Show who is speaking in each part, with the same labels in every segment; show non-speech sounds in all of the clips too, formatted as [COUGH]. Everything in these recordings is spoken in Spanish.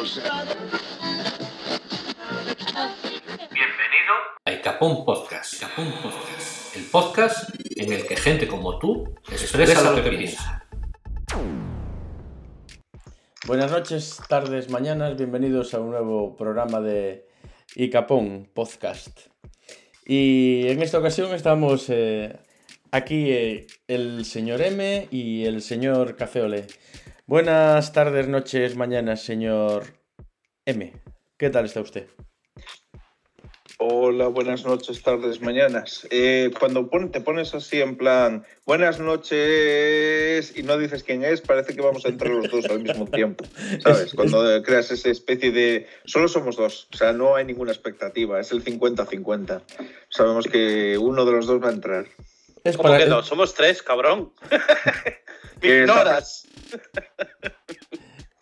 Speaker 1: Bienvenido a Icapón Podcast. Icapón Podcast. El podcast en el que gente como tú expresa lo que piensa.
Speaker 2: Buenas noches, tardes, mañanas, bienvenidos a un nuevo programa de Icapón Podcast. Y en esta ocasión estamos eh, aquí eh, el señor M y el señor Café Olé. Buenas tardes, noches, mañanas, señor M. ¿Qué tal está usted?
Speaker 3: Hola, buenas noches, tardes, mañanas. Eh, cuando pon- te pones así en plan, buenas noches, y no dices quién es, parece que vamos a entrar los dos al mismo tiempo. [LAUGHS] ¿Sabes? Cuando creas esa especie de. Solo somos dos, o sea, no hay ninguna expectativa, es el 50-50. Sabemos que uno de los dos va a entrar.
Speaker 2: Es
Speaker 4: ¿Cómo
Speaker 2: para,
Speaker 4: que no? Somos tres, cabrón. [LAUGHS] Me ignoras.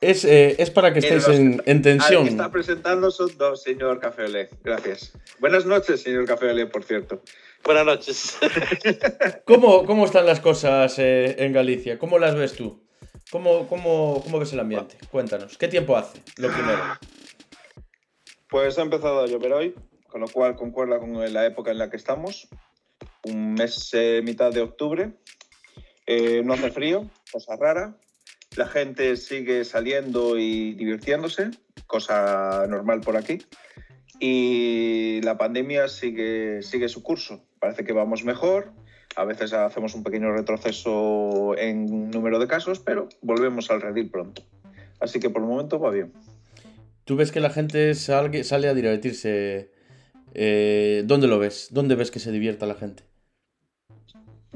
Speaker 2: es, eh, es para que estéis en, en
Speaker 3: Al
Speaker 2: tensión.
Speaker 3: que está presentando son dos, señor Café Olé. Gracias. Buenas noches, señor Café Olé, por cierto.
Speaker 4: Buenas noches. [LAUGHS]
Speaker 2: ¿Cómo, ¿Cómo están las cosas eh, en Galicia? ¿Cómo las ves tú? ¿Cómo, cómo, ¿Cómo ves el ambiente? Cuéntanos. ¿Qué tiempo hace? Lo primero.
Speaker 3: Pues ha empezado a llover hoy, con lo cual concuerda con la época en la que estamos. Un mes, eh, mitad de octubre. Eh, no hace frío, cosa rara. La gente sigue saliendo y divirtiéndose, cosa normal por aquí. Y la pandemia sigue, sigue su curso. Parece que vamos mejor. A veces hacemos un pequeño retroceso en número de casos, pero volvemos al redil pronto. Así que por el momento va bien.
Speaker 2: ¿Tú ves que la gente sale a divertirse? Eh, ¿Dónde lo ves? ¿Dónde ves que se divierta la gente?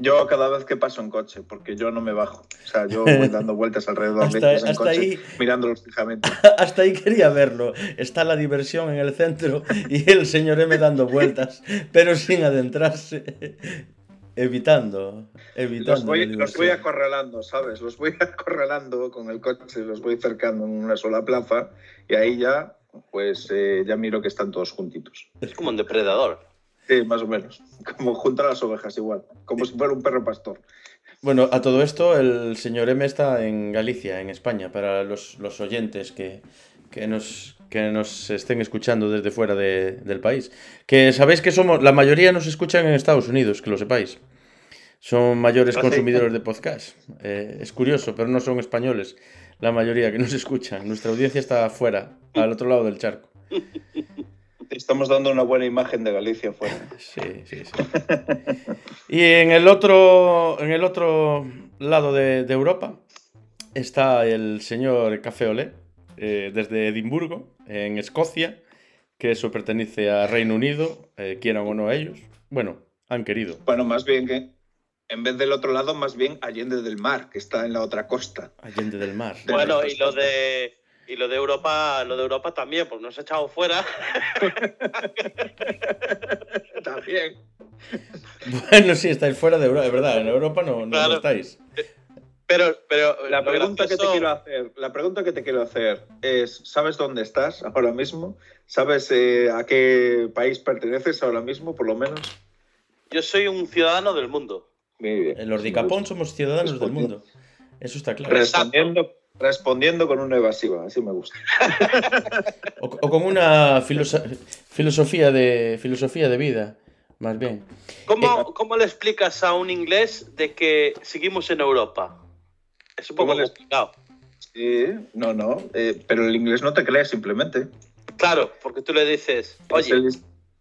Speaker 3: Yo cada vez que paso en coche, porque yo no me bajo. O sea, yo voy [LAUGHS] dando vueltas alrededor
Speaker 2: Hasta-
Speaker 3: de en
Speaker 2: hasta
Speaker 3: coche,
Speaker 2: ahí.
Speaker 3: mirándolos fijamente. [LAUGHS]
Speaker 2: Hasta ahí quería verlo. Está la diversión en el centro y el señor M dando vueltas, pero sin adentrarse. Evitando, evitando.
Speaker 3: Los voy, los voy acorralando, ¿sabes? Los voy [LAUGHS] acorralando con el coche, los voy cercando en una sola plaza y ahí ya, pues eh, ya miro que están todos juntitos.
Speaker 4: Es como un depredador.
Speaker 3: Sí, más o menos. [LAUGHS] Como junto a las ovejas igual, como si fuera un perro pastor.
Speaker 2: Bueno, a todo esto, el señor M está en Galicia, en España, para los, los oyentes que, que, nos, que nos estén escuchando desde fuera de- del país. Que sabéis que somos, la mayoría nos escuchan en Estados Unidos, que lo sepáis. Son mayores
Speaker 4: Ah,
Speaker 2: consumidores de podcast. Eh, es curioso, pero no son españoles la mayoría que nos escuchan. Nuestra audiencia está afuera, al otro lado del charco.
Speaker 3: Estamos dando una buena imagen de Galicia fuera. [LAUGHS]
Speaker 2: Sí, sí, sí. Y en el otro, en el otro lado de, de Europa está el señor Café Olé, eh, desde Edimburgo, en Escocia, que eso pertenece a Reino Unido, eh, quieran o no ellos. Bueno, han querido.
Speaker 3: Bueno, más bien que en vez del otro lado, más bien Allende del Mar, que está en la otra costa.
Speaker 2: Allende del Mar.
Speaker 3: De
Speaker 4: Bueno, y lo
Speaker 3: costas.
Speaker 4: de y lo de Europa, lo de Europa también, pues nos ha echado fuera. [LAUGHS]
Speaker 3: También.
Speaker 2: Bueno, sí, estáis fuera de Europa, es verdad, en Europa no, no, no
Speaker 4: Claro.
Speaker 2: estáis.
Speaker 4: Pero, pero
Speaker 3: La pregunta que te quiero hacer, la pregunta que te quiero hacer es, ¿sabes dónde estás ahora mismo? ¿Sabes eh, a qué país perteneces ahora mismo, por lo menos?
Speaker 4: yo soy un ciudadano del mundo.
Speaker 3: Muy bien.
Speaker 2: En los Dicapón somos ciudadanos del mundo. Eso está claro.
Speaker 3: Respondiendo, respondiendo con una evasiva, así me gusta. [LAUGHS]
Speaker 2: O, o con una filoso- filosofía, de, filosofía de vida, más bien.
Speaker 4: ¿Cómo, ¿Cómo le explicas a un inglés de que seguimos en Europa? Es un poco
Speaker 3: ¿Cómo le-
Speaker 4: complicado.
Speaker 3: Sí, no, no, eh, pero el inglés no te crees simplemente.
Speaker 4: Claro, porque tú le dices,
Speaker 3: Es
Speaker 4: oye,
Speaker 3: el,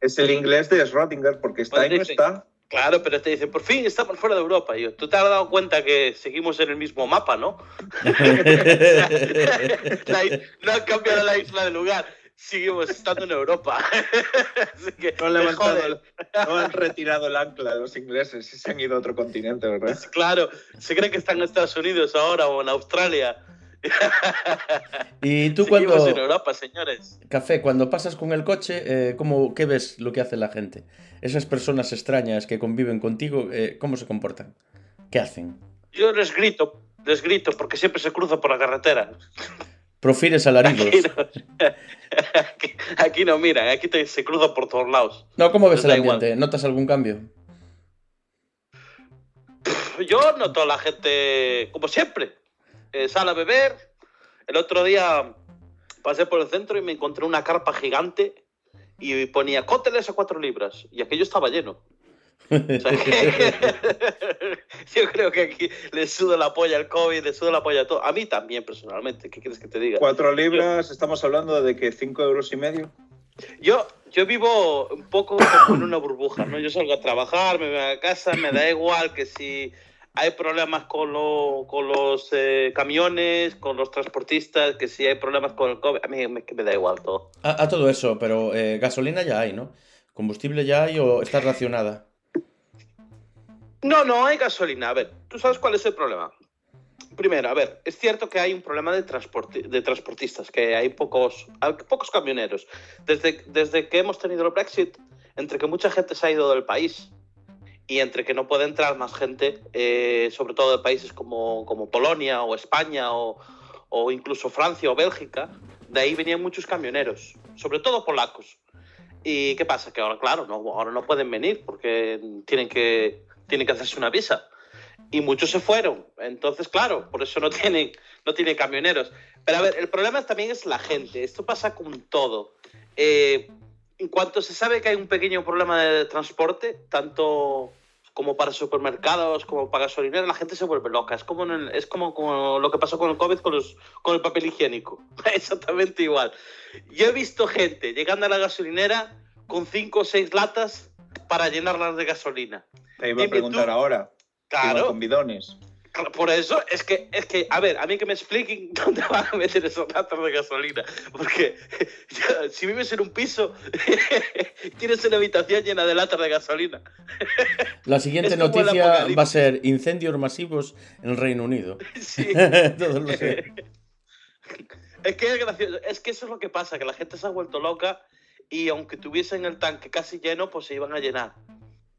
Speaker 3: es el inglés de Schrödinger, porque está
Speaker 4: Pues
Speaker 3: y no está.
Speaker 4: Claro, pero te dicen, por fin estamos fuera de Europa. Y yo, tú te has dado cuenta que seguimos en el mismo mapa, ¿no? [LAUGHS] La no han cambiado la isla de lugar. Seguimos estando en Europa. [LAUGHS] Así que
Speaker 3: No han, levantado no retirado el ancla los ingleses y se han ido a otro continente, ¿verdad?
Speaker 4: Claro, se cree que están en Estados Unidos ahora o en Australia. [LAUGHS]
Speaker 2: y tú
Speaker 4: Seguimos
Speaker 2: cuando...
Speaker 4: en Europa, señores.
Speaker 2: Café, cuando pasas con el coche, eh, ¿cómo, ¿qué ves lo que hace la gente? Esas personas extrañas que conviven contigo, eh, ¿cómo se comportan? ¿Qué hacen?
Speaker 4: Yo les grito, les grito porque siempre se cruza por la carretera.
Speaker 2: Profires
Speaker 4: Aquí
Speaker 2: alaridos.
Speaker 4: no, [LAUGHS] aquí, aquí no miran, aquí te- se cruza por todos lados.
Speaker 2: No, ¿cómo ves el
Speaker 4: igual.
Speaker 2: ambiente? ¿Notas algún cambio?
Speaker 4: Yo noto a la gente, como siempre, eh, sale a beber. El otro día pasé por el centro y me encontré una carpa gigante y ponía cócteles a cuatro libras. Y aquello estaba lleno. O sea, [LAUGHS] que- yo creo que aquí le sudo la polla al COVID, le sudo la polla a todo. A mí también, personalmente. ¿Qué quieres que te diga?
Speaker 3: Cuatro libras, estamos hablando de que cinco euros y medio.
Speaker 4: Yo, yo vivo un poco como en una burbuja, ¿no? Yo salgo a trabajar, me voy a casa, me da igual que si hay problemas con, lo- con los eh, camiones, con los transportistas, que si hay problemas con el COVID, a mí me, me da igual todo.
Speaker 2: A, a todo eso, pero eh, gasolina ya hay, ¿no? ¿Combustible ya hay o está racionada?
Speaker 4: No, no hay gasolina. A ver, ¿tú sabes cuál es el problema? Primero, a ver, es cierto que hay un problema de, transporti- de transportistas, que hay pocos, hay pocos camioneros. Desde, desde que hemos tenido el Brexit, entre que mucha gente se ha ido del país y entre que no puede entrar más gente, eh, sobre todo de países como, como Polonia o España o, o incluso Francia o Bélgica, de ahí venían muchos camioneros, sobre todo polacos. ¿Y qué pasa? Que ahora, claro, no, ahora no pueden venir porque tienen que, tienen que hacerse una visa. Y muchos se fueron. Entonces, claro, por eso no tienen, no tienen camioneros. Pero a ver, el problema también es la gente. Esto pasa con todo. Eh, en cuanto se sabe que hay un pequeño problema de transporte, tanto como para supermercados, como para gasolineras, la gente se vuelve loca. Es como, en el- es como, como lo que pasó con el COVID con, los, con el papel higiénico. [LAUGHS] Exactamente igual. Yo he visto gente llegando a la gasolinera con cinco o seis latas para llenarlas de gasolina.
Speaker 3: Te iba a preguntar
Speaker 4: tú.
Speaker 3: ahora.
Speaker 4: Claro,
Speaker 3: Con bidones.
Speaker 4: Por eso es que, es que, a ver, a mí que me expliquen [LAUGHS] dónde van a meter esos latas de gasolina. Porque [LAUGHS] ya, si vives en un piso, [LAUGHS] tienes una habitación llena de latas de gasolina.
Speaker 2: La siguiente noticia va a ser incendios masivos en el Reino Unido.
Speaker 4: Sí.
Speaker 2: Todos lo sé.
Speaker 4: Es que es gracioso. Es que eso es lo que pasa, que la gente se ha vuelto loca y aunque tuviesen el tanque casi lleno, pues se iban a llenar.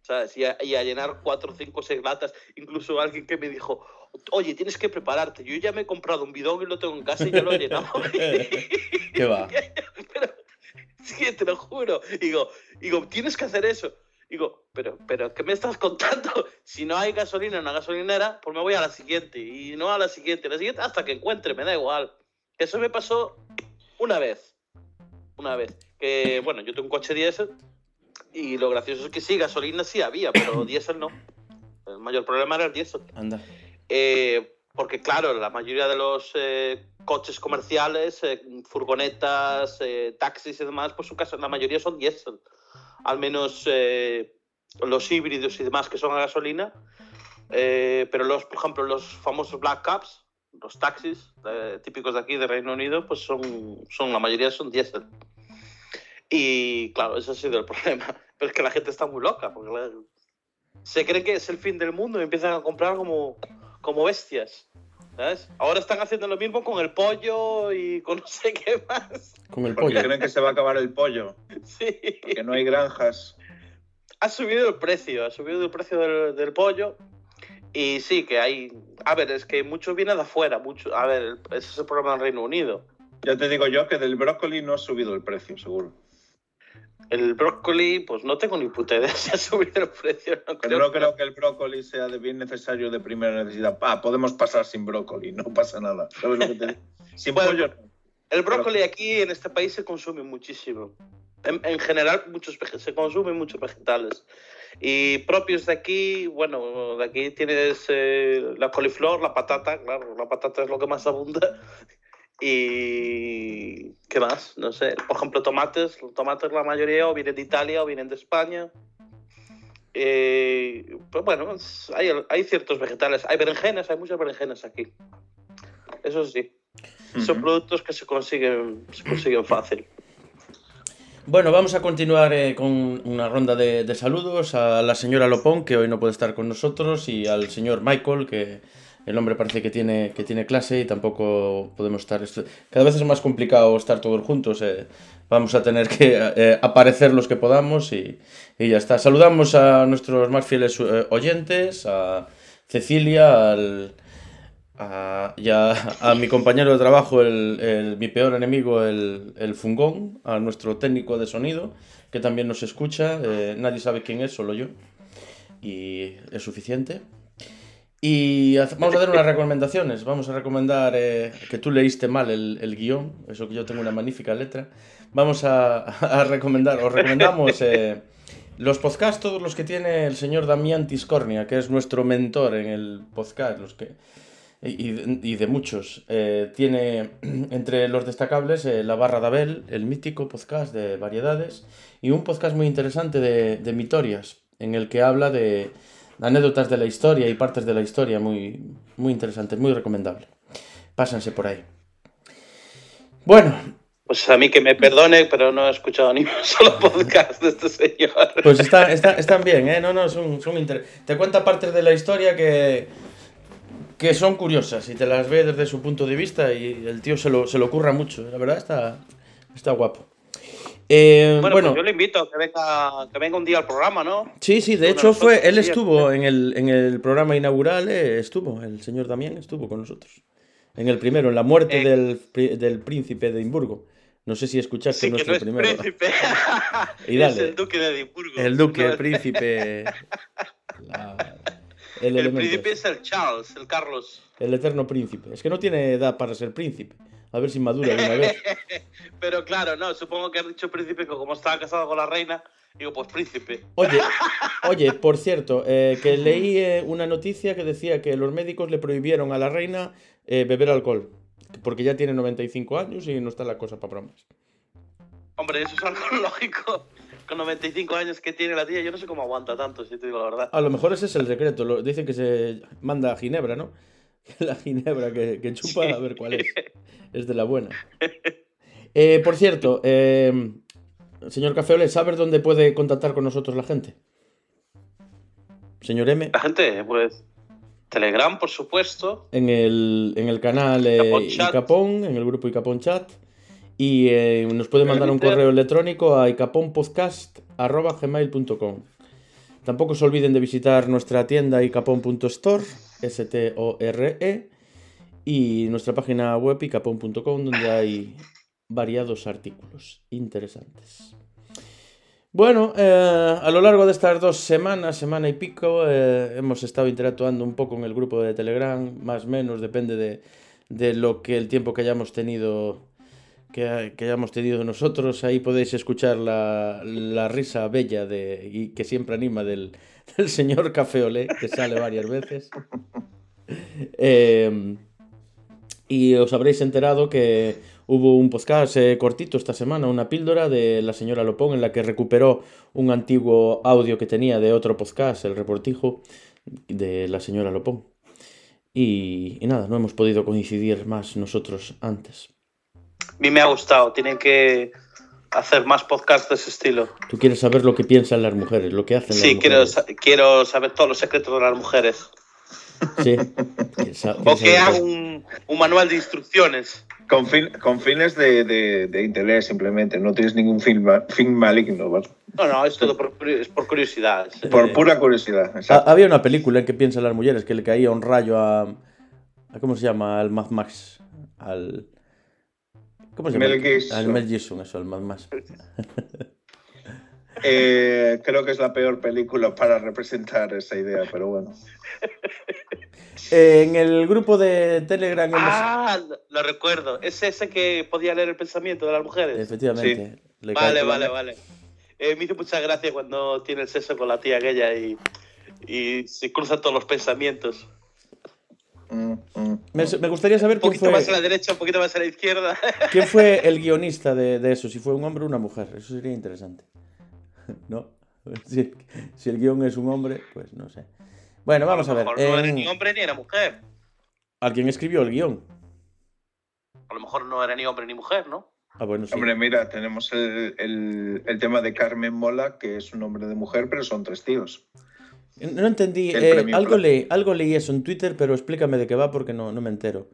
Speaker 4: ¿Sabes? Y a, y a llenar cuatro, cinco, seis latas. Incluso alguien que me dijo, oye, tienes que prepararte. Yo ya me he comprado un bidón y lo tengo en casa y ya lo he llenado. [LAUGHS] [LAUGHS]
Speaker 2: ¿Qué va?
Speaker 4: pero, sí, te lo juro. Digo, digo, tienes que hacer eso. Digo, pero, pero, ¿qué me estás contando? [LAUGHS] Si no hay gasolina en una gasolinera, pues me voy a la siguiente. Y no a la siguiente, la siguiente hasta que encuentre, me da igual. Eso me pasó una vez. Una vez. Que, bueno, yo tengo un coche diésel y lo gracioso es que sí, gasolina sí había, pero [COUGHS] diésel no. El mayor problema era el diésel.
Speaker 2: Anda.
Speaker 4: Eh, porque claro, la mayoría de los eh, coches comerciales, eh, furgonetas, eh, taxis y demás, pues su caso, la mayoría son diésel. Al menos eh, los híbridos y demás que son a gasolina. Eh, pero los, por ejemplo, los famosos black cabs, los taxis típicos de aquí, de Reino Unido, pues son, son la mayoría son diésel. Y claro, ese ha sido el [LAUGHS] problema. Pero es que la gente está muy loca, porque la- se cree que es el fin del mundo y empiezan a comprar como, como bestias. ¿Sabes? Ahora están haciendo lo mismo con el pollo y con [LAUGHS] no sé qué más.
Speaker 2: Con el
Speaker 3: Porque
Speaker 2: pollo.
Speaker 3: creen que se va a acabar el pollo.
Speaker 4: Sí.
Speaker 3: Que no hay granjas.
Speaker 4: Ha subido el precio, ha subido el precio del, del pollo. Y sí, que hay. A ver, es que mucho viene de afuera. Mucho, a ver, ese es el problema del Reino Unido.
Speaker 3: Ya te digo yo que del brócoli no ha subido el precio, seguro.
Speaker 4: El brócoli, pues no tengo ni puta idea [LAUGHS] si ha subido el precio. No creo.
Speaker 3: no creo que el brócoli sea de bien necesario de primera necesidad. Ah, podemos pasar sin brócoli, no pasa nada. ¿Sabes lo que te? [LAUGHS] Sin
Speaker 4: Bueno,
Speaker 3: pollo.
Speaker 4: El brócoli aquí en este país se consume muchísimo. En, en general, muchos se consumen muchos vegetales. Y propios de aquí, bueno, de aquí tienes eh, la coliflor, la patata, claro, la patata es lo que más abunda. Y. ¿Qué más? No sé. Por ejemplo, tomates. Los tomates, la mayoría, o vienen de Italia o vienen de España. Eh, pues bueno, hay, hay ciertos vegetales. Hay berenjenas, hay muchas berenjenas aquí. Eso sí. Son productos que se consiguen, se consiguen fácil.
Speaker 2: Bueno, vamos a continuar eh, con una ronda de, de saludos a la señora Lopón, que hoy no puede estar con nosotros, y al señor Michael, que el hombre parece que tiene, que tiene clase y tampoco podemos estar... Cada vez es más complicado estar todos juntos. eh. Vamos a tener que eh, aparecer los que podamos y, y ya está. Saludamos a nuestros más fieles eh, oyentes, a Cecilia, al, a, a, mi compañero de trabajo, el, el- mi peor enemigo, el, el Fungón, a nuestro técnico de sonido, que también nos escucha. eh, nadie sabe quién es, solo yo. Y es suficiente. Y vamos a hacer unas recomendaciones. Vamos a recomendar eh, que tú leíste mal el, el, guion, eso que yo tengo una magnífica letra. Vamos a, a recomendar, os recomendamos eh, los podcasts, todos los que tiene el señor Damián Tiscornia, que es nuestro mentor en el podcast, los que, y, y de muchos. Eh, tiene entre los destacables eh, La Barra de Abel, el mítico podcast de variedades, y un podcast muy interesante de, de Mitorias, en el que habla de anécdotas de la historia y partes de la historia muy, muy interesantes, muy recomendable. Pásense por ahí. Bueno.
Speaker 4: Pues a mí que me perdone, pero no he escuchado ni [LAUGHS] un solo podcast de este señor.
Speaker 2: Pues está, está, están bien, ¿eh? No, no, son, son inter... Te cuenta partes de la historia que, que son curiosas y te las ve desde su punto de vista y el tío se lo, se lo curra mucho. La verdad está, está guapo.
Speaker 4: Eh, bueno, bueno pues yo le invito a que venga, que venga un día al programa, ¿no?
Speaker 2: Sí, sí, de hecho fue, él estuvo en el, en el programa inaugural, eh, estuvo, el señor Damián estuvo con nosotros. En el primero, en la muerte eh, del, del, príncipe de Edimburgo. No sé si escuchaste
Speaker 4: sí,
Speaker 2: nuestro
Speaker 4: que no es
Speaker 2: primero.
Speaker 4: Príncipe. [LAUGHS]
Speaker 2: y dale,
Speaker 4: es el duque de Edimburgo.
Speaker 2: El duque, el príncipe. La, [LAUGHS]
Speaker 4: el, el príncipe es el Charles, el Carlos.
Speaker 2: El eterno príncipe. Es que no tiene edad para ser príncipe. A ver si madura de una vez. [LAUGHS]
Speaker 4: Pero claro, no, supongo que has dicho príncipe que como estaba casado con la reina, digo, pues príncipe.
Speaker 2: Oye, [LAUGHS] oye por cierto, eh, que leí eh, una noticia que decía que los médicos le prohibieron a la reina eh, beber alcohol. Porque ya tiene 95 años y no está la cosa para bromas.
Speaker 4: Hombre, eso es algo [LAUGHS] lógico. Con 95 años que tiene la tía, yo no sé cómo aguanta tanto, si te digo la verdad.
Speaker 2: A lo mejor ese es el secreto. Dicen que se manda a Ginebra, ¿no? La ginebra que, que chupa, sí. a ver cuál es. Es de la buena. Eh, por cierto, eh, señor Cafeole, ¿sabes dónde puede contactar con nosotros la gente? Señor M.
Speaker 4: La gente, pues. Telegram, por supuesto.
Speaker 2: En el, en el canal eh, Icapón, en el grupo Icapón Chat. Y eh, nos puede mandar un correo electrónico a icaponpodcast.gmail.com. Tampoco se olviden de visitar nuestra tienda icapon.store, S-T-O-R-E, y nuestra página web icapon.com, donde hay variados artículos interesantes. Bueno, eh, a lo largo de estas dos semanas, semana y pico, eh, hemos estado interactuando un poco en el grupo de Telegram, más o menos, depende de, de lo que el tiempo que hayamos tenido que, que, hayamos tenido nosotros. Ahí podéis escuchar la, la risa bella de, y que siempre anima del, del señor Café Olé, que sale varias veces. [LAUGHS] Eh, y os habréis enterado que hubo un podcast eh, cortito esta semana, una píldora de la señora Lopón, en la que recuperó un antiguo audio que tenía de otro podcast, el reportijo de la señora Lopón. Y, y nada, no hemos podido coincidir más nosotros antes.
Speaker 4: A mí me ha gustado. Tienen que hacer más podcasts de ese estilo.
Speaker 2: Tú quieres saber lo que piensan las mujeres, lo que hacen
Speaker 4: sí,
Speaker 2: las
Speaker 4: quiero,
Speaker 2: mujeres.
Speaker 4: sa- quiero saber todos los secretos de las mujeres.
Speaker 2: Sí. [LAUGHS] ¿Quieres sa-
Speaker 4: O que haga un, un manual de instrucciones.
Speaker 3: Con, fin- con fines de, de- de interés, simplemente. No tienes ningún fin, fin maligno, ¿vale?
Speaker 4: No, no, es todo por, es por curiosidad. es-
Speaker 3: Por pura curiosidad. Exacto.
Speaker 2: había una película en que piensan las mujeres que le caía un rayo a, a ¿cómo se llama? Al Mad Max, al ¿Cómo se llama?
Speaker 3: Mel Gibson.
Speaker 2: Al Mel Gibson, eso, al Mad Max.
Speaker 3: Eh, creo que es la peor película para representar esa idea, pero bueno. [LAUGHS]
Speaker 2: Eh, en el grupo de Telegram
Speaker 4: Ah, lo, lo recuerdo. Es ese que podía leer el pensamiento de las mujeres.
Speaker 2: efectivamente. le
Speaker 4: Vale, vale, vale. Eh, me hizo mucha gracia cuando tiene el sexo con la tía aquella y, y se cruzan todos los pensamientos.
Speaker 3: Mm, mm.
Speaker 2: Me, me gustaría saber
Speaker 4: Un
Speaker 2: quién
Speaker 4: poquito más a la
Speaker 2: fue,
Speaker 4: derecha, un poquito más a la izquierda. [LAUGHS]
Speaker 2: quién fue el guionista de, de eso, si fue un hombre o una mujer. Eso sería interesante. [LAUGHS] ¿No? [LAUGHS] Si, si el guion es un hombre, pues no sé. Bueno, vamos a
Speaker 4: lo
Speaker 2: ver.
Speaker 4: mejor no era ni hombre ni era mujer.
Speaker 2: Alguien escribió el guion.
Speaker 4: A lo mejor no era ni hombre ni mujer, ¿no?
Speaker 2: Ah, bueno, sí.
Speaker 3: Hombre, mira, tenemos el, el- el tema de Carmen Mola, que es un nombre de mujer, pero son tres tíos.
Speaker 2: No entendí. Eh, algo, leí, algo leí eso en Twitter, pero explícame de qué va porque no, no me entero.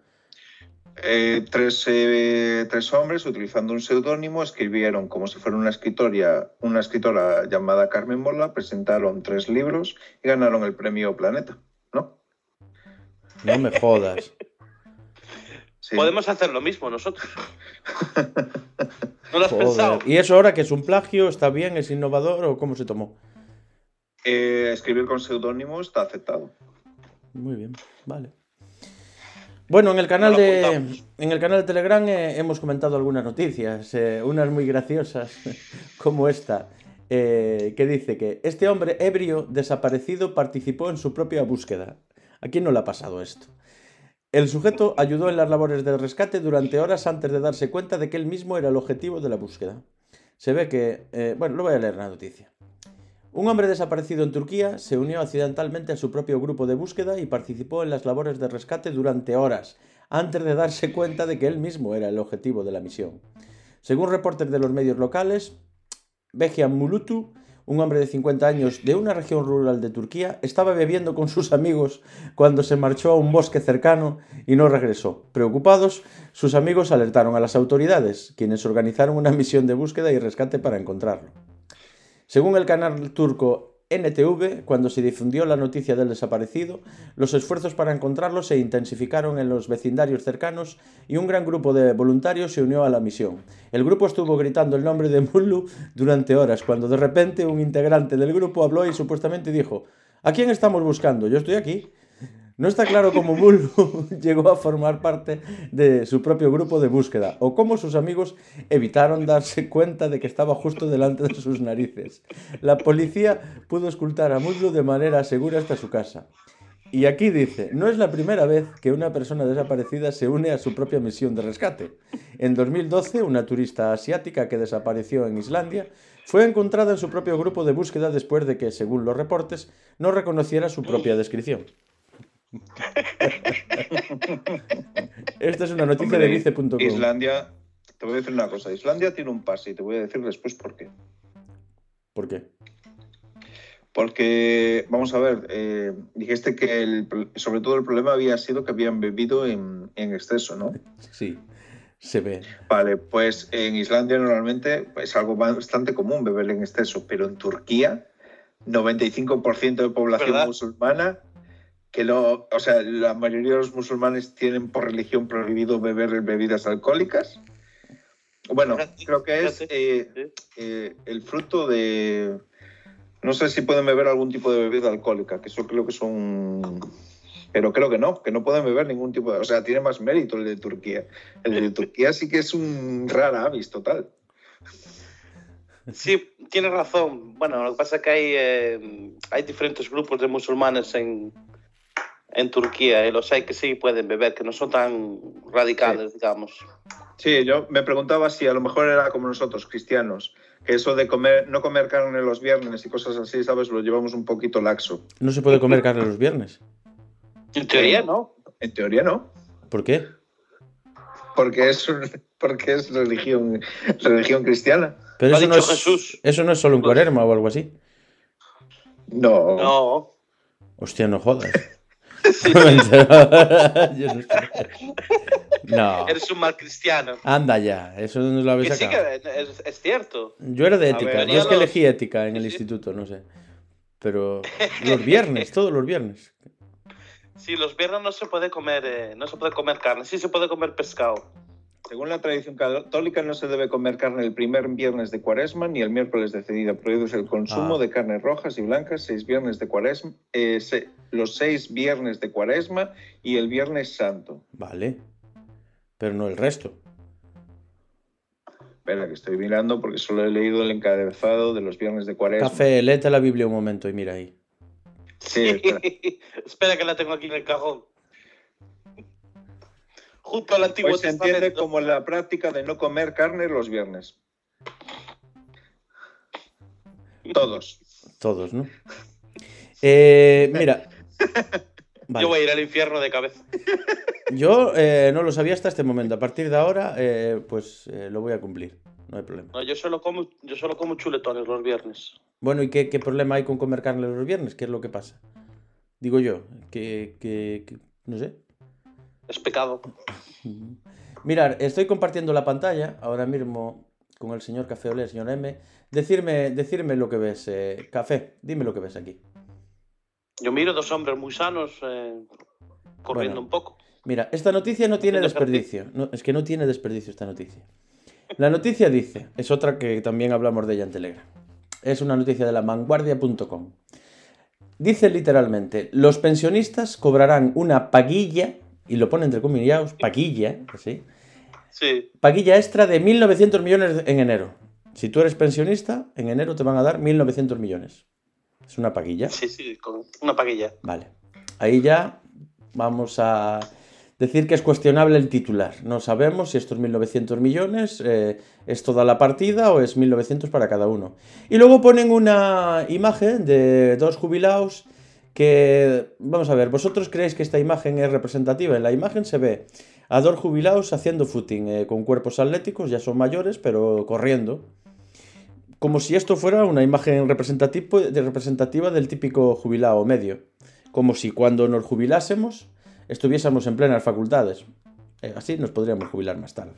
Speaker 3: Eh, tres, eh, tres hombres, utilizando un seudónimo, escribieron como si fuera una escritoria, una escritora llamada Carmen Mola, presentaron tres libros y ganaron el premio Planeta, ¿no?
Speaker 2: No me jodas. [LAUGHS]
Speaker 3: Sí.
Speaker 4: Podemos hacer lo mismo nosotros. [LAUGHS] ¿No lo has
Speaker 2: Joder.
Speaker 4: pensado?
Speaker 2: ¿Y eso ahora que es un plagio? ¿Está bien? ¿Es innovador o cómo se tomó?
Speaker 3: Eh, escribir con seudónimo está aceptado.
Speaker 2: Muy bien, vale. Bueno, en el canal de en el canal de Telegram eh, hemos comentado algunas noticias, eh, unas muy graciosas [LAUGHS] como esta, eh, que dice que este hombre ebrio desaparecido participó en su propia búsqueda. ¿A quién no le ha pasado esto? El sujeto ayudó en las labores de rescate durante horas antes de darse cuenta de que él mismo era el objetivo de la búsqueda. Se ve que, bueno, lo voy a leer la noticia. Un hombre desaparecido en Turquía se unió accidentalmente a su propio grupo de búsqueda y participó en las labores de rescate durante horas, antes de darse cuenta de que él mismo era el objetivo de la misión. Según reportes de los medios locales, Bejian Mulutu, un hombre de 50 años de una región rural de Turquía, estaba bebiendo con sus amigos cuando se marchó a un bosque cercano y no regresó. Preocupados, sus amigos alertaron a las autoridades, quienes organizaron una misión de búsqueda y rescate para encontrarlo. Según el canal turco NTV, cuando se difundió la noticia del desaparecido, los esfuerzos para encontrarlo se intensificaron en los vecindarios cercanos y un gran grupo de voluntarios se unió a la misión. El grupo estuvo gritando el nombre de Mullu durante horas, cuando de repente un integrante del grupo habló y supuestamente dijo, ¿A quién estamos buscando? Yo estoy aquí. No está claro cómo Mullu [LAUGHS] llegó a formar parte de su propio grupo de búsqueda o cómo sus amigos evitaron darse cuenta de que estaba justo delante de sus narices. La policía pudo escultar a Mullu de manera segura hasta su casa. Y aquí dice, no es la primera vez que una persona desaparecida se une a su propia misión de rescate. En 2012, una turista asiática que desapareció en Islandia fue encontrada en su propio grupo de búsqueda después de que, según los reportes, no reconociera su propia descripción. Esta es una noticia de vice.com.
Speaker 3: Islandia, te voy a decir una cosa. Islandia tiene un pase y te voy a decir después por qué.
Speaker 2: ¿Por qué?
Speaker 3: Porque, vamos a ver, eh, dijiste que el, sobre todo el problema había sido que habían bebido en, en, exceso, ¿no?
Speaker 2: Sí, se ve.
Speaker 3: Vale, pues en Islandia normalmente es algo bastante común beber en exceso, pero en Turquía, 95% de población
Speaker 4: ¿Verdad?
Speaker 3: musulmana que lo, o sea, la mayoría de los musulmanes tienen por religión prohibido beber bebidas alcohólicas. Bueno, creo que es eh, eh, el fruto de... No sé si pueden beber algún tipo de bebida alcohólica, que eso creo que son... Pero creo que no, que no pueden beber ningún tipo de... O sea, tiene más mérito el de Turquía. El de Turquía sí que es un rara avis total.
Speaker 4: Sí, tienes razón. Bueno, lo que pasa es que hay, eh, hay diferentes grupos de musulmanes en, en Turquía y los hay que sí pueden beber, que no son tan radicales, digamos.
Speaker 3: Sí, yo me preguntaba si a lo mejor era como nosotros, cristianos, que eso de comer, no comer carne los viernes y cosas así, ¿sabes? Lo llevamos un poquito laxo.
Speaker 2: No se puede comer carne los viernes.
Speaker 4: En teoría, ¿no?
Speaker 3: En teoría no,
Speaker 2: ¿Por qué?
Speaker 3: porque es, un- porque es religión, religión cristiana.
Speaker 2: Pero eso no, es,
Speaker 4: Jesús.
Speaker 2: eso no es solo un cuaresma o algo así.
Speaker 3: No.
Speaker 4: No.
Speaker 2: Hostia, no jodas. [LAUGHS]
Speaker 4: Sí, [LAUGHS]
Speaker 2: Yo no, sé. No.
Speaker 4: eres un mal cristiano.
Speaker 2: Anda ya, eso no lo habéis
Speaker 4: Que sí,
Speaker 2: sacado.
Speaker 4: que es, es cierto.
Speaker 2: Yo era de ética,
Speaker 3: ver,
Speaker 2: no es que elegí ética en el
Speaker 4: sí.
Speaker 2: instituto, no sé. Pero [LAUGHS] los viernes, todos los viernes.
Speaker 4: Sí, los viernes no se puede comer, eh, no se puede comer carne, sí se puede comer pescado.
Speaker 3: Según la tradición católica, no se debe comer carne el primer viernes de cuaresma ni el miércoles de ceniza. Prohíbe el consumo
Speaker 2: Ah.
Speaker 3: de carnes rojas y blancas seis viernes de cuaresma, eh, se- los seis viernes de cuaresma y el viernes santo.
Speaker 2: Vale. Pero no el resto.
Speaker 3: Espera, que estoy mirando porque solo he leído el encabezado de los viernes de cuaresma.
Speaker 2: Café, léete la Biblia un momento y mira ahí.
Speaker 3: Sí, espera. [LAUGHS]
Speaker 4: Espera que la tengo aquí en el cajón. Junto al Antiguo
Speaker 3: Pues se entiende como la práctica de no comer carne los viernes. Todos.
Speaker 2: Todos, ¿no? Eh, mira. Vale. [LAUGHS]
Speaker 4: Yo voy a ir al infierno de cabeza. [LAUGHS]
Speaker 2: Yo eh, no lo sabía hasta este momento. A partir de ahora, eh, pues eh, lo voy a cumplir. No hay problema.
Speaker 4: No, yo solo como, yo solo como chuletones los viernes.
Speaker 2: Bueno, ¿y qué, qué problema hay con comer carne los viernes? ¿Qué es lo que pasa? Digo yo, que, que- que- no sé.
Speaker 4: Es pecado.
Speaker 2: Mirar, estoy compartiendo la pantalla ahora mismo con el señor Café Olé, señor M. Decirme, decirme lo que ves, eh, Café, dime lo que ves aquí.
Speaker 4: Yo miro dos hombres muy sanos eh, corriendo
Speaker 2: Bueno.
Speaker 4: un poco.
Speaker 2: Mira, esta noticia no tiene desperdicio. No, es que no tiene desperdicio esta noticia. La noticia dice, es otra que también hablamos de ella en Telegram. Es una noticia de la vanguardia.com. Dice literalmente, los pensionistas cobrarán una paguilla, y lo pone entre comillados, paguilla, ¿sí?
Speaker 4: Sí.
Speaker 2: Paguilla extra de 1.900 millones en enero. Si tú eres pensionista, en enero te van a dar 1.900 millones. Es una paguilla.
Speaker 4: Sí, sí, con una paguilla.
Speaker 2: Vale. Ahí ya vamos a decir que es cuestionable el titular. No sabemos si estos 1.900 millones eh, es toda la partida o es 1.900 para cada uno. Y luego ponen una imagen de dos jubilados que, vamos a ver, ¿vosotros creéis que esta imagen es representativa? En la imagen se ve a dos jubilados haciendo footing, eh, con cuerpos atléticos, ya son mayores, pero corriendo. Como si esto fuera una imagen representativa, del típico jubilado medio. Como si cuando nos jubilásemos estuviésemos en plenas facultades. Eh, así nos podríamos jubilar más tarde.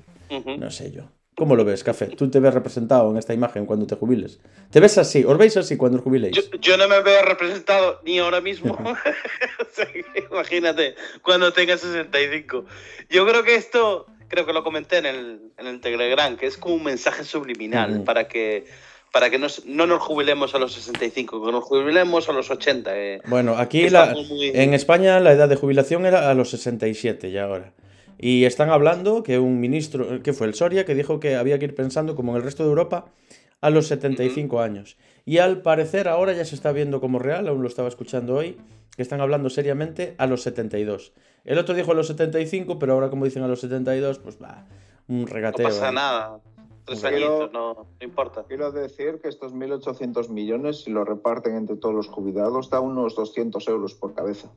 Speaker 2: No sé yo. ¿Cómo lo ves, Café? ¿Tú te ves representado en esta imagen cuando te jubiles? ¿Te ves así? ¿Os veis así cuando os jubiléis?
Speaker 4: Yo, yo no me veo representado ni ahora mismo. [LAUGHS] O sea, Imagínate, cuando tenga 65. Yo creo que esto, creo que lo comenté en el, en el Telegram, que es como un mensaje subliminal para que, para que nos- no nos jubilemos a los 65, que nos jubilemos a los 80. eh.
Speaker 2: Bueno, aquí la,
Speaker 4: muy-
Speaker 2: en España la edad de jubilación era a los 67 ya ahora. Y están hablando que un ministro, que fue el Soria, que dijo que había que ir pensando, como en el resto de Europa, a los 75 años. Y al parecer ahora ya se está viendo como real, aún lo estaba escuchando hoy, que están hablando seriamente a los 72. El otro dijo a los 75, pero ahora como dicen a los 72, pues va, un
Speaker 4: No
Speaker 2: regateo.
Speaker 4: pasa
Speaker 2: ahí.
Speaker 4: nada. Tres añitos, no, no importa.
Speaker 3: Quiero decir que estos 1.800 millones, si lo reparten entre todos los jubilados, da unos 200 euros por cabeza.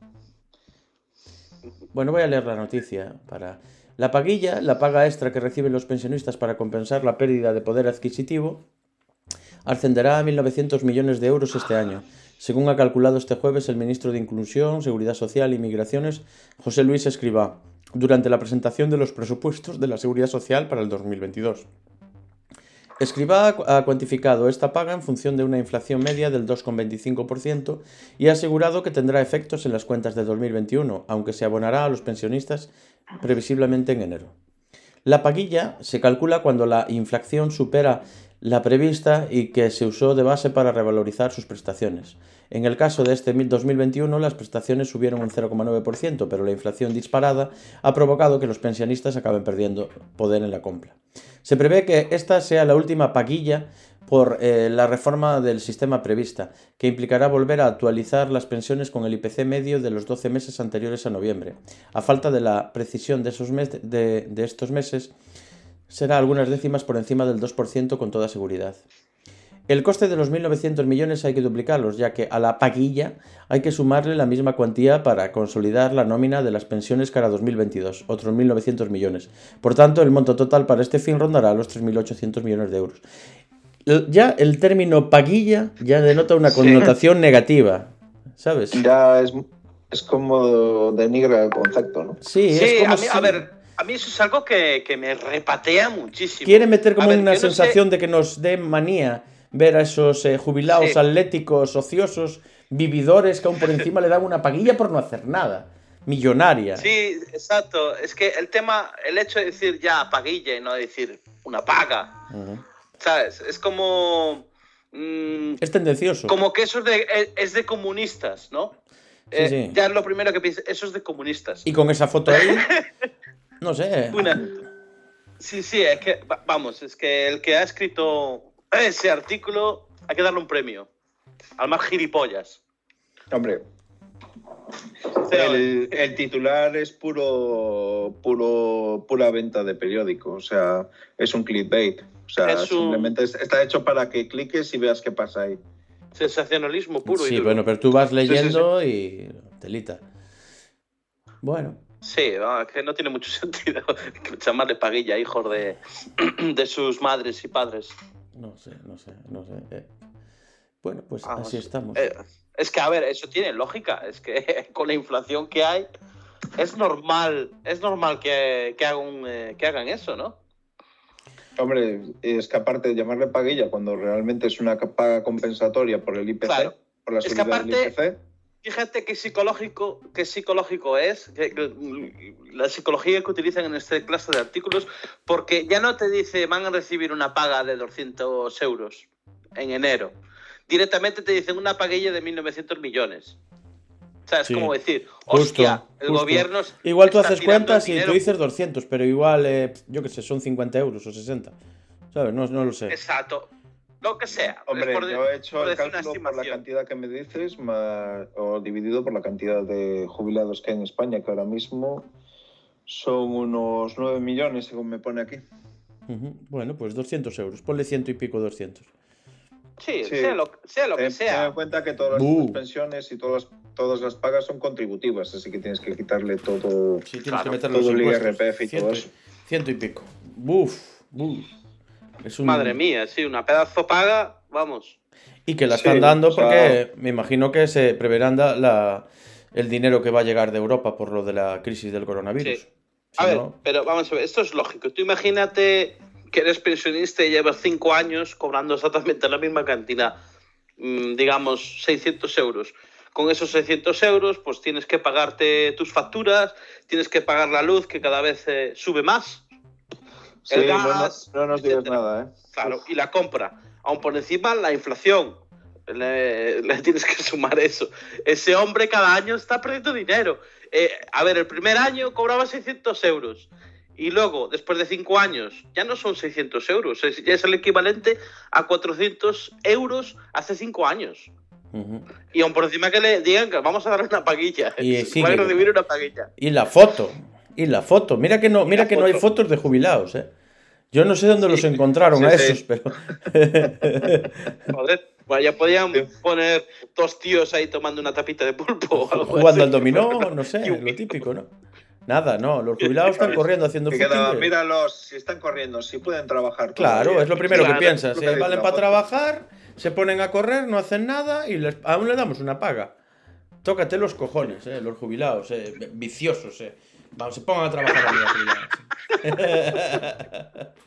Speaker 2: Bueno, voy a leer la noticia para... La paguilla, la paga extra que reciben los pensionistas para compensar la pérdida de poder adquisitivo, ascenderá a 1.900 millones de euros este año, según ha calculado este jueves el ministro de Inclusión, Seguridad Social y Migraciones, José Luis Escribá, durante la presentación de los presupuestos de la Seguridad Social para el 2022. Escribá ha cuantificado esta paga en función de una inflación media del 2,25% y ha asegurado que tendrá efectos en las cuentas de 2021, aunque se abonará a los pensionistas previsiblemente en enero. La paguilla se calcula cuando la inflación supera la prevista y que se usó de base para revalorizar sus prestaciones. En el caso de este 2021, las prestaciones subieron un 0,9%, pero la inflación disparada ha provocado que los pensionistas acaben perdiendo poder en la compra. Se prevé que esta sea la última paguilla por eh, la reforma del sistema prevista, que implicará volver a actualizar las pensiones con el IPC medio de los 12 meses anteriores a noviembre. A falta de la precisión de, esos de estos meses, será algunas décimas por encima del 2% con toda seguridad. El coste de los 1.900 millones hay que duplicarlos, ya que a la paguilla hay que sumarle la misma cuantía para consolidar la nómina de las pensiones cara 2022, otros 1.900 millones. Por tanto, el monto total para este fin rondará los 3.800 millones de euros. Ya el término paguilla ya denota una
Speaker 4: Sí.
Speaker 2: connotación negativa, ¿sabes?
Speaker 3: Ya es, es como denigra el concepto, ¿no?
Speaker 2: Sí, es
Speaker 4: Sí,
Speaker 2: como
Speaker 4: a mí, a ver, a mí eso es algo que, que me repatea muchísimo.
Speaker 2: Quiere meter como
Speaker 4: ver,
Speaker 2: una
Speaker 4: yo no sé-
Speaker 2: sensación de que nos dé manía ver a esos eh, jubilados
Speaker 4: Sí.
Speaker 2: atléticos, ociosos, vividores que aún por [LAUGHS] encima le dan una paguilla por no hacer nada. Millonaria.
Speaker 4: Sí, exacto. Es que el tema, el hecho de decir ya paguilla y no decir una paga. ¿sabes? Es como. mm,
Speaker 2: Es tendencioso.
Speaker 4: como que eso es de, es- es de comunistas, ¿no? Eh,
Speaker 2: sí.
Speaker 4: Ya es lo primero que piensas, eso es de comunistas.
Speaker 2: Y con esa foto ahí, [LAUGHS] no sé.
Speaker 4: Una. Sí, sí, es que, va- vamos, es que el que ha escrito ese artículo hay que darle un premio. Al más gilipollas.
Speaker 3: Hombre, el, el titular es puro, puro, pura venta de periódico, o sea, es un clickbait. O sea,
Speaker 4: Es
Speaker 3: simplemente es- está hecho para que cliques y veas qué pasa ahí.
Speaker 4: Sensacionalismo puro y
Speaker 2: Sí,
Speaker 4: duro.
Speaker 2: bueno, pero tú vas
Speaker 3: sí,
Speaker 2: leyendo y telita. Bueno,
Speaker 4: Sí, no, es que no tiene mucho [LAUGHS] sentido llamarle paguilla hijos de, [CLEARS THROAT] de sus madres y padres.
Speaker 2: no sé, no sé, no sé. eh. Bueno, pues
Speaker 4: Vamos,
Speaker 2: así estamos.
Speaker 4: Eh, es que, a ver, eso tiene lógica. Es que [LAUGHS] con la inflación que hay, es normal, es normal que, que, hagan, eh, que hagan eso, ¿no?
Speaker 3: Hombre, es que aparte de llamarle paguilla cuando realmente es una paga compensatoria por el IPC,
Speaker 4: Claro.
Speaker 3: por la
Speaker 4: Es que
Speaker 3: subida del IPC,
Speaker 4: Fíjate qué psicológico, qué psicológico es, que- que- la psicología que utilizan en esta clase de artículos, porque ya no te dice van a recibir una paga de 200 euros en enero. directamente te dicen una paguilla de 1.900 millones. O sea, es
Speaker 2: Sí.
Speaker 4: como decir,
Speaker 2: Justo,
Speaker 4: hostia, el
Speaker 2: justo.
Speaker 4: gobierno...
Speaker 2: Igual tú haces cuentas y tú dices 200, pero igual, eh, yo qué sé, son 50 euros o 60. ¿Sabes? No, no lo sé.
Speaker 4: Exacto. Lo que sea.
Speaker 3: Hombre,
Speaker 4: Es por-
Speaker 3: yo he hecho
Speaker 4: por
Speaker 3: el cálculo por la cantidad que me dices, más, o dividido por la cantidad de jubilados que hay en España, que ahora mismo son unos 9 millones, según me pone aquí.
Speaker 2: Bueno, pues 200 euros. Ponle ciento y pico 200.
Speaker 4: Sí,
Speaker 3: Sí.
Speaker 4: sea lo, sea lo que
Speaker 3: Ten- ten
Speaker 4: sea.
Speaker 3: en cuenta que todas las pensiones y todas las, todas las pagas son contributivas, así que tienes que quitarle todo.
Speaker 2: Sí, tienes
Speaker 4: Claro,
Speaker 2: que meter
Speaker 3: todo
Speaker 2: los
Speaker 3: el
Speaker 2: impuestos.
Speaker 3: IRPF y todo
Speaker 2: ciento,
Speaker 3: eso.
Speaker 2: ciento y pico. Buf, buf. Es un-
Speaker 4: Madre mía, sí, una pedazo paga, vamos.
Speaker 2: Y que la
Speaker 3: Sí,
Speaker 2: están dando
Speaker 3: o sea-
Speaker 2: porque me imagino que se preverán da- la, el dinero que va a llegar de Europa por lo de la crisis del coronavirus.
Speaker 4: Sí.
Speaker 2: Si
Speaker 4: A ver, pero vamos a ver, esto es lógico. Tú imagínate que eres pensionista y llevas cinco años cobrando exactamente la misma cantidad, mm, digamos 600 euros. Con esos 600 euros, pues tienes que pagarte tus facturas, tienes que pagar la luz, que cada vez eh, sube más,
Speaker 3: Sí,
Speaker 4: El
Speaker 3: no, no- no digas nada, ¿eh?
Speaker 4: claro, y la compra. Aún por encima, la inflación. Le, le [LAUGHS] tienes que sumar eso. Ese hombre cada año está perdiendo dinero. Eh, a ver, el primer año cobraba 600 euros. Y luego, después de cinco años, ya no son 600 euros. Es, ya es el equivalente a 400 euros hace cinco años.
Speaker 2: Ujú.
Speaker 4: Y aún por encima que le digan que vamos a darle una paguilla.
Speaker 2: Y [LAUGHS]
Speaker 4: a recibir una paguilla.
Speaker 2: Y la foto. Y la foto. Mira que no, mira que no hay
Speaker 4: foto.
Speaker 2: fotos de jubilados, ¿eh? Yo no sé dónde los encontraron
Speaker 3: Sí,
Speaker 2: a
Speaker 3: sí.
Speaker 2: esos, pero. [LAUGHS]
Speaker 4: Joder, bueno, ya podían poner dos tíos ahí tomando una tapita de pulpo o algo
Speaker 2: Jugando
Speaker 4: así.
Speaker 2: al dominó, [LAUGHS] no sé, lo típico, ¿no? Nada, no. Los jubilados están corriendo haciendo
Speaker 3: queda,
Speaker 2: de-
Speaker 3: míralos, si están corriendo, si pueden trabajar.
Speaker 2: Claro, es lo primero
Speaker 4: Claro,
Speaker 2: que piensas.
Speaker 3: dice
Speaker 2: valen para trabajar, se ponen a correr, no hacen nada y les- aún le damos una paga. Tócate los cojones, eh, los jubilados, eh, viciosos. Eh. Vamos, se pongan a trabajar a es [LAUGHS]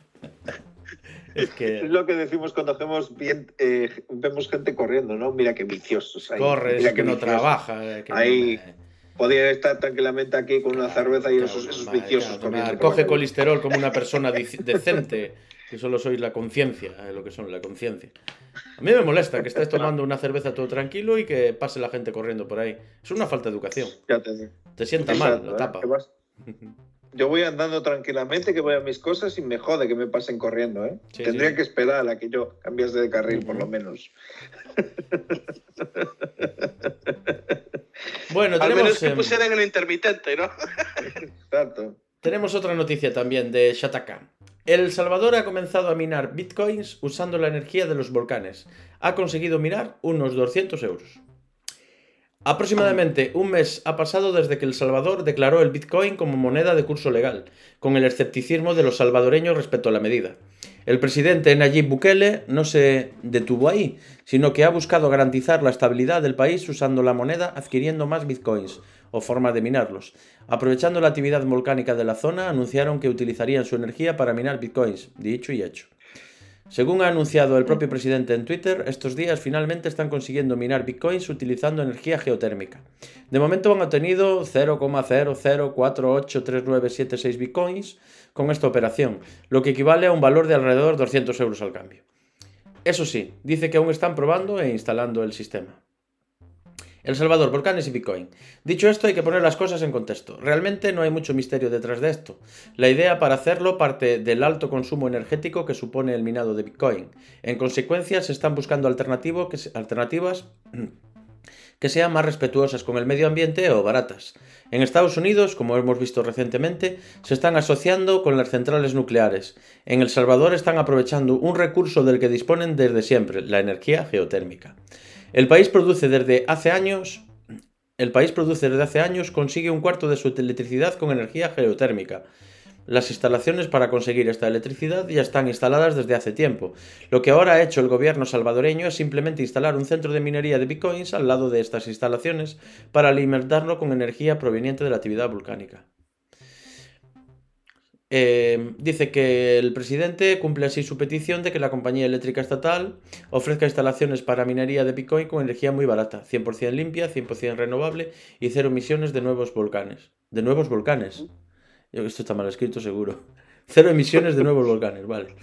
Speaker 3: Es
Speaker 2: que
Speaker 3: lo que decimos cuando vemos, bien, eh, vemos gente corriendo, ¿no? Mira qué viciosos. Ahí.
Speaker 2: corre,
Speaker 3: Mira
Speaker 2: es que no trabaja. eh, que
Speaker 3: Ahí,
Speaker 2: eh,
Speaker 3: Podría estar tranquilamente aquí con una cerveza y esos, esos
Speaker 2: Madre,
Speaker 3: viciosos
Speaker 2: claro,
Speaker 3: corriendo.
Speaker 2: Coge colesterol como una persona [LAUGHS] decente, que solo sois la conciencia, eh, lo que son la conciencia. A mí me molesta que estés tomando una cerveza todo tranquilo y que pase la gente corriendo por ahí. Es una falta de educación.
Speaker 3: Ya te
Speaker 2: sienta mal la tapa.
Speaker 3: Yo voy andando tranquilamente, que voy a mis cosas y me jode que me pasen corriendo, ¿eh?
Speaker 2: Sí,
Speaker 3: Tendría
Speaker 2: sí.
Speaker 3: que esperar a que yo cambiase de carril, por lo menos. [LAUGHS]
Speaker 2: Bueno,
Speaker 4: Al menos
Speaker 2: tenemos,
Speaker 4: que
Speaker 2: em,
Speaker 4: pusieran el intermitente, ¿no? [LAUGHS]
Speaker 3: Exacto.
Speaker 2: tenemos otra noticia también de Shataka. El Salvador ha comenzado a minar bitcoins usando la energía de los volcanes. Ha conseguido minar unos 200 euros. Aproximadamente un mes ha pasado desde que El Salvador declaró el Bitcoin como moneda de curso legal, con el escepticismo de los salvadoreños respecto a la medida. El presidente Nayib Bukele no se detuvo ahí, sino que ha buscado garantizar la estabilidad del país usando la moneda adquiriendo más bitcoins o forma de minarlos. Aprovechando la actividad volcánica de la zona, anunciaron que utilizarían su energía para minar bitcoins, dicho y hecho. Según ha anunciado el propio presidente en Twitter, estos días finalmente están consiguiendo minar bitcoins utilizando energía geotérmica. De momento han obtenido 0,00483976 bitcoins con esta operación, lo que equivale a un valor de alrededor de 200 euros al cambio. Eso sí, dice que aún están probando e instalando el sistema. El Salvador, volcanes y Bitcoin. Dicho esto, hay que poner las cosas en contexto. Realmente no hay mucho misterio detrás de esto. La idea para hacerlo parte del alto consumo energético que supone el minado de Bitcoin. En consecuencia, se están buscando alternativas [CLEARS THROAT] que sean más respetuosas con el medio ambiente o baratas. En Estados Unidos, como hemos visto recientemente, se están asociando con las centrales nucleares. En El Salvador están aprovechando un recurso del que disponen desde siempre, la energía geotérmica. El país produce desde hace años el país produce desde hace años consigue un cuarto de su electricidad con energía geotérmica. Las instalaciones para conseguir esta electricidad ya están instaladas desde hace tiempo. Lo que ahora ha hecho el gobierno salvadoreño es simplemente instalar un centro de minería de bitcoins al lado de estas instalaciones para alimentarlo con energía proveniente de la actividad volcánica. Eh, dice que el presidente cumple así su petición de que la compañía eléctrica estatal ofrezca instalaciones para minería de Bitcoin con energía muy barata, 100% limpia, 100% renovable y cero emisiones de nuevos volcanes. De nuevos volcanes. Yo, Esto está mal escrito seguro. [LAUGHS] Cero emisiones de nuevos volcanes, vale.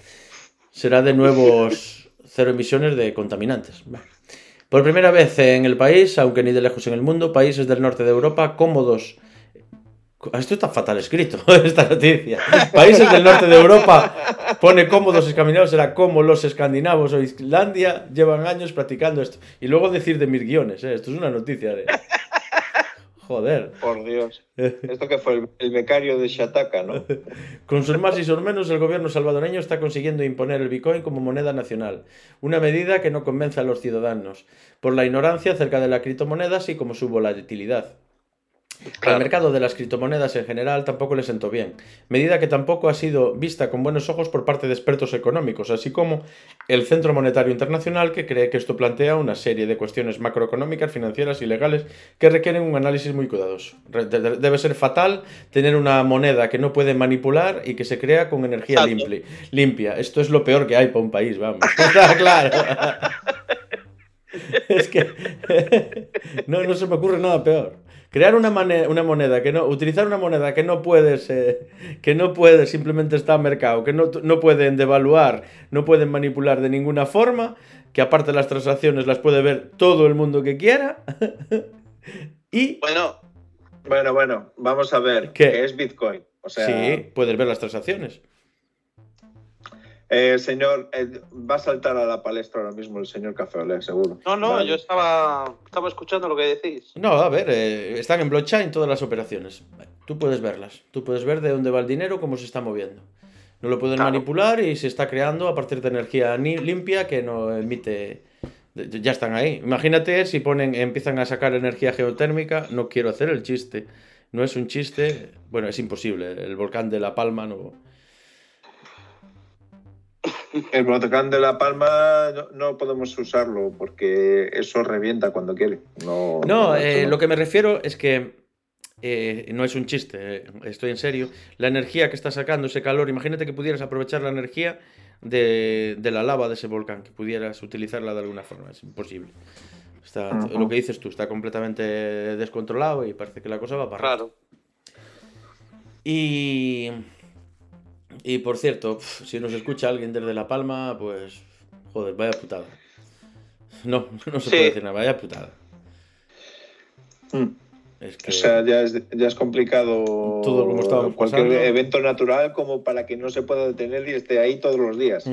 Speaker 2: Será de nuevos cero emisiones de contaminantes. Por primera vez en el país, aunque ni de lejos en el mundo, países del norte de Europa cómodos esto está fatal escrito, [LAUGHS] esta noticia. Países del norte de Europa pone cómodos escandinavos, será como los escandinavos o Islandia llevan años practicando esto. Y luego decir de mis guiones, ¿eh? esto es una noticia de... Joder.
Speaker 3: Por Dios. Esto que fue el, becario de Shataka, ¿no? [LAUGHS]
Speaker 2: Con sus más y sus menos, el gobierno salvadoreño está consiguiendo imponer el Bitcoin como moneda nacional. Una medida que no convence a los ciudadanos, por la ignorancia acerca de la criptomoneda, así como su volatilidad. El mercado de las criptomonedas en general tampoco le sentó bien, medida que tampoco ha sido vista con buenos ojos por parte de expertos económicos, así como el Centro Monetario Internacional, que cree que esto plantea una serie de cuestiones macroeconómicas, financieras y legales que requieren un análisis muy cuidadoso. Debe ser fatal tener una moneda que no puede manipular y que se crea con energía limpia. Esto es lo peor que hay para un país, vamos. [LAUGHS] Está claro. [LAUGHS] es que [LAUGHS] no, no se me ocurre nada peor. Crear una, una moneda que no, utilizar una moneda que no puedes, que no puede, simplemente está en mercado, que no, no pueden devaluar, no pueden manipular de ninguna forma, que aparte las transacciones las puede ver todo el mundo que quiera. [LAUGHS] y...
Speaker 3: Bueno, bueno, bueno, vamos a ver qué, es Bitcoin. O sea...
Speaker 2: Sí, puedes ver las transacciones.
Speaker 3: Eh, señor, eh, va a saltar a la palestra ahora mismo el señor Café seguro.
Speaker 4: No, no, yo estaba, estaba escuchando lo que decís.
Speaker 2: No, a ver, eh, están en blockchain todas las operaciones. Tú puedes verlas. Tú puedes ver de dónde va el dinero, cómo se está moviendo. No lo pueden manipular y se está creando a partir de energía limpia que no emite. Ya están ahí. Imagínate si ponen, empiezan a sacar energía geotérmica. No quiero hacer el chiste. No es un chiste. Bueno, es imposible. El volcán de La Palma no
Speaker 3: el volcán de La Palma no, podemos usarlo porque eso revienta cuando quiere. No,
Speaker 2: no, eh, lo que me refiero es que eh, no es un chiste, eh, estoy en serio. La energía que está sacando ese calor, imagínate que pudieras aprovechar la energía de, la lava de ese volcán, que pudieras utilizarla de alguna forma, es imposible. Está, Lo que dices tú, está completamente descontrolado y parece que la cosa va para
Speaker 4: Claro.
Speaker 2: Y y por cierto, si nos escucha alguien desde La Palma, pues. Joder, vaya putada. No, [LAUGHS] no se puede decir nada, vaya putada.
Speaker 3: Mm. O sea, ya es, ya es complicado todo como cualquier evento natural como para que no se pueda detener y esté ahí todos los días.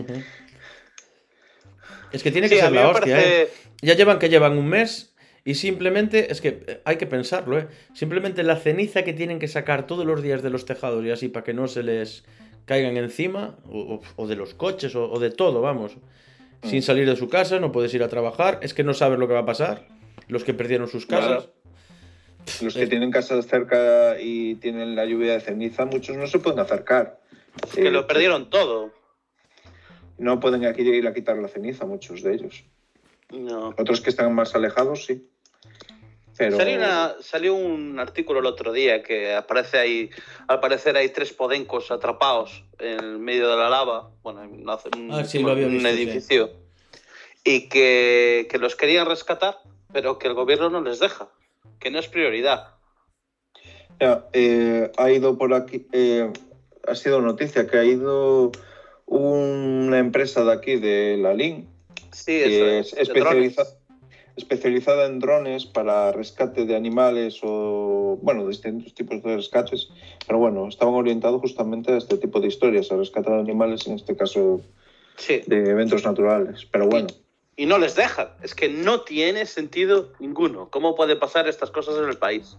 Speaker 2: Es que tiene que ser la hostia, ¿eh? Ya llevan que llevan un mes y simplemente, es que eh, hay que pensarlo, ¿eh? Simplemente la ceniza que tienen que sacar todos los días de los tejados y así para que no se les caigan encima, o, de los coches, o, de todo, vamos. Mm. Sin salir de su casa, no puedes ir a trabajar, es que no sabes lo que va a pasar. Los que perdieron sus casas.
Speaker 3: Los que tienen casas cerca y tienen la lluvia de ceniza, muchos no se pueden acercar.
Speaker 4: que lo perdieron todo.
Speaker 3: No pueden aquí ir a quitar la ceniza, muchos de ellos. Otros que están más alejados, sí.
Speaker 4: Salió, un artículo el otro día que aparece ahí, al parecer hay tres podencos atrapados en el medio de la lava, bueno, en un, ah, edificio, y que, los querían rescatar, pero que el gobierno no les deja, que no es prioridad.
Speaker 3: Eh, ha ido por aquí, eh, ha sido noticia que ha ido una empresa de aquí, de la LIN,
Speaker 4: sí, es,
Speaker 3: especializada especializada en drones para rescate de animales o, bueno, distintos tipos de rescates, pero bueno, estaban orientados justamente a este tipo de historias, a rescatar animales, en este caso de eventos naturales, pero bueno.
Speaker 4: Y, no les dejan, es que no tiene sentido ninguno. ¿Cómo puede pasar estas cosas en el país?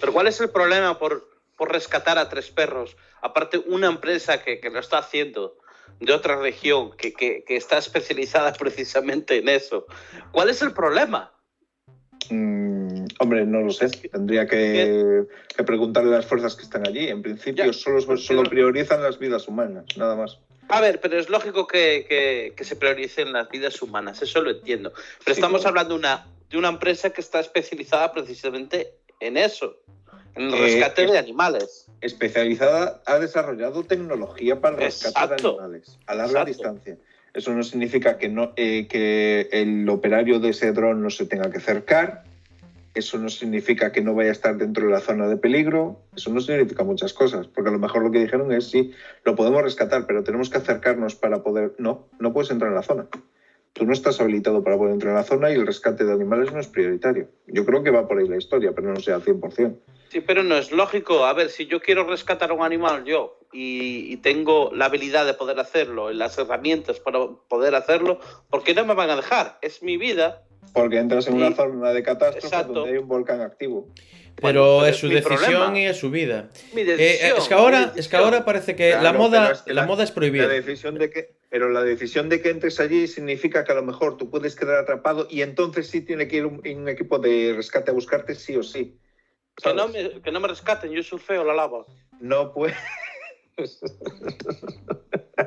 Speaker 4: Pero ¿cuál es el problema por, por rescatar a tres perros? Aparte, una empresa que, que lo está haciendo, de otra región que, que, que, está especializada precisamente en eso. ¿Cuál es el problema?
Speaker 3: Mm, hombre, no lo sé. Tendría que, que, preguntarle a las fuerzas que están allí. En principio, solo, solo priorizan las vidas humanas, nada más.
Speaker 4: A ver, pero es lógico que, que, se prioricen las vidas humanas, eso lo entiendo. Pero estamos hablando de una, de una empresa que está especializada precisamente en eso, en el eh, rescate de animales
Speaker 3: especializada ha desarrollado tecnología para rescatar animales a larga distancia. Eso no significa que, no, eh, que el operario de ese dron no se tenga que acercar, eso no significa que no vaya a estar dentro de la zona de peligro, eso no significa muchas cosas, porque a lo mejor lo que dijeron es sí, lo podemos rescatar, pero tenemos que acercarnos para poder... No, no puedes entrar en la zona. Tú no estás habilitado para poder entrar en la zona y el rescate de animales no es prioritario. Yo creo que va por ahí la historia, pero no sé al 100%.
Speaker 4: Sí, pero no es lógico. A ver, si yo quiero rescatar a un animal yo y, y tengo la habilidad de poder hacerlo, y las herramientas para poder hacerlo, ¿por qué no me van a dejar? Es mi vida.
Speaker 3: Porque entras en
Speaker 4: Sí.
Speaker 3: una zona de catástrofe
Speaker 4: Exacto.
Speaker 3: donde hay un volcán activo.
Speaker 2: Pero
Speaker 4: Bueno,
Speaker 2: es su decisión
Speaker 4: problema.
Speaker 2: y es su vida.
Speaker 4: Mi
Speaker 2: Eh,
Speaker 4: decisión.
Speaker 2: eh, es que ahora,
Speaker 4: mi
Speaker 2: es que ahora parece que la moda,
Speaker 3: es que
Speaker 2: la,
Speaker 3: la-
Speaker 2: moda es prohibir.
Speaker 3: La decisión de que, pero la decisión de que entres allí significa que a lo mejor tú puedes quedar atrapado y entonces sí tiene que ir un, un equipo de rescate a buscarte sí o sí.
Speaker 4: Que no, me, que no me rescaten, yo surfeo la lava.
Speaker 3: No puedes. [LAUGHS]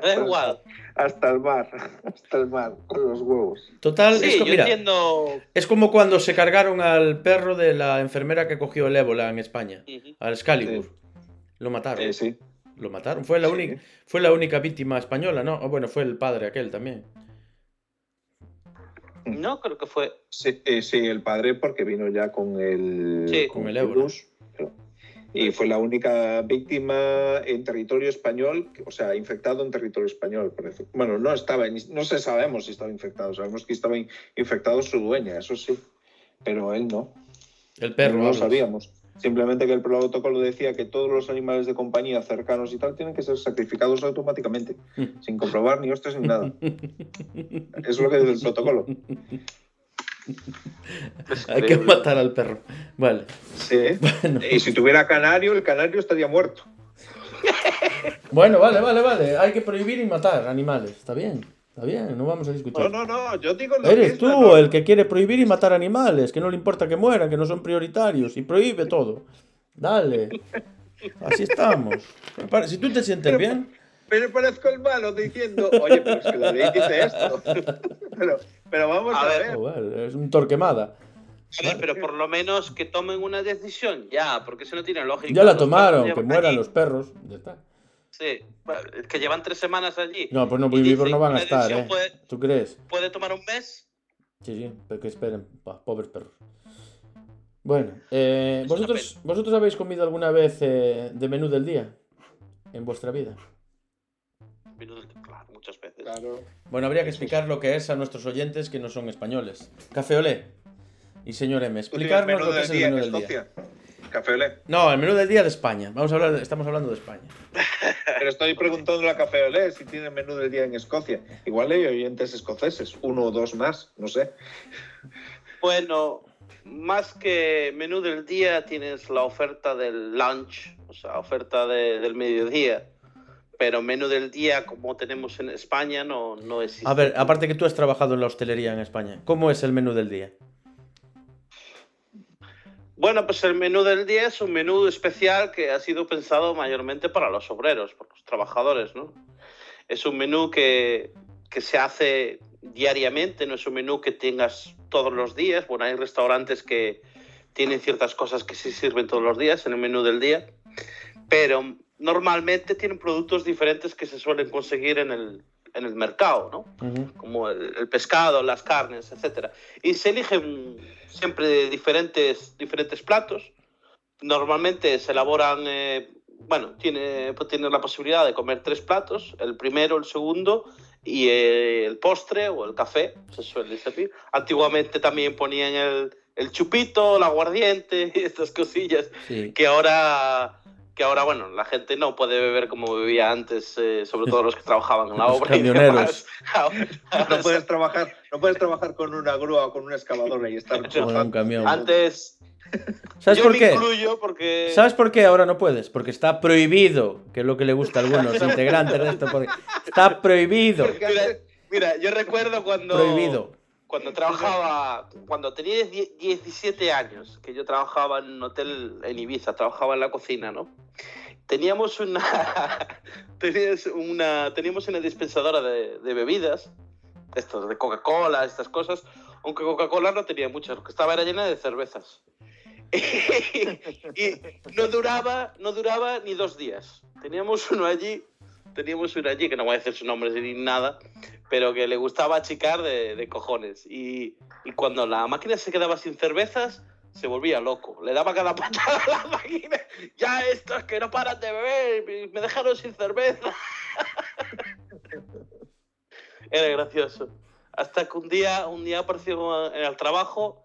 Speaker 4: Da igual.
Speaker 3: hasta el mar, hasta el mar, con los huevos.
Speaker 2: Total, es,
Speaker 4: Sí,
Speaker 2: co-
Speaker 4: yo
Speaker 2: mira,
Speaker 4: entiendo.
Speaker 2: es como cuando se cargaron al perro de la enfermera que cogió el ébola en España,
Speaker 4: Ujú.
Speaker 2: al Excalibur.
Speaker 3: Sí.
Speaker 2: Lo mataron.
Speaker 3: Eh, sí.
Speaker 2: Lo mataron. Fue la,
Speaker 3: Sí.
Speaker 2: única, fue la única víctima española, ¿no? Bueno, fue el padre aquel también.
Speaker 4: No, creo que fue.
Speaker 3: Sí, eh, sí, el padre porque vino ya con el,
Speaker 4: Sí.
Speaker 2: Con el ébola.
Speaker 3: virus, pero- Y fue la única víctima en territorio español, o sea, infectado en territorio español, parece. Bueno, no estaba, no se sabemos si estaba infectado, sabemos que estaba in- infectado su dueña, eso sí, pero él no.
Speaker 2: El perro.
Speaker 3: no lo sabíamos. Simplemente que el protocolo decía que todos los animales de compañía cercanos y tal tienen que ser sacrificados automáticamente, [LAUGHS] sin comprobar ni hostias ni nada. Es lo que dice el protocolo.
Speaker 2: Hay que matar al perro. Vale.
Speaker 3: Sí.
Speaker 2: Bueno.
Speaker 3: Y si tuviera canario, el canario estaría muerto.
Speaker 2: Bueno, vale, vale, vale. Hay que prohibir y matar animales. Está bien. Está bien, no vamos a discutir.
Speaker 3: No, no, no, yo digo lo que
Speaker 2: Eres
Speaker 3: es
Speaker 2: tú
Speaker 3: norma.
Speaker 2: el que quiere prohibir y matar animales, que no le importa que mueran, que no son prioritarios, y prohíbe todo. Dale. Así estamos. Si tú te sientes bien,
Speaker 3: Pero parezco el malo diciendo, oye, pero es que la ley dice esto. [LAUGHS] pero, pero vamos a,
Speaker 4: A ver.
Speaker 3: ver.
Speaker 2: es un torquemada.
Speaker 4: Sí, pero por lo menos que tomen una decisión ya, porque eso no tiene lógica.
Speaker 2: Ya la
Speaker 4: Los
Speaker 2: tomaron,
Speaker 4: perros
Speaker 2: que mueran
Speaker 4: allí-
Speaker 2: los perros. Ya está.
Speaker 4: Sí, es que llevan tres semanas allí.
Speaker 2: No, pues no,
Speaker 4: Y
Speaker 2: vivos
Speaker 4: dicen
Speaker 2: no van a estar, ¿eh?
Speaker 4: Puede,
Speaker 2: ¿Tú crees?
Speaker 4: puede tomar un mes.
Speaker 2: Sí, sí, pero que esperen, pa, pobres perros. Bueno, eh, ¿vosotros, ¿vosotros habéis comido alguna vez eh, de menú del día en vuestra vida?
Speaker 4: Claro, muchas veces.
Speaker 3: Claro.
Speaker 2: Bueno, habría que explicar lo que es a nuestros oyentes que no son españoles. Café Olé. Y señor M,
Speaker 3: ¿Tú tienes
Speaker 2: explicarnos
Speaker 3: menú
Speaker 2: lo que
Speaker 3: del
Speaker 2: es el
Speaker 3: día en
Speaker 2: menú del día.
Speaker 3: Escocia? Café Olé.
Speaker 2: No, el menú del día de España. Vamos a hablar, de- estamos hablando de España. [LAUGHS]
Speaker 3: Pero estoy preguntando a Café Olé si tiene menú del día en Escocia. Igual hay oyentes escoceses, uno o dos más, no sé.
Speaker 4: Bueno, más que menú del día, tienes la oferta del lunch, o sea, oferta de- del mediodía. Pero menú del día, como tenemos en España, no, no existe.
Speaker 2: A ver, aparte que tú has trabajado en la hostelería en España, ¿cómo es el menú del día?
Speaker 4: Bueno, pues el menú del día es un menú especial que ha sido pensado mayormente para los obreros, para los trabajadores, ¿no? Es un menú que, que se hace diariamente, no es un menú que tengas todos los días. Bueno, hay restaurantes que tienen ciertas cosas que sí sirven todos los días en el menú del día, pero normalmente tienen productos diferentes que se suelen conseguir en el, en el mercado, ¿no?
Speaker 2: Ujú.
Speaker 4: como el, el pescado, las carnes, etcétera. Y se eligen siempre diferentes, diferentes platos. Normalmente se elaboran, eh, bueno, tiene, pues tiene la posibilidad de comer tres platos, el primero, el segundo y eh, el postre o el café, se suele servir. Antiguamente también ponían el, el chupito, el aguardiente [LAUGHS] y estas cosillas
Speaker 2: Sí.
Speaker 4: que ahora que ahora bueno la gente no puede beber como bebía antes eh, sobre todo los que trabajaban en la
Speaker 2: Los
Speaker 4: obra
Speaker 2: camioneros. [LAUGHS]
Speaker 4: ahora
Speaker 3: No puedes trabajar, no puedes trabajar con una grúa o con una excavadora y estar
Speaker 2: O en un camión.
Speaker 4: antes
Speaker 2: ¿Sabes
Speaker 4: yo
Speaker 2: por
Speaker 4: me
Speaker 2: qué?
Speaker 4: incluyo porque
Speaker 2: ¿Sabes por qué ahora no puedes? Porque está prohibido, que es lo que le gusta a algunos [LAUGHS] integrantes de esto. porque Está prohibido.
Speaker 4: Mira, mira yo recuerdo cuando
Speaker 2: Prohibido.
Speaker 4: Cuando [LAUGHS] trabajaba cuando tenía die- 17 años que yo trabajaba en un hotel en Ibiza trabajaba en la cocina no teníamos una [LAUGHS] tenías una teníamos una dispensadora de, de bebidas estos de Coca-Cola estas cosas aunque Coca-Cola no tenía muchas lo que estaba era llena de cervezas. [LAUGHS] Y no duraba no duraba ni dos días. Teníamos uno allí teníamos uno allí que no voy a decir su nombre ni nada pero que le gustaba achicar de, de cojones. Y, y cuando la máquina se quedaba sin cervezas, se volvía loco. Le daba cada [LAUGHS] patada a la máquina. Ya estos que no paran de beber, me dejaron sin cerveza. [LAUGHS] Era gracioso. Hasta que un día, un día apareció en el trabajo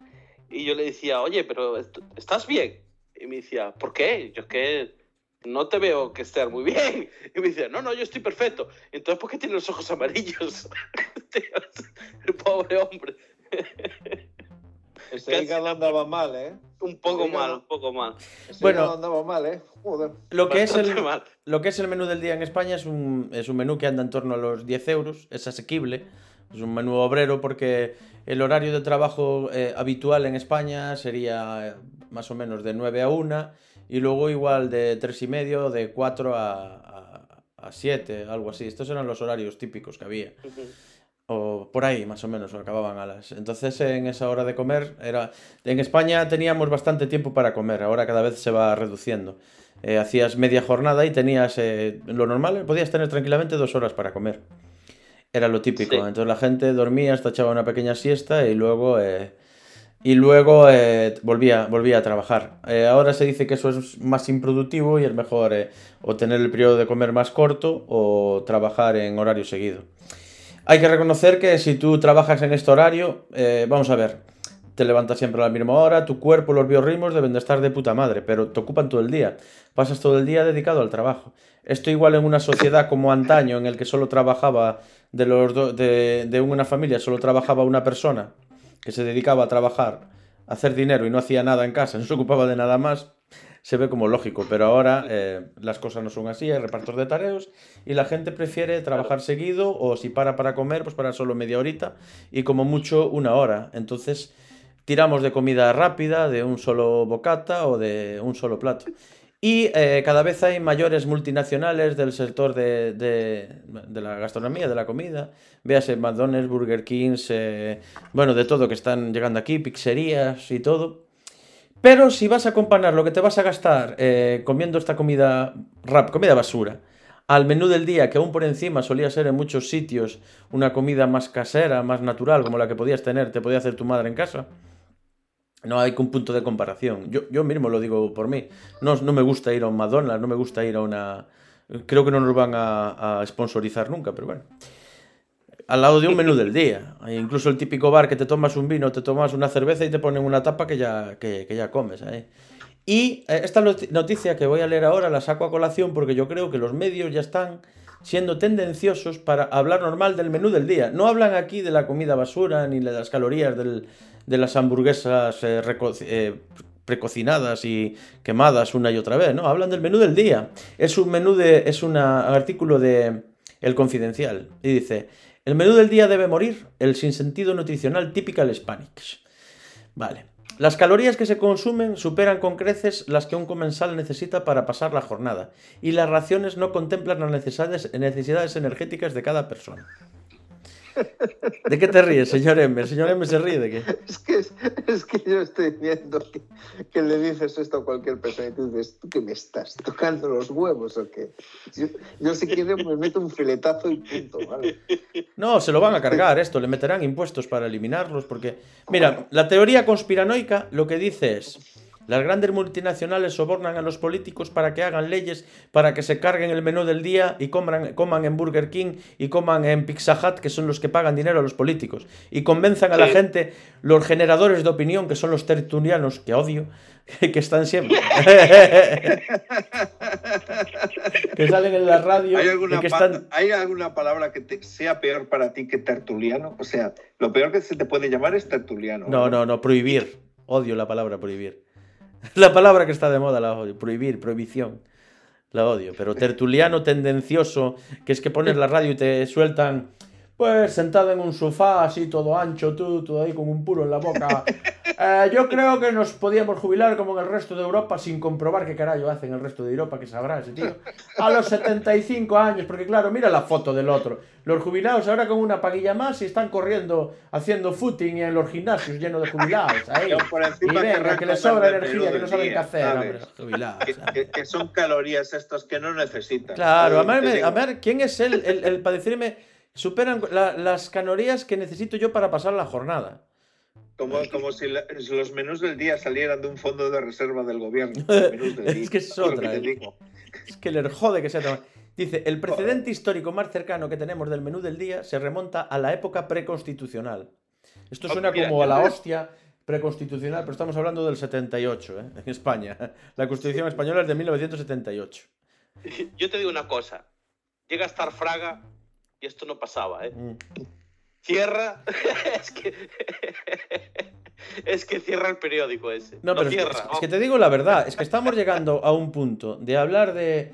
Speaker 4: y yo le decía, oye, pero ¿estás bien? Y me decía, ¿por qué? Yo es que no te veo que estés muy bien. Y me decía, no, no, yo estoy perfecto. Entonces, ¿por qué tiene los ojos amarillos? [LAUGHS] el pobre hombre.
Speaker 3: Ese hígado andaba mal, ¿eh?
Speaker 4: Un poco mal, un poco mal.
Speaker 3: Ese bueno, andaba mal, ¿eh? Joder.
Speaker 2: Lo que, es el, lo que es el menú del día en España es un, es un menú que anda en torno a los 10 euros, es asequible, es un menú obrero porque el horario de trabajo eh, habitual en España sería eh, más o menos de 9 a 1 y luego igual de 3 y medio, de 4 a, a, 7, algo así. Estos eran los horarios típicos que había. O por ahí, más o menos, o acababan a las. Entonces, en esa hora de comer, era. En España teníamos bastante tiempo para comer, ahora cada vez se va reduciendo. Eh, hacías media jornada y tenías. Eh, lo normal, podías tener tranquilamente dos horas para comer. Era lo típico. Entonces la gente dormía, hasta echaba una pequeña siesta y luego. Eh, y luego volvía, volvía a trabajar. ahora se dice que eso es más improductivo y es mejor o tener el periodo de comer más corto o trabajar en horario seguido. Hay que reconocer que si tú trabajas en este horario, eh, vamos a ver, te levantas siempre a la misma hora, tu cuerpo, los biorritmos deben de estar de puta madre, pero te ocupan todo el día. Pasas todo el día dedicado al trabajo. Esto igual en una sociedad como antaño, en el que solo trabajaba de, los de, de una familia, solo trabajaba una persona que se dedicaba a trabajar, a hacer dinero y no hacía nada en casa, no se ocupaba de nada más, se ve como lógico, pero ahora eh, las cosas no son así, hay repartos de tareas y la gente prefiere trabajar seguido o si para para comer, pues para solo media horita y como mucho una hora. Entonces tiramos de comida rápida, de un solo bocata o de un solo plato. Y eh, cada vez hay mayores multinacionales del sector de, de, de, la gastronomía, de la comida. Véase McDonald's, Burger King, eh, bueno, de todo que están llegando aquí, pizzerías y todo. Pero si vas a acompañar lo que te vas a gastar eh, comiendo esta comida rap, comida basura, al menú del día, que aún por encima solía ser en muchos sitios una comida más casera, más natural, como la que podías tener, te podía hacer tu madre en casa, no hay un punto de comparación. Yo, yo mismo lo digo por mí. No, no me gusta ir a un Madonna, no me gusta ir a una... Creo que no nos van a, sponsorizar nunca, pero bueno al lado de un menú del día. Hay incluso el típico bar que te tomas un vino, te tomas una cerveza y te ponen una tapa que ya, que, ya comes. Y eh, esta noticia que voy a leer ahora la saco a colación porque yo creo que los medios ya están siendo tendenciosos para hablar normal del menú del día. No hablan aquí de la comida basura ni de las calorías de las hamburguesas eh, precocinadas y quemadas una y otra vez, ¿no? Hablan del menú del día. Es un menú de. es un artículo de El Confidencial. Y dice. El menú del día debe morir, el sinsentido nutricional typical Hispanics. Vale. Las calorías que se consumen superan con creces las que un comensal necesita para pasar la jornada, y las raciones no contemplan las necesidades, energéticas de cada persona. ¿De qué te ríes, señor M? El señor M se ríe de qué.
Speaker 3: Es que, es que yo estoy viendo que, le dices esto a cualquier persona y tú dices, ¿tú qué me estás tocando los huevos o qué? Yo, si quiero me meto un filetazo y punto, ¿vale?
Speaker 2: No, se lo van a cargar esto, le meterán impuestos para eliminarlos porque... Mira, la teoría conspiranoica lo que dice es las grandes multinacionales sobornan a los políticos para que hagan leyes, para que se carguen el menú del día y coman, coman en Burger King y coman en Pizza Hut, que son los que pagan dinero a los políticos. Y convenzan a la gente, los generadores de opinión, que son los tertulianos, que odio, [LAUGHS] que están siempre. [LAUGHS] que salen en la radio.
Speaker 3: ¿Hay alguna,
Speaker 2: que
Speaker 3: están... ¿Hay alguna palabra que sea peor para ti que tertuliano? O sea, lo peor que se te puede llamar es tertuliano.
Speaker 2: No, no, no, prohibir. Odio la palabra prohibir. [LAUGHS] La palabra que está de moda la odio. Prohibir, prohibición. La odio. Pero tertuliano tendencioso, que es que pones la radio y te sueltan pues sentado en un sofá así todo ancho, tú, todo ahí con un puro en la boca. [LAUGHS] Eh, yo creo que nos podíamos jubilar como en el resto de Europa sin comprobar qué carajo hacen el resto de Europa, que sabrá ese tío. A los 75 años, porque claro, mira la foto del otro. Los jubilados ahora con una paguilla más y están corriendo, haciendo footing en los gimnasios llenos de jubilados. Ahí. y venga, que les sobra energía, que no saben qué hacer. jubilados,
Speaker 3: que, son calorías estas que no necesitan.
Speaker 2: Claro, a ver, a ver, ¿quién es él el, el para decirme superan las calorías que necesito yo para pasar la jornada.
Speaker 3: Como, como si, la- los menús del día salieran de un fondo de reserva del gobierno. [LAUGHS] Los menús del
Speaker 2: Es que es otra, eh. Es que le jode que sea tan... Dice, el precedente histórico más cercano que tenemos del menú del día se remonta a la época preconstitucional. Esto suena
Speaker 3: mira,
Speaker 2: como a la hostia preconstitucional, pero estamos hablando del 78, ¿eh? en España. La Constitución española es de 1978.
Speaker 4: Yo te digo una cosa. Llega a estar Fraga y esto no pasaba, ¿eh?
Speaker 2: Mm.
Speaker 4: Cierra. [LAUGHS] es que. [LAUGHS] es que cierra el periódico ese.
Speaker 2: No, pero es que- es, es que te digo la verdad, es que estamos llegando a un punto de hablar de...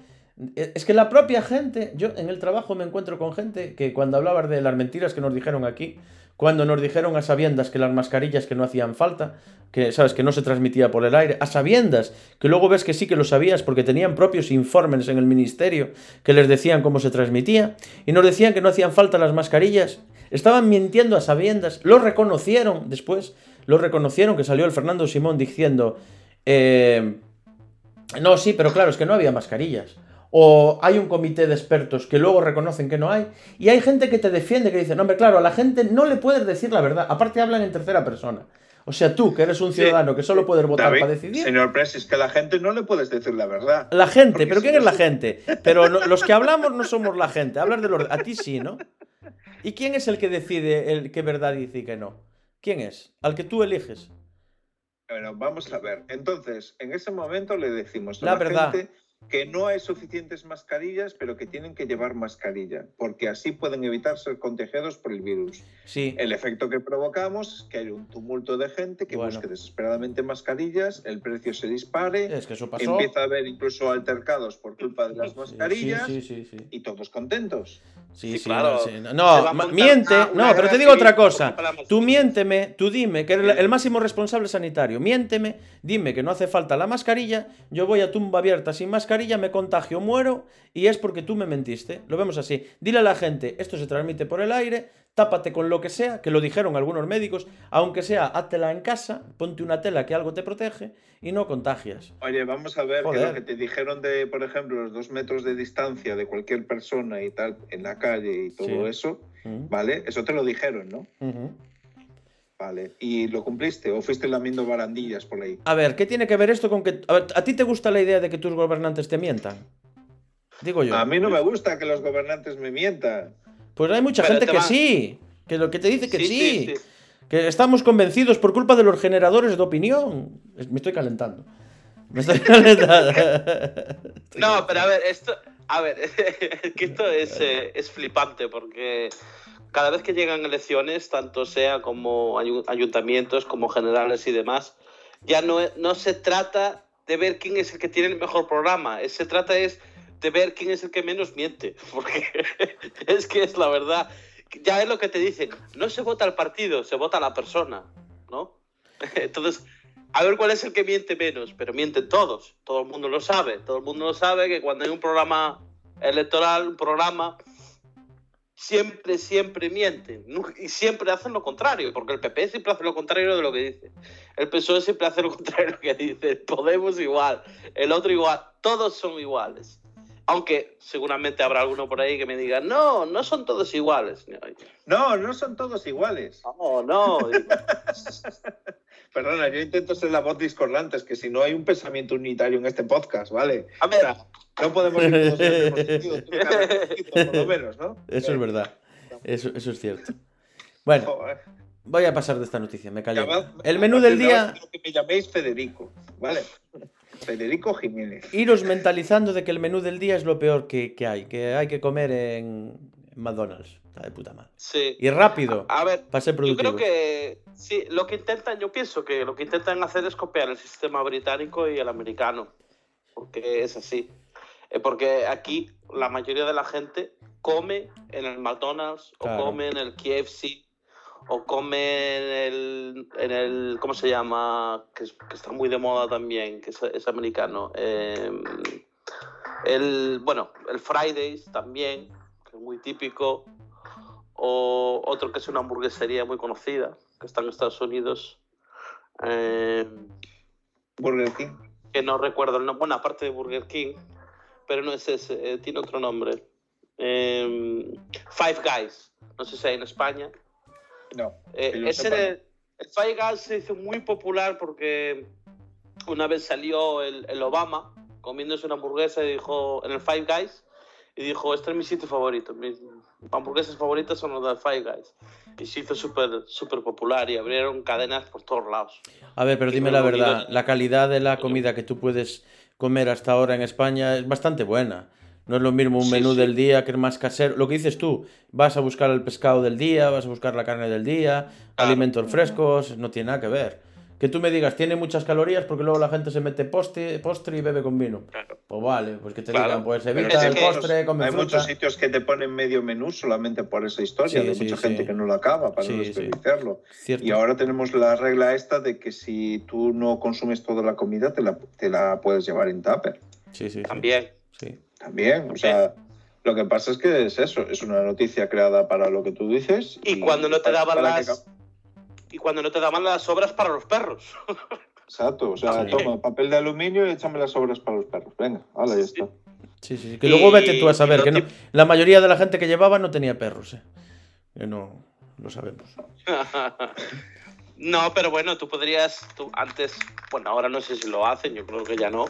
Speaker 2: Es que la propia gente, yo en el trabajo me encuentro con gente que cuando hablabas de las mentiras que nos dijeron aquí, cuando nos dijeron a sabiendas que las mascarillas que no hacían falta, que sabes que no se transmitía por el aire, a sabiendas que luego ves que sí que lo sabías porque tenían propios informes en el ministerio que les decían cómo se transmitía y nos decían que no hacían falta las mascarillas, estaban mintiendo a sabiendas, lo reconocieron después, lo reconocieron que salió el Fernando Simón diciendo, eh, no, sí, pero claro, es que no había mascarillas. O hay un comité de expertos que luego reconocen que no hay. Y hay gente que te defiende, que dice, no, hombre, claro, a la gente no le puedes decir la verdad. Aparte hablan en tercera persona. O sea, tú, que eres un
Speaker 3: Sí.
Speaker 2: ciudadano que solo puedes votar
Speaker 3: David,
Speaker 2: para decidir.
Speaker 3: Señor Press, es que a la gente no le puedes decir la verdad.
Speaker 2: La gente, pero
Speaker 3: si
Speaker 2: ¿quién
Speaker 3: no
Speaker 2: es la gente? Pero no- los que hablamos no somos la gente, hablas de los... A ti sí, ¿no? ¿Y quién es el que decide el qué verdad dice y qué no? ¿Quién es? Al que tú eliges.
Speaker 3: Bueno, vamos a ver. Entonces, en ese momento le decimos a
Speaker 2: La
Speaker 3: la,
Speaker 2: verdad.
Speaker 3: gente que no hay suficientes mascarillas, pero que tienen que llevar mascarilla, porque así pueden evitar ser contagiados por el virus.
Speaker 2: Sí.
Speaker 3: El efecto que provocamos es que hay un tumulto de gente que
Speaker 2: Bueno.
Speaker 3: busque desesperadamente mascarillas, el precio se dispare,
Speaker 2: Es que eso pasó.
Speaker 3: empieza a haber incluso altercados por culpa de las mascarillas
Speaker 2: Sí, sí, sí. sí.
Speaker 3: y todos contentos.
Speaker 2: Sí,
Speaker 4: Sí,
Speaker 2: sí,
Speaker 4: claro.
Speaker 2: no, miente. No, pero te digo otra cosa. Tú miénteme, tú dime, que eres el máximo responsable sanitario. Miénteme, dime que no hace falta la mascarilla. Yo voy a tumba abierta sin mascarilla, me contagio, muero y es porque tú me mentiste. Lo vemos así. Dile a la gente, esto se transmite por el aire, tápate con lo que sea, que lo dijeron algunos médicos, aunque sea, háztela en casa, ponte una tela que algo te protege y no contagias.
Speaker 3: Oye, vamos a ver que lo que te dijeron de, por ejemplo, los dos metros de distancia de cualquier persona y tal en la calle y todo
Speaker 2: Sí.
Speaker 3: eso,
Speaker 2: Mm,
Speaker 3: ¿vale? Eso te lo dijeron, ¿no? Vale. ¿Y lo cumpliste o fuiste lamiendo barandillas por ahí?
Speaker 2: A ver, ¿qué tiene que ver esto con que... A, ver, ¿a ti te gusta la idea de que tus gobernantes te mientan? Digo yo.
Speaker 3: A mí no me gusta que los gobernantes me mientan.
Speaker 2: Pues hay mucha
Speaker 4: Pero
Speaker 2: gente
Speaker 4: te
Speaker 2: que
Speaker 4: va-
Speaker 2: sí. Que lo que te dice que sí,
Speaker 4: sí, sí.
Speaker 2: Que estamos convencidos por culpa de los generadores de opinión. Me estoy calentando. Me estoy [LAUGHS] calentando.
Speaker 4: No, pero a ver, esto. A ver, [LAUGHS] es que esto es, eh, es flipante porque cada vez que llegan elecciones, tanto sea como ayu- ayuntamientos, como generales y demás, ya no, e- no se trata de ver quién es el que tiene el mejor programa, eh, se trata es de ver quién es el que menos miente, [LAUGHS] porque [LAUGHS] es que es la verdad. Ya es lo que te dicen, no se vota al partido, se vota a la persona, ¿no? [LAUGHS] Entonces, a ver cuál es el que miente menos, pero mienten todos, todo el mundo lo sabe, todo el mundo lo sabe que cuando hay un programa electoral, un programa, siempre, siempre mienten y siempre hacen lo contrario, porque el PP siempre hace lo contrario de lo que dice, el PSOE siempre hace lo [LAUGHS] contrario de lo que dice, Podemos igual, el otro igual, todos son iguales. Aunque seguramente habrá alguno por ahí que me diga, no, no son todos iguales.
Speaker 3: No, no son todos iguales.
Speaker 4: No, no. [LAUGHS]
Speaker 3: Perdona, yo intento ser la voz discordante, es que si no hay un pensamiento unitario en este podcast, ¿vale?
Speaker 4: A ver,
Speaker 3: No podemos ir todos en el mismo sentido, un poquito, por lo menos, ¿no?
Speaker 2: Eso es verdad. Eso, eso es cierto. Bueno,
Speaker 3: Joder.
Speaker 2: voy a pasar de esta noticia, me callo.
Speaker 3: Llamad-
Speaker 2: El menú del día,
Speaker 3: que me llaméis Federico, ¿vale? Federico Jiménez.
Speaker 2: iros mentalizando de que el menú del día es lo peor que, que hay, que hay que comer en McDonald's. Está de puta madre.
Speaker 4: sí.
Speaker 2: Y rápido,
Speaker 4: A ver,
Speaker 2: para ser
Speaker 4: Yo creo que sí, lo que intentan, yo pienso que lo que intentan hacer es copiar el sistema británico y el americano, porque es así. Eh, porque aquí la mayoría de la gente come en el McDonald's
Speaker 2: Claro.
Speaker 4: o come en el KFC o come en el, en el ¿cómo se llama? Que, es- que está muy de moda también, que es, es americano. Eh, el, bueno, el Fridays también, que es muy típico o otro que es una hamburguesería muy conocida, que está en Estados Unidos, eh,
Speaker 3: Burger King.
Speaker 4: que no recuerdo el nombre, bueno, aparte de Burger King, pero no es ese, eh, tiene otro nombre. Eh, Five Guys, no sé si hay en España.
Speaker 3: No.
Speaker 4: Eh, ese, de- El Five Guys se hizo muy popular porque una vez salió el, el Obama comiéndose una hamburguesa y dijo en el Five Guys y dijo, este es mi sitio favorito, mis hamburguesas favoritas son los del Five Guys. Y se hizo súper súper popular y abrieron cadenas por todos lados.
Speaker 2: A ver, pero
Speaker 4: Y
Speaker 2: dime la verdad, la calidad de la comida que tú puedes comer hasta ahora en España es bastante buena. No es lo mismo un
Speaker 4: Sí,
Speaker 2: menú
Speaker 4: sí.
Speaker 2: del día que es más casero. Lo que dices tú, vas a buscar el pescado del día, vas a buscar la carne del día, alimentos frescos, no tiene nada que ver. Que tú me digas, tiene muchas calorías porque luego la gente se mete postre, postre y bebe con vino.
Speaker 4: Claro.
Speaker 2: Pues vale, pues que te
Speaker 4: Claro.
Speaker 2: digan, pues evita el postre, come
Speaker 3: hay
Speaker 2: fruta.
Speaker 3: muchos sitios que te ponen medio menú solamente por esa historia.
Speaker 2: Sí,
Speaker 3: Hay
Speaker 2: sí,
Speaker 3: mucha
Speaker 2: sí.
Speaker 3: gente que no lo acaba para
Speaker 2: Sí,
Speaker 3: no desperdiciarlo.
Speaker 2: Cierto.
Speaker 3: Y ahora tenemos la regla esta de que si tú no consumes toda la comida, te la, te la puedes llevar en tupper.
Speaker 2: Sí, sí.
Speaker 4: También.
Speaker 2: Sí.
Speaker 3: También, o sea, lo que pasa es que es eso, es una noticia creada para lo que tú dices.
Speaker 4: Y cuando no te daban
Speaker 3: que
Speaker 4: las... Y cuando no te daban las obras para los perros. [LAUGHS]
Speaker 3: Exacto, o sea, toma papel de aluminio y échame las sobras para los perros. Venga, hala, ya está.
Speaker 2: Sí, sí, sí. Que luego vete tú a
Speaker 4: Y-
Speaker 2: saber
Speaker 4: y
Speaker 2: que no, la mayoría de la gente que llevaba no tenía perros, ¿eh? Que no lo sabemos. [LAUGHS]
Speaker 4: no, pero bueno, tú podrías, tú antes, bueno, ahora no sé si lo hacen, yo creo que ya no,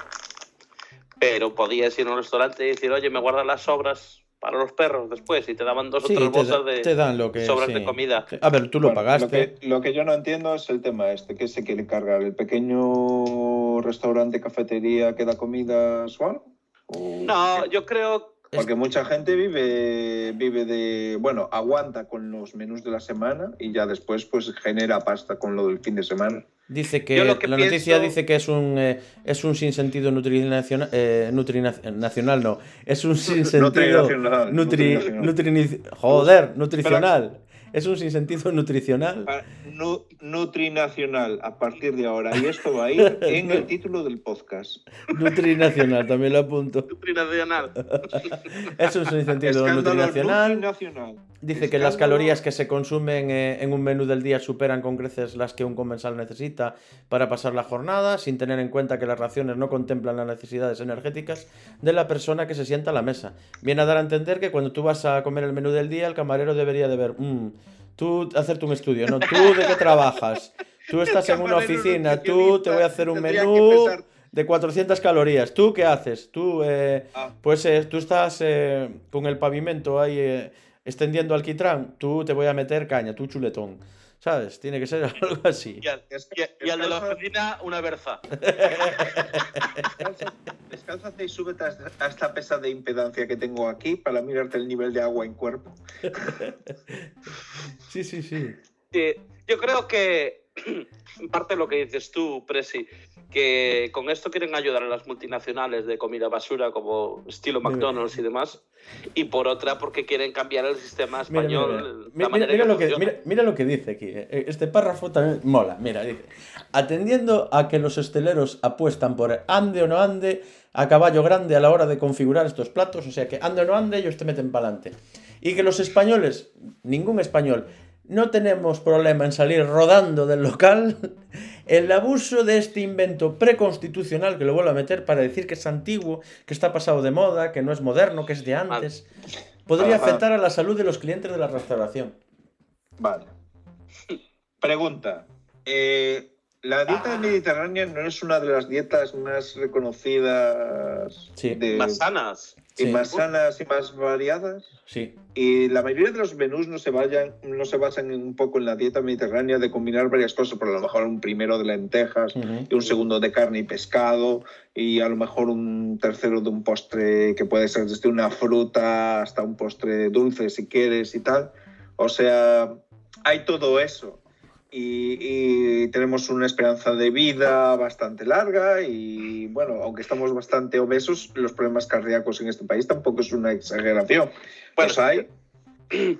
Speaker 4: pero podías ir a un restaurante y decir, oye, me guardan las sobras para los perros después y te daban dos
Speaker 2: Sí,
Speaker 4: o tres bolsas de
Speaker 2: te dan lo que
Speaker 4: sobras
Speaker 2: sí.
Speaker 4: de comida.
Speaker 2: A ver, tú lo
Speaker 3: Bueno,
Speaker 2: pagaste.
Speaker 3: que, lo que yo no entiendo es el tema este, que se quiere cargar el pequeño restaurante, cafetería que da comida suave. ¿O
Speaker 4: No, yo creo,
Speaker 3: Porque mucha gente vive, vive de, bueno, aguanta con los menús de la semana y ya después pues genera pasta con lo del fin de semana.
Speaker 2: Dice que, la noticia dice que es un eh, es un sinsentido nutrinacional eh, nutrinacional no, es un [LAUGHS] sinsentido
Speaker 3: Nutrinacional,
Speaker 2: nutri,
Speaker 3: nutrinacional.
Speaker 2: nutri- joder, nutricional. Es un sinsentido nutricional.
Speaker 3: Nu- Nutrinacional a partir de ahora. Y esto va a ir [LAUGHS] en el título del podcast.
Speaker 2: Nutrinacional, también lo apunto.
Speaker 4: Nacional. [LAUGHS]
Speaker 2: Es un sinsentido nutrinacional.
Speaker 3: nutrinacional.
Speaker 2: Dice que las calorías que se consumen eh, en un menú del día superan con creces las que un comensal necesita para pasar la jornada, sin tener en cuenta que las raciones no contemplan las necesidades energéticas de la persona que se sienta a la mesa. Viene a dar a entender que cuando tú vas a comer el menú del día, el camarero debería de ver, "Mm, tú hacerte un estudio, ¿no? ¿Tú de qué trabajas? Tú [LAUGHS] estás en una oficina, tú te voy a hacer un menú de 400 calorías. ¿Tú qué haces? Tú, eh,
Speaker 3: Ah.
Speaker 2: pues eh, tú estás eh, con el pavimento ahí eh, extendiendo alquitrán, tú te voy a meter caña, tú chuletón. ¿Sabes? Tiene que ser [LAUGHS] algo así.
Speaker 4: Y al,
Speaker 3: Es-
Speaker 4: y- y al de la oficina, una berza.
Speaker 3: descalza- Descálzate y súbete hasta- a esta pesa de impedancia que tengo aquí para mirarte el nivel de agua en cuerpo. [LAUGHS]
Speaker 2: Sí, sí, sí.
Speaker 4: Sí, yo creo que, en parte lo que dices tú, Presi, que con esto quieren ayudar a las multinacionales de comida basura como estilo
Speaker 2: Mira.
Speaker 4: McDonald's y demás, y por otra porque quieren cambiar el sistema
Speaker 2: mira,
Speaker 4: español,
Speaker 2: mira.
Speaker 4: la
Speaker 2: lo que, mira, lo que dice aquí. eh. Este párrafo también mola. Mira, dice: Atendiendo a que los hosteleros apuestan por ande o no ande a caballo grande a la hora de configurar estos platos, o sea que ande o no ande, ellos te meten para adelante. Y que los españoles, ningún español, no tenemos problema en salir rodando del local. El abuso de este invento preconstitucional que lo vuelvo a meter para decir que es antiguo, que está pasado de moda, que no es moderno, que es de antes, podría afectar a la salud de los clientes de la restauración.
Speaker 3: Vale. Pregunta. eh, la dieta mediterránea no es una de las dietas más reconocidas
Speaker 2: Sí.
Speaker 3: de-
Speaker 4: Más sanas.
Speaker 3: y
Speaker 2: Sí.
Speaker 3: más sanas y más variadas.
Speaker 2: Sí,
Speaker 3: Y la mayoría de los menús no se, vayan, no se basan en un poco en la dieta mediterránea de combinar varias cosas, por a lo mejor un primero de lentejas
Speaker 2: Ujú.
Speaker 3: y un segundo de carne y pescado y a lo mejor un tercero de un postre que puede ser desde una fruta hasta un postre dulce si quieres y tal. O sea, hay todo eso. Y, y tenemos una esperanza de vida bastante larga y bueno, aunque estamos bastante obesos, los problemas cardíacos en este país tampoco es una exageración.
Speaker 4: Bueno,
Speaker 3: los hay,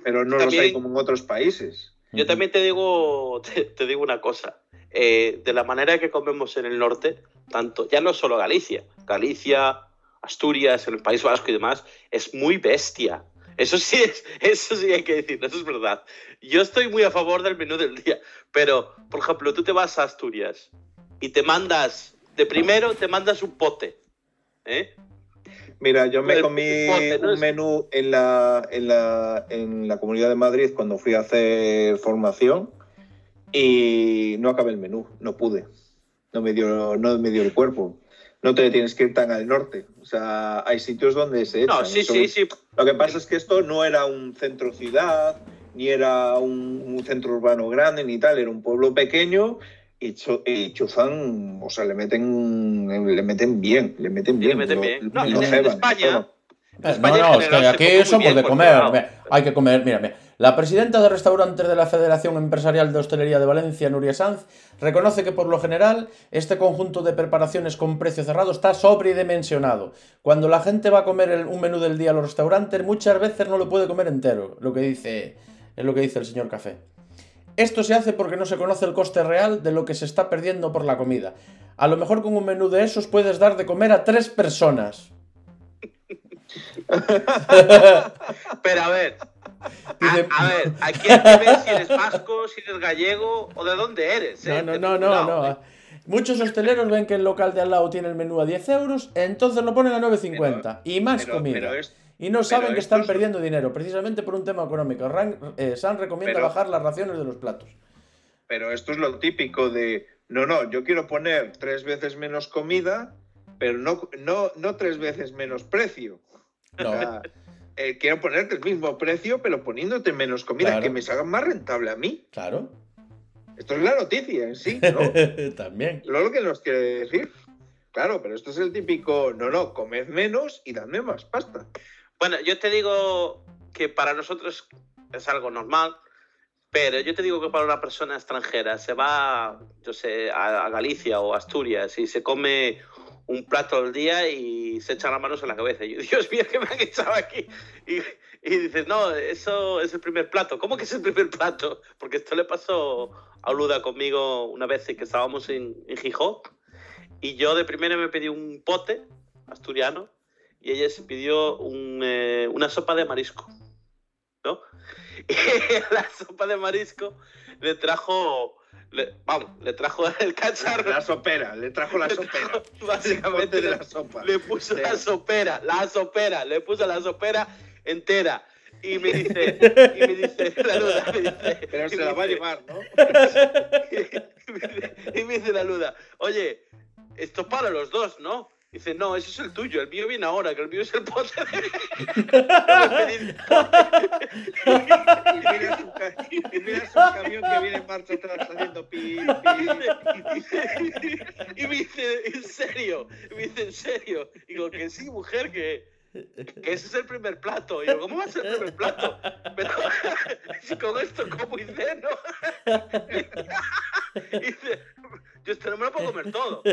Speaker 3: pero no los
Speaker 4: también-
Speaker 3: hay como en otros países.
Speaker 4: Yo también te digo, [LAUGHS] te, te digo una cosa. Eh, de la manera que comemos en el norte, tanto, ya no solo Galicia, Galicia, Asturias, en el País Vasco y demás, es muy bestia. Eso sí, es, eso sí hay que decirlo, eso es verdad. Yo estoy muy a favor del menú del día, pero, por ejemplo, tú te vas a Asturias y te mandas, de primero te mandas un pote, ¿eh?
Speaker 3: Mira, yo me
Speaker 4: El
Speaker 3: comí
Speaker 4: pote, ¿no?
Speaker 3: un menú en la, en, la, en la Comunidad de Madrid cuando fui a hacer formación y no acabé el menú, no pude. No me dio, no me dio el cuerpo. No te tienes que ir tan al norte. O sea, hay sitios donde se echan.
Speaker 4: No, sí,
Speaker 3: Eso-
Speaker 4: sí, sí.
Speaker 3: Lo que pasa es que esto no era un centro ciudad, ni era un, un centro urbano grande, ni tal. Era un pueblo pequeño y, Cho- y chuzan, o sea, le meten, le meten bien, le meten bien.
Speaker 4: le meten
Speaker 3: lo-
Speaker 4: bien.
Speaker 3: lo
Speaker 4: No, en- en
Speaker 3: ceban,
Speaker 4: España- España
Speaker 2: no,
Speaker 4: en
Speaker 2: no, es que aquí somos de comer. hay que comer, mira, mira. La presidenta de restaurantes de la Federación Empresarial de Hostelería de Valencia, Nuria Sanz, reconoce que por lo general este conjunto de preparaciones con precio cerrado está sobredimensionado. Cuando la gente va a comer un menú del día a los restaurantes, muchas veces no lo puede comer entero, lo que dice, es lo que dice el señor Café. Esto se hace porque no se conoce el coste real de lo que se está perdiendo por la comida. A lo mejor con un menú de esos puedes dar de comer a tres personas. [LAUGHS]
Speaker 4: Pero a ver,
Speaker 2: Dice-
Speaker 4: a, a ver, aquí hay que ver si eres vasco, si eres gallego o de dónde eres.
Speaker 2: No,
Speaker 4: ¿eh?
Speaker 2: no, no, no,
Speaker 4: lado, ¿eh?
Speaker 2: no. Muchos hosteleros ven que el local de al lado tiene el menú a 10 euros, entonces lo ponen a 9,50 y más
Speaker 3: Pero-
Speaker 2: comida.
Speaker 3: pero es-
Speaker 2: y no saben que están perdiendo dinero, precisamente por un tema económico. Ran- eh, San recomienda
Speaker 3: Pero-
Speaker 2: bajar las raciones de los platos.
Speaker 3: Pero esto es lo típico de, no, no, yo quiero poner tres veces menos comida, pero no, no, no tres veces menos precio.
Speaker 2: No,
Speaker 3: eh, quiero ponerte el mismo precio, pero poniéndote menos comida,
Speaker 2: Claro.
Speaker 3: que me salga más rentable a mí.
Speaker 2: claro.
Speaker 3: Esto es la noticia en sí, ¿no? [LAUGHS]
Speaker 2: También.
Speaker 3: Lo lo que nos quiere decir. Claro, pero esto es el típico, no, no, comed menos y dadme más pasta.
Speaker 4: Bueno, yo te digo que para nosotros es algo normal, pero yo te digo que para una persona extranjera se va, yo sé, a, a Galicia o Asturias y se come un plato al día y se echan las manos en la cabeza. Y yo, Dios mío, que me han echado aquí. Y, y dices, no, eso es el primer plato. ¿Cómo que es el primer plato? Porque esto le pasó a Luda conmigo una vez que estábamos en, en Gijón y yo de primera me pedí un pote asturiano y ella se pidió eh, una sopa de marisco, ¿no? [LAUGHS] Y la sopa de marisco le trajo, le- vamos, le trajo [LAUGHS] el cacharro,
Speaker 3: La sopera, le trajo la
Speaker 4: le
Speaker 3: sopera.
Speaker 4: trajo [LAUGHS] básicamente
Speaker 3: de la sopa.
Speaker 4: le puso
Speaker 3: Sí.
Speaker 4: la sopera, la sopera, le puso la sopera entera. Y me dice, [LAUGHS] y me dice, la Luda, me dice,
Speaker 3: Pero se la va a llevar, ¿no?
Speaker 4: y me dice- y me dice la Luda, oye, esto para los dos, ¿no? Dice, no, ese es el tuyo, el mío viene ahora, que el mío es el pote. [LAUGHS]
Speaker 3: Y ca- y miras un camión que viene en marcha atrás haciendo pi, pi. [LAUGHS]
Speaker 4: y me dice, ¿en serio? Y me dice, ¿en serio? Y digo, que sí, mujer, que ese es el primer plato. Y digo, ¿cómo va a ser el primer plato? Pero [LAUGHS] si con esto como y ceno. [LAUGHS] Y dice, yo esto no me lo puedo comer todo.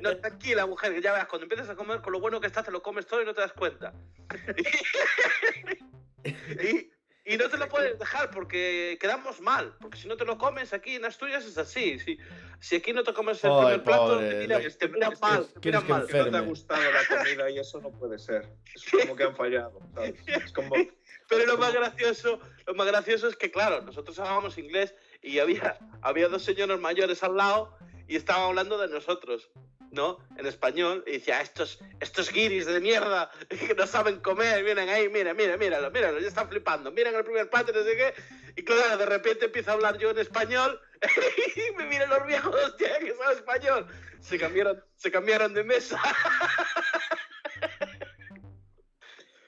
Speaker 4: No, tranquila, mujer, que ya veas, cuando empiezas a comer, con lo bueno que está, te lo comes todo y no te das cuenta. [LAUGHS] Y, y no te lo puedes dejar porque quedamos mal. Porque si no te lo comes aquí en Asturias es así. Si, si aquí no te comes el
Speaker 2: Ay,
Speaker 4: primer plato,
Speaker 2: pobre,
Speaker 4: te miran, te mal. Te
Speaker 2: ¿quieres
Speaker 4: miran
Speaker 2: que
Speaker 4: mal.
Speaker 3: Que no te ha gustado la comida y eso no puede ser. Es como que han fallado. ¿sabes? Es como, [LAUGHS]
Speaker 4: Pero lo más gracioso, lo más gracioso es que, claro, nosotros hablábamos inglés y había, había dos señores mayores al lado y estaban hablando de nosotros, ¿no? En español. Y decía, estos, estos guiris de mierda [LAUGHS] que no saben comer, vienen ahí, mira, mira, míralo, míralo, ya están flipando. Miran el primer plato no sé qué. Y claro, de repente empiezo a hablar yo en español [LAUGHS] y me miran los viejos, hostia, que sabe español. Se cambiaron, se cambiaron de mesa. [LAUGHS]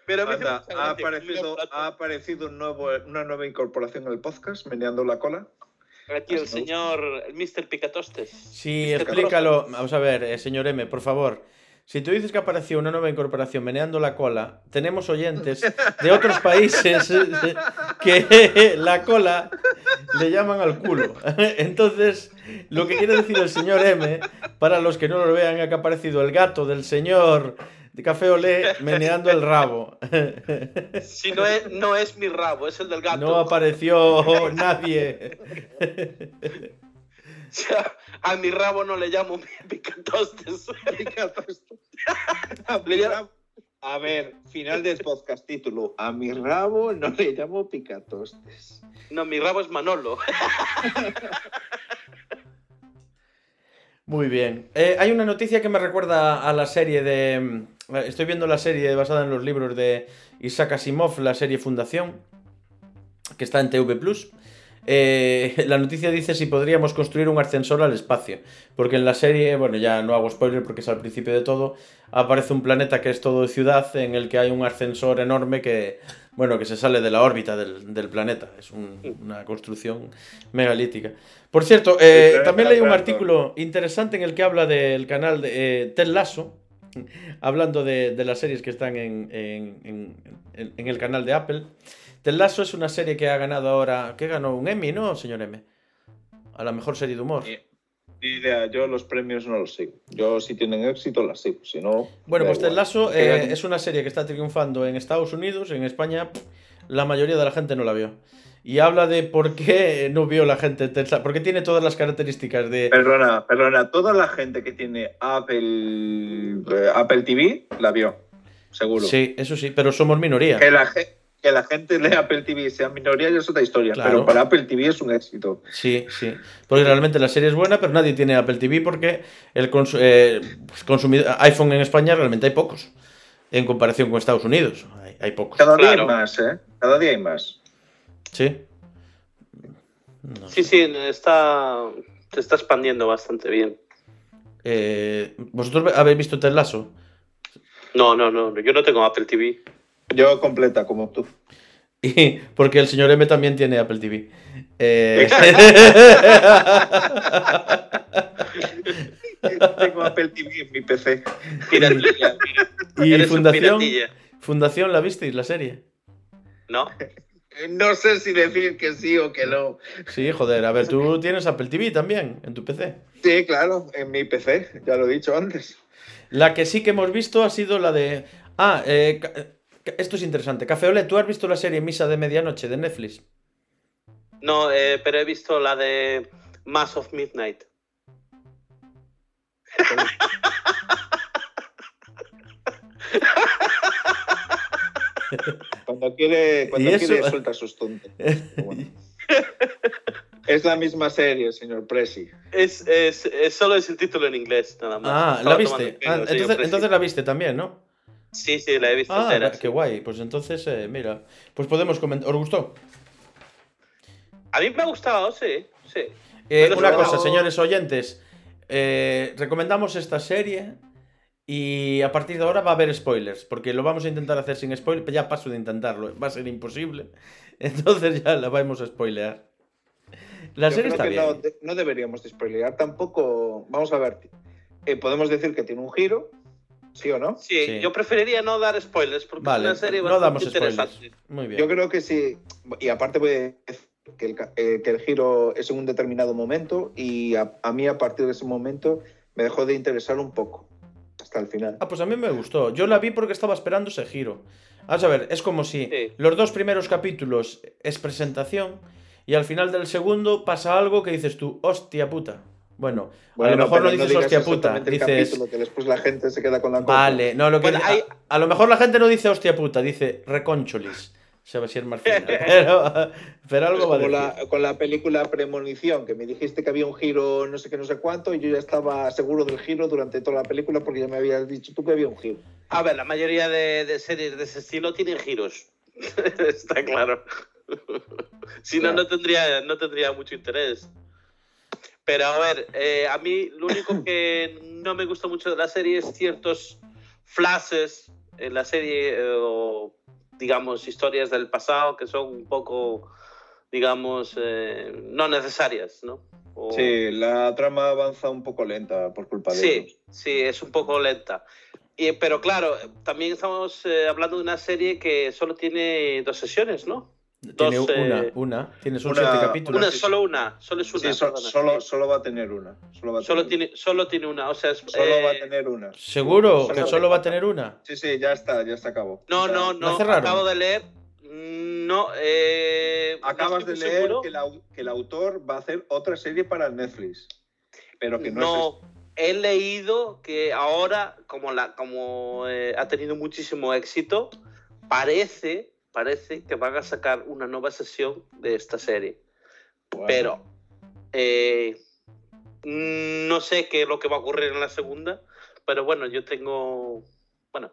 Speaker 4: Pero
Speaker 3: anda, ha, aparecido, ha aparecido un nuevo, una nueva incorporación al podcast, meneando la cola.
Speaker 4: Aquí el señor, el Mr. Picatostes.
Speaker 2: Sí,
Speaker 4: Mr.
Speaker 2: explícalo. Vamos a ver, eh, señor M, por favor. Si tú dices que apareció una nueva incorporación meneando la cola, tenemos oyentes de otros países [LAUGHS] que la cola le llaman al culo. [LAUGHS] Entonces, lo que quiere decir el señor M, para los que no lo vean, es que ha aparecido el gato del señor de Café Olé meneando el rabo. [LAUGHS]
Speaker 4: Si no es, no es mi rabo, es el del gato.
Speaker 2: No apareció [LAUGHS] nadie.
Speaker 4: O sea, a mi rabo no le llamo picatostes. [LAUGHS]
Speaker 3: A, mi rabo- a ver, final del podcast, título. A mi rabo no le llamo picatostes.
Speaker 4: No, mi rabo es Manolo.
Speaker 2: Muy bien. Eh, hay una noticia que me recuerda a la serie de... Estoy viendo la serie basada en los libros de Isaac Asimov, la serie Fundación, que está en TV Plus. eh, [LAUGHS] la noticia dice si podríamos construir un ascensor al espacio. Porque en la serie, bueno, ya no hago spoiler porque es al principio de todo, aparece un planeta que es todo ciudad en el que hay un ascensor enorme que, bueno, que se sale de la órbita del, del planeta. Es un- una construcción megalítica. Por cierto, eh, también leí un artículo interesante en el que habla del canal de eh, Ted Lasso, [LAUGHS] hablando de, de las series que están en, en- en- en- en el canal de Apple. Ted Lasso es una serie que ha ganado ahora, que ganó un Emmy, ¿no, señor M? A la mejor serie de humor.
Speaker 3: Ni ni idea, yo los premios no los sigo. Yo si tienen éxito las sigo, si no...
Speaker 2: Bueno, pues
Speaker 3: igual.
Speaker 2: Lasso
Speaker 3: Que
Speaker 2: eh, es una serie que está triunfando en Estados Unidos, en España la mayoría de la gente no la vio. Y habla de por qué no vio la gente Ted Lasso, porque tiene todas las características de...
Speaker 3: Perdona, perdona, toda la gente que tiene Apple, eh, Apple TV la vio, seguro.
Speaker 2: Sí, eso sí, pero somos minoría.
Speaker 3: Que, la, que la gente de Apple TV sea minoría ya es otra historia,
Speaker 2: Claro.
Speaker 3: pero para Apple TV es un éxito.
Speaker 2: Sí, sí. Porque realmente la serie es buena, pero nadie tiene Apple TV porque el consu- eh, pues, consumidor, iPhone en España realmente hay pocos. En comparación con Estados Unidos, hay, hay pocos.
Speaker 3: Cada día
Speaker 4: Claro.
Speaker 3: hay más, ¿eh? Cada día hay más.
Speaker 2: Sí. No
Speaker 4: Sí,
Speaker 2: sé.
Speaker 4: sí, está, se está expandiendo bastante bien.
Speaker 2: Eh, ¿Vosotros habéis visto Ted Lasso?
Speaker 4: No, no, no, yo no tengo Apple TV.
Speaker 3: Yo completa como tú. [LAUGHS]
Speaker 2: Y porque el señor M también tiene Apple TV. Eh, [LAUGHS]
Speaker 3: Tengo Apple TV en mi PC.
Speaker 4: Piratilla, [LAUGHS]
Speaker 2: y
Speaker 4: Eres un
Speaker 2: Fundación,
Speaker 4: piratilla,
Speaker 2: Fundación, ¿la visteis la serie?
Speaker 4: ¿no?
Speaker 3: No sé si decir que sí o que no.
Speaker 2: Sí, joder, a ver, tú tienes Apple TV también en tu PC.
Speaker 3: Sí, claro, en mi PC, ya lo he dicho antes.
Speaker 2: La que sí que hemos visto ha sido la de. Ah, eh, esto es interesante. Café Olé, ¿tú has visto la serie Misa de Medianoche de Netflix?
Speaker 4: No, eh, pero he visto la de Mass of Midnight. [LAUGHS]
Speaker 3: Cuando quiere, cuando quiere suelta sus tontos. [LAUGHS] Bueno. Es la misma serie, señor Presi.
Speaker 4: Es, es, es- solo es el título en inglés, nada más.
Speaker 2: Ah,
Speaker 4: Estaba
Speaker 2: ¿la viste? Ah, entonces, entonces la viste también, ¿no?
Speaker 4: Sí, sí, la he visto
Speaker 2: Ah,
Speaker 4: entera.
Speaker 2: qué guay. Pues entonces, eh, mira, pues podemos comentar. ¿Os gustó?
Speaker 4: A mí me ha gustado, sí, sí.
Speaker 2: Eh, una cosa, señores oyentes. eh, recomendamos esta serie y a partir de ahora va a haber spoilers, porque lo vamos a intentar hacer sin spoilers. Ya paso de intentarlo, va a ser imposible. [LAUGHS] Entonces ya la vamos a spoilear. La
Speaker 3: Yo
Speaker 2: serie
Speaker 3: creo
Speaker 2: está
Speaker 3: que
Speaker 2: bien.
Speaker 3: no, de- no deberíamos de spoilear tampoco. Vamos a ver. eh, podemos decir que tiene un giro, ¿sí o no?
Speaker 4: sí.
Speaker 2: Sí.
Speaker 4: yo preferiría no dar spoilers porque
Speaker 2: Vale,
Speaker 4: es una serie
Speaker 2: no
Speaker 4: bastante
Speaker 2: damos spoilers.
Speaker 4: interesante.
Speaker 2: Muy bien.
Speaker 3: Yo creo que sí. Y aparte voy a decir que el, eh, que el giro es en un determinado momento y a, a mí a partir de ese momento me dejó de interesar un poco. Hasta el final.
Speaker 2: Ah, pues a mí me gustó. Yo la vi porque estaba esperando ese giro. Vamos a ver, es como si
Speaker 4: Sí.
Speaker 2: los dos primeros capítulos es presentación y al final del segundo pasa algo que dices tú, hostia puta. Bueno, a lo mejor no dices hostia puta, dices...
Speaker 3: capítulo, que después la gente se queda con la cosa.
Speaker 2: Vale, no, lo que
Speaker 4: Bueno,
Speaker 2: a-
Speaker 4: hay-
Speaker 2: a, lo mejor la gente no dice hostia puta, dice reconcholis. Se va a ser más fina. Pero, pero algo va a decir.
Speaker 3: la, con la película Premonición, que me dijiste que había un giro no sé qué, no sé cuánto, y yo ya estaba seguro del giro durante toda la película porque ya me habías dicho tú que había un giro.
Speaker 4: A ver, la mayoría de, de series de ese estilo tienen giros. [LAUGHS] Está claro. [LAUGHS] si no, no tendría, no tendría mucho interés. Pero a ver, eh, a mí lo único que [LAUGHS] no me gusta mucho de la serie es ciertos flashes en la serie eh, o, digamos, historias del pasado que son un poco, digamos, eh, no necesarias, ¿no? O-
Speaker 3: Sí, la trama avanza un poco lenta por culpa de ellos.
Speaker 4: Sí, sí, es un poco lenta. Y, pero claro, también estamos eh, hablando de una serie que solo tiene dos sesiones, ¿no?
Speaker 2: Tiene
Speaker 4: dos,
Speaker 2: una,
Speaker 4: eh,
Speaker 2: una. Tiene son
Speaker 3: una-
Speaker 2: siete capítulos.
Speaker 4: Una,
Speaker 3: sí,
Speaker 4: solo una, solo es una.
Speaker 3: Sí, so-
Speaker 4: perdona.
Speaker 3: solo, solo va a tener una. Solo va a
Speaker 4: Solo
Speaker 3: tener,
Speaker 4: tiene, solo tiene una, o sea, es,
Speaker 3: solo
Speaker 4: eh,
Speaker 3: va a tener una.
Speaker 2: ¿Seguro
Speaker 3: Solo
Speaker 2: que
Speaker 3: va-
Speaker 2: solo va a tener una?
Speaker 3: Sí, sí, ya está, ya se acabó.
Speaker 4: No, no,
Speaker 2: ¿La
Speaker 4: no, acabo de leer, mm, no, eh,
Speaker 3: Acabas de leer
Speaker 4: seguro.
Speaker 3: que, el au- que el autor va a hacer otra serie para Netflix. Pero que no,
Speaker 4: No,
Speaker 3: es
Speaker 4: he leído que ahora, como, la, como eh, ha tenido muchísimo éxito, parece, parece que van a sacar una nueva sesión de esta serie.
Speaker 3: Bueno,
Speaker 4: Pero eh, no sé qué es lo que va a ocurrir en la segunda, pero bueno, yo tengo, bueno,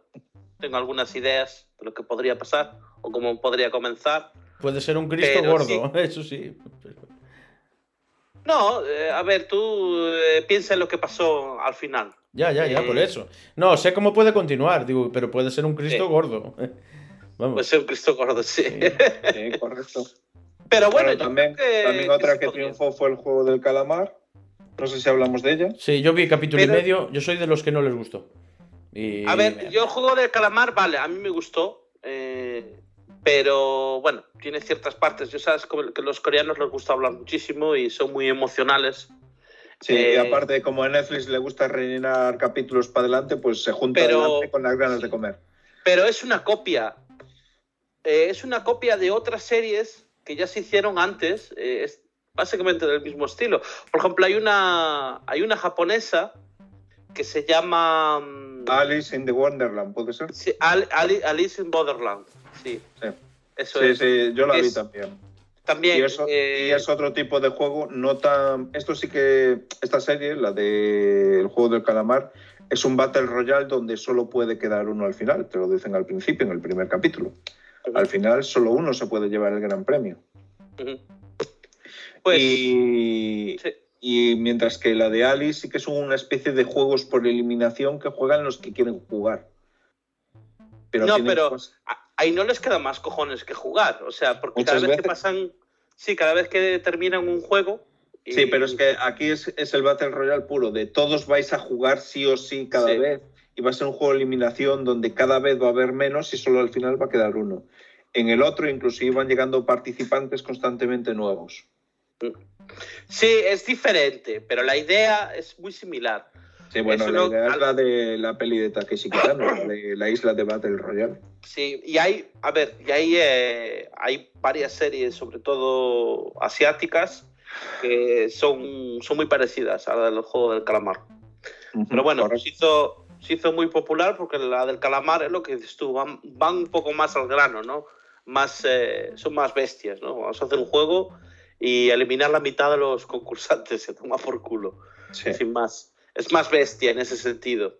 Speaker 4: tengo algunas ideas de lo que podría pasar o cómo podría comenzar.
Speaker 2: Puede ser un Cristo
Speaker 4: Pero
Speaker 2: gordo,
Speaker 4: sí. [LAUGHS]
Speaker 2: eso sí.
Speaker 4: No, eh, a ver, tú eh, piensa en lo que pasó al final.
Speaker 2: Ya, ya, ya, por
Speaker 4: Eh,
Speaker 2: eso. No, sé cómo puede continuar, digo, pero puede ser un Cristo
Speaker 4: Sí.
Speaker 2: gordo. [LAUGHS] Vamos.
Speaker 4: Pues el Cristo Gordo, sí.
Speaker 3: Sí, correcto.
Speaker 4: Pero bueno, yo
Speaker 3: también,
Speaker 4: creo que,
Speaker 3: también otra que triunfó fue el juego del calamar. No sé si hablamos de ella.
Speaker 2: Sí, yo vi capítulo
Speaker 4: Pero-
Speaker 2: y medio, yo soy de los que no les gustó. Y...
Speaker 4: A ver, yo el juego del calamar, vale, a mí me gustó. eh, pero bueno, tiene ciertas partes. Ya sabes que los coreanos les gusta hablar muchísimo y son muy emocionales.
Speaker 3: Sí,
Speaker 4: Eh,
Speaker 3: y aparte, como a Netflix le gusta rellenar capítulos para adelante, pues se junta
Speaker 4: Pero-
Speaker 3: adelante con las ganas de comer.
Speaker 4: Pero es una copia. Eh, es una copia de otras series que ya se hicieron antes. eh, es básicamente del mismo estilo. Por ejemplo, hay una, hay una japonesa que se llama mm,
Speaker 3: Alice in the Wonderland, ¿puede ser?
Speaker 4: sí, Al- Ali- Alice in Borderland. Sí,
Speaker 3: Sí,
Speaker 4: eso
Speaker 3: sí,
Speaker 4: es.
Speaker 3: sí, yo la vi
Speaker 4: Es-
Speaker 3: también.
Speaker 4: También.
Speaker 3: Y, eso,
Speaker 4: eh,
Speaker 3: y es otro tipo de juego, no tan... Esto sí que, esta serie, la de El juego del calamar, es un Battle Royale donde solo puede quedar uno al final, te lo dicen al principio, en el primer capítulo. Al final solo uno se puede llevar el gran premio.
Speaker 4: Pues.
Speaker 3: y,
Speaker 4: sí.
Speaker 3: y mientras que la de Alice sí que son una especie de juegos por eliminación que juegan los que quieren jugar. Pero
Speaker 4: No, pero-
Speaker 3: cosas-
Speaker 4: ahí no les queda más cojones que jugar. O sea, porque
Speaker 3: Muchas
Speaker 4: cada vez que pasan. Sí, cada vez que terminan un juego. y-
Speaker 3: Sí, pero es que aquí es, es el Battle Royale puro, de todos vais a jugar sí o sí cada
Speaker 4: Sí.
Speaker 3: vez. Y va a ser un juego de eliminación donde cada vez va a haber menos y solo al final va a quedar uno. En el otro inclusive van llegando participantes constantemente nuevos.
Speaker 4: Sí, es diferente, pero la idea es muy similar.
Speaker 3: Sí, bueno,
Speaker 4: Eso
Speaker 3: la
Speaker 4: no-
Speaker 3: idea es la de la peli de Takeshi Kitano, la de la isla de Battle Royale.
Speaker 4: Sí, y hay, a ver, y hay, eh, hay varias series, sobre todo asiáticas, que son, son muy parecidas a la del juego del calamar. Pero bueno, se hizo, se hizo muy popular porque la del calamar es lo que dices tú, van, van un poco más al grano, ¿no? Más, eh, son más bestias, ¿no? Vamos a hacer un juego y eliminar la mitad de los concursantes, [LAUGHS] se toma por culo,
Speaker 3: Sí.
Speaker 4: sin más. Es más bestia en ese sentido.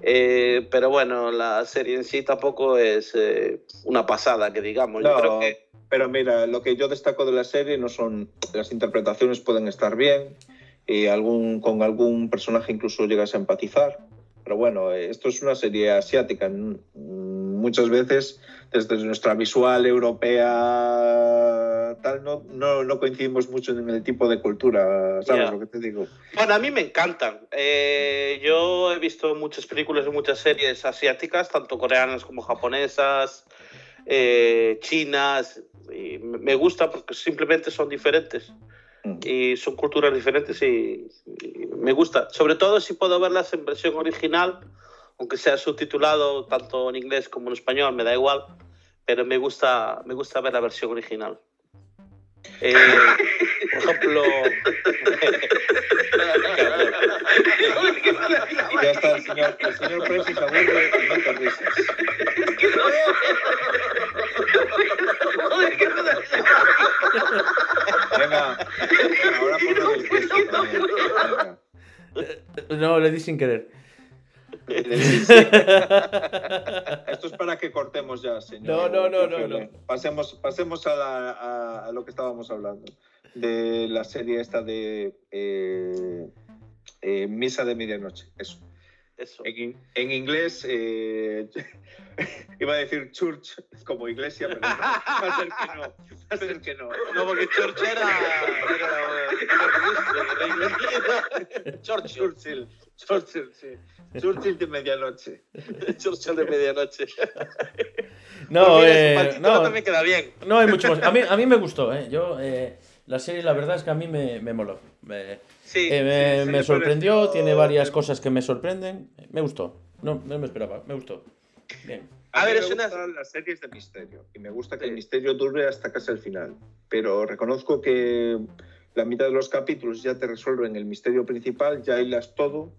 Speaker 4: Eh, pero bueno, la serie en sí tampoco es eh, una pasada, que digamos. Yo
Speaker 3: No,
Speaker 4: creo que
Speaker 3: pero mira, lo que yo destaco de la serie no son las interpretaciones pueden estar bien y algún con algún personaje incluso llegas a empatizar. Pero bueno, esto es una serie asiática. Muchas veces desde nuestra visual europea tal no, no, no coincidimos mucho en el tipo de cultura, ¿sabes
Speaker 4: Ya.
Speaker 3: lo que te digo?
Speaker 4: Bueno, a mí me encantan. Eh, yo he visto muchas películas y muchas series asiáticas, tanto coreanas como japonesas, eh, chinas. Y me gusta porque simplemente son diferentes. Y son culturas diferentes y, y me gusta. Sobre todo si puedo verlas en versión original, aunque sea subtitulado tanto en inglés como en español, me da igual. Pero me gusta, me gusta ver la versión original. Eh, [LAUGHS] por ejemplo,
Speaker 3: Ya está el señor, el señor Presi se aburre y no te risas. Venga, ahora ponlo del también. Venga.
Speaker 2: No, le di sin querer.
Speaker 3: Esto es para que cortemos ya, señor.
Speaker 2: No, no, no, no, no.
Speaker 3: Pasemos, pasemos a, la- a- a lo que estábamos hablando. De la serie esta de eh, eh, Misa de Medianoche. Eso.
Speaker 4: eso.
Speaker 3: En, en inglés eh, [LAUGHS] iba a decir church como iglesia, pero no, va a ser que no. Va a ser que no.
Speaker 4: No, porque Church era. era Churchill.
Speaker 3: Churchill. Churchill, sí. Churchill de medianoche.
Speaker 4: Churchill de medianoche.
Speaker 2: No,
Speaker 4: Pues mira,
Speaker 2: eh, no,
Speaker 4: también queda bien.
Speaker 2: no hay mucho más. A mí, a mí me gustó, ¿eh? Yo, eh, la serie, la verdad es que a mí me, me moló. Me,
Speaker 4: Sí.
Speaker 2: eh, me,
Speaker 3: sí,
Speaker 2: me sorprendió,
Speaker 3: pareció-
Speaker 2: tiene varias cosas que me sorprenden. Me gustó. No, no me esperaba, me gustó. Bien.
Speaker 4: A
Speaker 3: A,
Speaker 4: ver, es una-
Speaker 3: las series de misterio y me gusta que
Speaker 4: Sí.
Speaker 3: el misterio dure hasta casi el final. Pero reconozco que la mitad de los capítulos ya te resuelven el misterio principal, ya hilas todo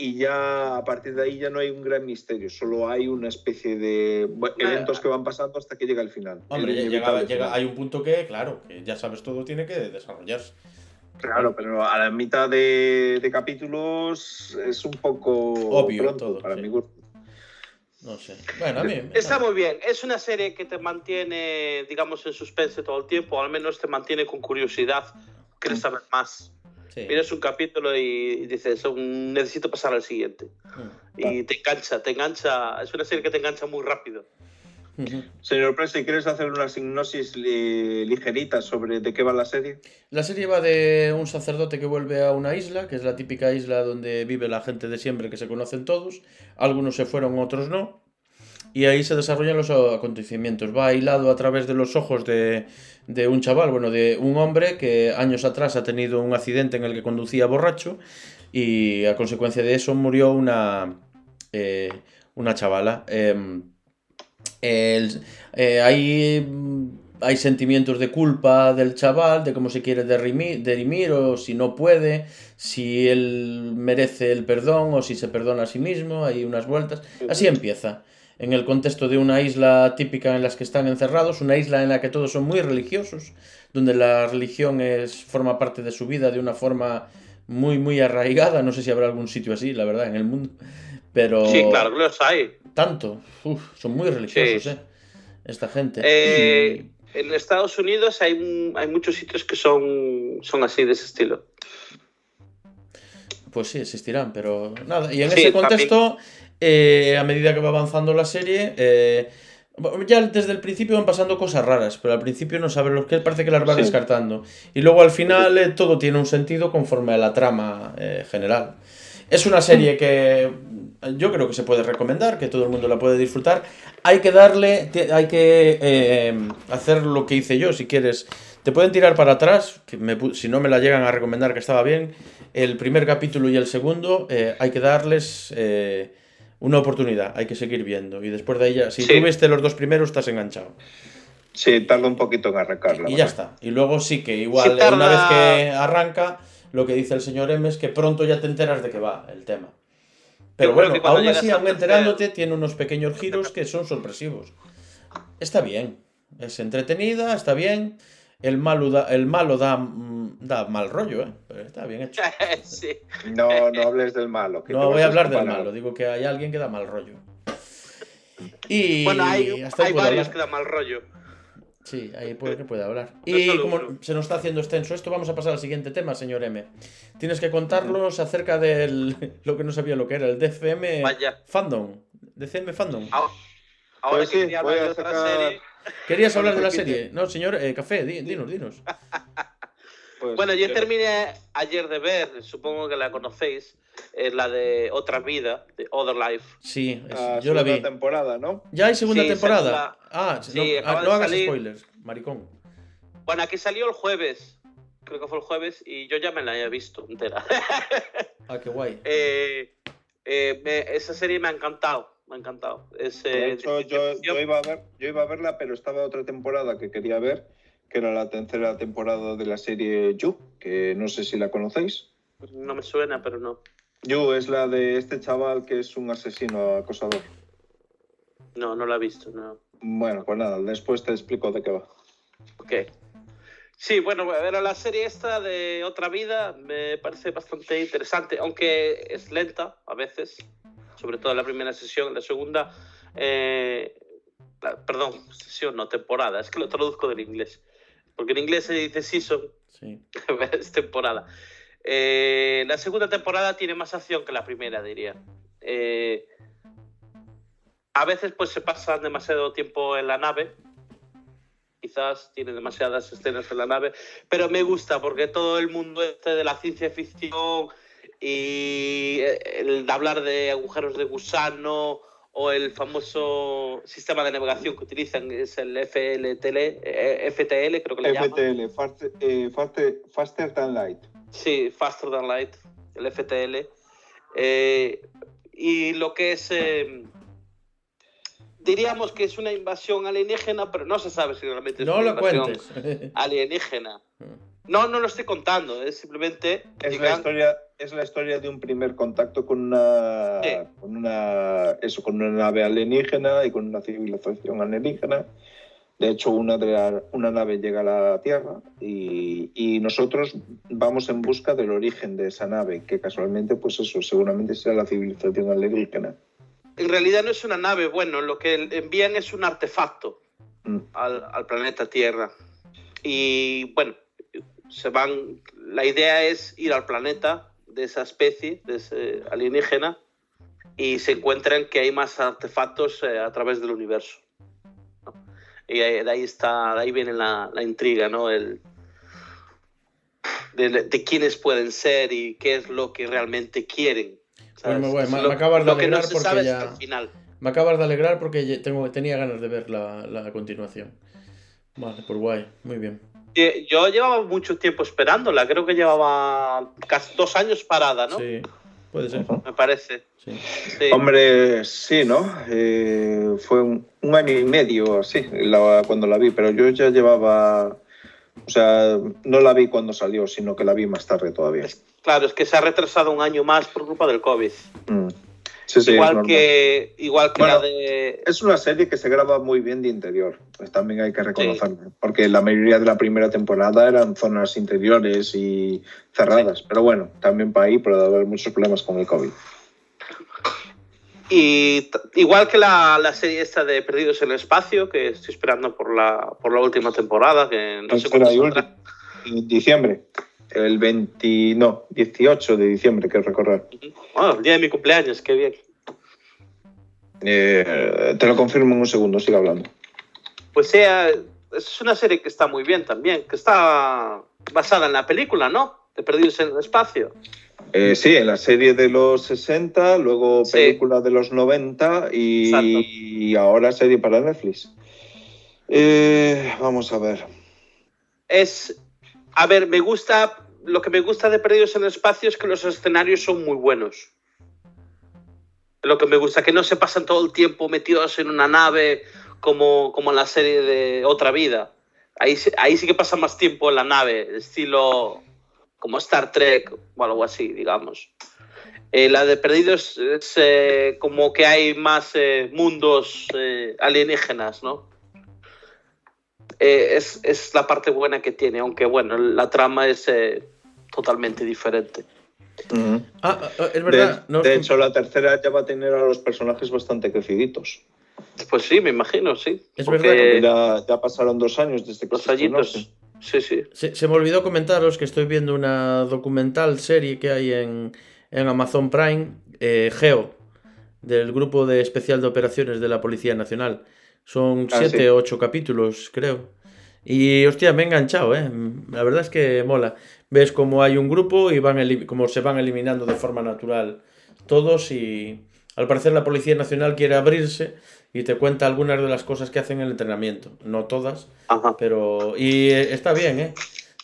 Speaker 3: y ya a partir de ahí ya no hay un gran misterio, solo hay una especie de eventos que van pasando hasta que llega el final.
Speaker 2: Hombre,
Speaker 3: el
Speaker 2: llega, llega- hay un punto que, claro, que ya sabes todo, tiene que desarrollarse.
Speaker 3: Claro, pero a la mitad de, de capítulos es un poco
Speaker 2: Obvio
Speaker 3: pronto
Speaker 2: todo,
Speaker 3: para
Speaker 2: sí.
Speaker 3: mi gusto.
Speaker 2: No sé. Bueno, a mí.
Speaker 4: Está muy bien. Es una serie que te mantiene, digamos, en suspense todo el tiempo, o al menos te mantiene con curiosidad quieres saber más.
Speaker 2: Sí.
Speaker 4: Miras un capítulo y dices, "Mm, necesito pasar al siguiente.
Speaker 2: Mm.
Speaker 4: Y te engancha, te engancha. Es una serie que te engancha muy rápido.
Speaker 3: Señor Presi, ¿quieres hacer una sinopsis li- ligerita sobre de qué va la serie?
Speaker 2: La serie va de un sacerdote que vuelve a una isla, que es la típica isla donde vive la gente de siempre, que se conocen todos. Algunos se fueron, otros no. Y ahí se desarrollan los acontecimientos. Va hilado a través de los ojos de, de un chaval, bueno, de un hombre que años atrás ha tenido un accidente en el que conducía borracho y a consecuencia de eso murió una, eh, una chavala. Em, el- eh, hay, hay sentimientos de culpa del chaval, de cómo se quiere derrimir, derimir o si no puede, si él merece el perdón o si se perdona a sí mismo, hay unas vueltas. Así empieza. En el contexto de una isla típica en la que están encerrados, una isla en la que todos son muy religiosos, donde la religión es, forma parte de su vida de una forma muy, muy arraigada. No sé si habrá algún sitio así, la verdad, en el mundo. Pero
Speaker 4: Sí, claro, que los hay.
Speaker 2: tanto. Uf, son muy religiosos,
Speaker 4: Sí.
Speaker 2: ¿eh? Esta gente.
Speaker 4: Eh, en Estados Unidos hay, un- hay muchos sitios que son, son así, de ese estilo.
Speaker 2: Pues sí, existirán, pero nada. Y en
Speaker 4: Sí,
Speaker 2: ese contexto, eh, a medida que va avanzando la serie, eh, ya desde el principio van pasando cosas raras, pero al principio no sabes lo que parece que las vas
Speaker 3: Sí.
Speaker 2: descartando. Y luego al final eh, todo tiene un sentido conforme a la trama eh, general. Es una serie que yo creo que se puede recomendar, que todo el mundo la puede disfrutar. Hay que darle, hay que eh, hacer lo que hice yo, si quieres. Te pueden tirar para atrás, que me pu- si no me la llegan a recomendar que estaba bien. El primer capítulo y el segundo, hay que darles una oportunidad, hay que seguir viendo. Y después de ya- si
Speaker 4: Sí.
Speaker 2: tú viste los dos primeros, estás enganchado.
Speaker 3: Sí, tarda un poquito en arrancarla.
Speaker 2: Y ya está. Y luego sí que igual,
Speaker 4: Sí, tarda-
Speaker 2: una vez que arranca, lo que dice el señor M es que pronto ya te enteras de qué va el tema. Pero
Speaker 4: Yo
Speaker 2: bueno,
Speaker 4: que
Speaker 2: aún así, aún enterándote, tiene unos pequeños giros que son sorpresivos. Está bien. Es entretenida, está bien. El malo da, el malo da, mm, da mal rollo, ¿eh? Pero está bien hecho. [LAUGHS]
Speaker 4: sí.
Speaker 3: No, no hables del malo. que
Speaker 2: No voy a hablar del malo, digo que hay alguien que da mal rollo. [LAUGHS] Y
Speaker 4: Bueno, hay,
Speaker 2: hasta ahí
Speaker 4: hay varios
Speaker 2: hablar.
Speaker 4: que dan mal rollo.
Speaker 2: Sí, ahí puede, que puede hablar.
Speaker 4: No
Speaker 2: Y como
Speaker 4: uno.
Speaker 2: se nos está haciendo extenso esto, vamos a pasar al siguiente tema, señor M. Tienes que contarnos acerca del [LAUGHS] lo que no sabía lo que era, el DCM
Speaker 4: Vaya.
Speaker 2: Fandom. DCM Fandom.
Speaker 4: Ahora, ahora
Speaker 3: Pues
Speaker 4: que
Speaker 3: sí,
Speaker 4: quería
Speaker 3: voy
Speaker 4: hablar
Speaker 3: a
Speaker 4: de otra
Speaker 3: sacar-
Speaker 4: serie.
Speaker 2: ¿Querías hablar de la serie? No, señor eh, Café, di- dinos, dinos. [LAUGHS]
Speaker 3: Pues,
Speaker 4: Bueno, yo terminé ayer de ver, supongo que la conocéis, eh, la de Otra Vida, de Other Life.
Speaker 2: Sí, es-
Speaker 3: la
Speaker 2: yo la vi.
Speaker 3: segunda temporada, ¿no?
Speaker 2: ¿Ya hay segunda
Speaker 4: Sí,
Speaker 2: temporada?
Speaker 4: segunda-
Speaker 2: Ah,
Speaker 4: Sí,
Speaker 2: no,
Speaker 4: acaba
Speaker 2: ah,
Speaker 4: de
Speaker 2: no hagas
Speaker 4: salir.
Speaker 2: spoilers, maricón.
Speaker 4: Bueno, aquí salió el jueves, creo que fue el jueves, y yo ya me la había visto entera. [LAUGHS]
Speaker 2: Ah, qué guay.
Speaker 4: Eh, eh, me- esa serie me ha encantado, me ha encantado. Es, eh,
Speaker 3: De hecho,
Speaker 4: de
Speaker 3: yo, iba a ver, yo iba a verla, pero estaba otra temporada que quería ver, que era la tercera temporada de la serie You, que no sé si la conocéis.
Speaker 4: No me suena, pero no.
Speaker 3: You es la de este chaval que es un asesino acosador.
Speaker 4: No, no la he visto, no.
Speaker 3: Bueno, pues nada, después te explico de qué va.
Speaker 4: Ok. Sí, bueno, pero la serie esta de Otra Vida me parece bastante interesante, aunque es lenta a veces, sobre todo la primera sesión, la segunda, eh, la- perdón, sesión, no, temporada, es que lo traduzco del inglés, porque en inglés se dice season,
Speaker 2: Sí. [LAUGHS]
Speaker 4: es temporada. Eh, la segunda temporada tiene más acción que la primera, diría. Eh, a veces pues se pasan demasiado tiempo en la nave. Quizás tiene demasiadas escenas en la nave. Pero me gusta porque todo el mundo este de la ciencia ficción y el hablar de agujeros de gusano o el famoso sistema de navegación que utilizan es el FLTL, eh, FTL, creo que le llaman.
Speaker 3: FTL, Faster, eh, faster, faster Than Light.
Speaker 4: Sí, Faster Than Light, el FTL. Eh, y lo que es. eh, diríamos que es una invasión alienígena, pero no se sabe si realmente es
Speaker 2: No
Speaker 4: una
Speaker 2: lo
Speaker 4: invasión
Speaker 2: cuentes. [LAUGHS]
Speaker 4: alienígena. No, no lo estoy contando, es simplemente.
Speaker 3: Es la,
Speaker 4: llegan-
Speaker 3: historia, es la historia de un primer contacto con una,
Speaker 4: Sí.
Speaker 3: con una, eso, con una nave alienígena y con una civilización alienígena. De hecho, una, de la- una nave llega a la Tierra y, y nosotros vamos en busca del origen de esa nave, que casualmente, pues eso, seguramente será la civilización alienígena.
Speaker 4: En realidad no es una nave, bueno, lo que envían es un artefacto
Speaker 3: Mm.
Speaker 4: al, al planeta Tierra. Y bueno, se van. La idea es ir al planeta de esa especie, de ese alienígena, y se encuentran que hay más artefactos eh, a través del universo. ¿no? Y ahí- de ahí está, de ahí viene la, la intriga, ¿no? El, de, de quiénes pueden ser y qué es lo que realmente quieren. ¿sabes?
Speaker 2: Pues me voy,
Speaker 4: Es
Speaker 2: me-
Speaker 4: lo,
Speaker 2: me acabas de
Speaker 4: no
Speaker 2: alegrar porque ya-
Speaker 4: final.
Speaker 2: Me acabas de alegrar porque tengo, tenía ganas de ver la, la continuación. Vale, pues guay, muy bien.
Speaker 4: Yo llevaba mucho tiempo esperándola, creo que llevaba casi dos años parada, ¿no?
Speaker 2: Sí, puede ser.
Speaker 4: Me parece.
Speaker 2: Sí.
Speaker 4: Sí.
Speaker 3: Hombre, sí, ¿no? Eh, fue un, un año y medio así la- cuando la vi, pero yo ya llevaba. O sea, no la vi cuando salió, sino que la vi más tarde todavía.
Speaker 4: Claro, es que se ha retrasado un año más por culpa del COVID.
Speaker 3: Mm. Sí, sí, es
Speaker 4: igual, que, igual que
Speaker 3: Bueno,
Speaker 4: la de.
Speaker 3: Es una serie que se graba muy bien de interior, pues también hay que reconocerlo, porque la mayoría de la primera temporada eran zonas interiores y cerradas, pero bueno, también para ahí puede haber muchos problemas con el COVID.
Speaker 4: Y igual que la, la serie esta de Perdidos en el Espacio, que estoy esperando por la, por la última temporada, que no sé
Speaker 3: Tercera
Speaker 4: cuándo.
Speaker 3: En diciembre, el 20, no, 18 de diciembre, que recorrer.
Speaker 4: Bueno, el día de mi cumpleaños, qué bien.
Speaker 3: Eh, te lo confirmo en un segundo, siga hablando.
Speaker 4: Pues sea, es una serie que está muy bien también, que está basada en la película, ¿no? De Perdidos en el Espacio.
Speaker 3: Eh, sí, en la serie de los 60, luego
Speaker 4: Sí.
Speaker 3: película de los 90 y, y ahora serie para Netflix. Eh, vamos a ver.
Speaker 4: Es, a ver, me gusta, lo que me gusta de Perdidos en el Espacio es que los escenarios son muy buenos. Lo que me gusta, que no se pasan todo el tiempo metidos en una nave como, como en la serie de Otra Vida. Ahí, ahí sí que pasa más tiempo en la nave, estilo como Star Trek o algo así, digamos. Eh, la de Perdidos es eh, como que hay más eh, mundos alienígenas, ¿no? Eh, es, es la parte buena que tiene, aunque bueno, la trama es eh, totalmente diferente.
Speaker 3: Ujú.
Speaker 2: Ah, ah, es
Speaker 3: De,
Speaker 2: verdad. no
Speaker 3: de
Speaker 2: con-
Speaker 3: hecho, la tercera ya va a tener a los personajes bastante creciditos.
Speaker 4: Pues sí, me imagino, sí.
Speaker 2: Es
Speaker 4: Porque
Speaker 2: verdad
Speaker 3: Ya, ya pasaron dos años desde que
Speaker 4: los
Speaker 3: se sí.
Speaker 4: Sí, sí.
Speaker 2: Se, se me olvidó comentaros que estoy viendo una documental serie que hay en, en Amazon Prime, eh, Geo, del grupo de especial de operaciones de la Policía Nacional. Son
Speaker 3: Ah,
Speaker 2: siete
Speaker 3: sí.
Speaker 2: o ocho capítulos, creo. Y hostia, me he enganchado, ¿eh? La verdad es que mola. Ves cómo hay un grupo y van cómo se van eliminando de forma natural todos y al parecer la Policía Nacional quiere abrirse y te cuenta algunas de las cosas que hacen en el entrenamiento. No todas,
Speaker 4: Ajá.
Speaker 2: pero. Y eh, está bien, ¿eh?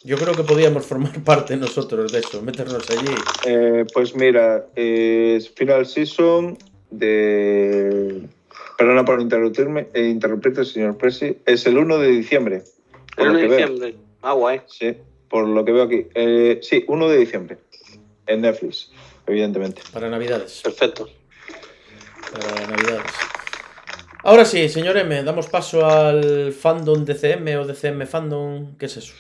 Speaker 2: Yo creo que podíamos formar [LAUGHS] parte nosotros de eso, meternos allí.
Speaker 3: Eh, pues mira, eh, Final Season de... Perdona por interrumpirme, eh, interrumpirte, señor Presi. Es el 1 de diciembre.
Speaker 4: El
Speaker 3: lo
Speaker 4: 1 de
Speaker 3: que veo.
Speaker 4: diciembre. Ah, guay.
Speaker 3: Sí, por lo que veo aquí. Eh, sí, 1 de diciembre. En Netflix, evidentemente.
Speaker 2: Para Navidades.
Speaker 4: Perfecto.
Speaker 2: Para Navidades. Ahora sí, señor M, damos paso al fandom DCM o DCM fandom. ¿Qué es eso?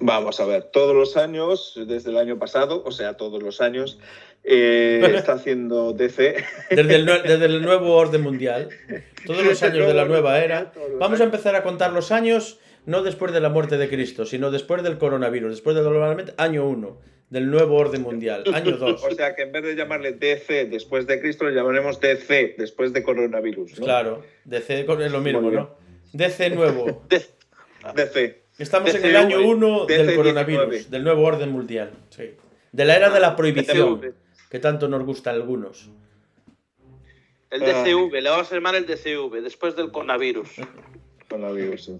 Speaker 3: Vamos a ver, todos los años, desde el año pasado, o sea, todos los años, eh, [LAUGHS] está haciendo DC.
Speaker 2: Desde el, nue- desde el nuevo orden mundial. Todos los años de la nueva era. Vamos a empezar a contar los años, no después de la muerte de Cristo, sino después del coronavirus, después del año 1, del nuevo orden mundial, año [LAUGHS] 2.
Speaker 3: O sea que en vez de llamarle DC después de Cristo, le llamaremos DC después de coronavirus. ¿no?
Speaker 2: Claro, DC es lo mismo. ¿no? DC nuevo. [LAUGHS]
Speaker 3: DC.
Speaker 2: Estamos en el año 1 del
Speaker 3: DC19.
Speaker 2: coronavirus, del nuevo orden mundial. Sí. De la era de la prohibición. Que tanto nos gusta a algunos.
Speaker 4: El. DCV, le vamos a llamar el DCV, después del coronavirus. [LAUGHS]
Speaker 3: Coronavirus, sí.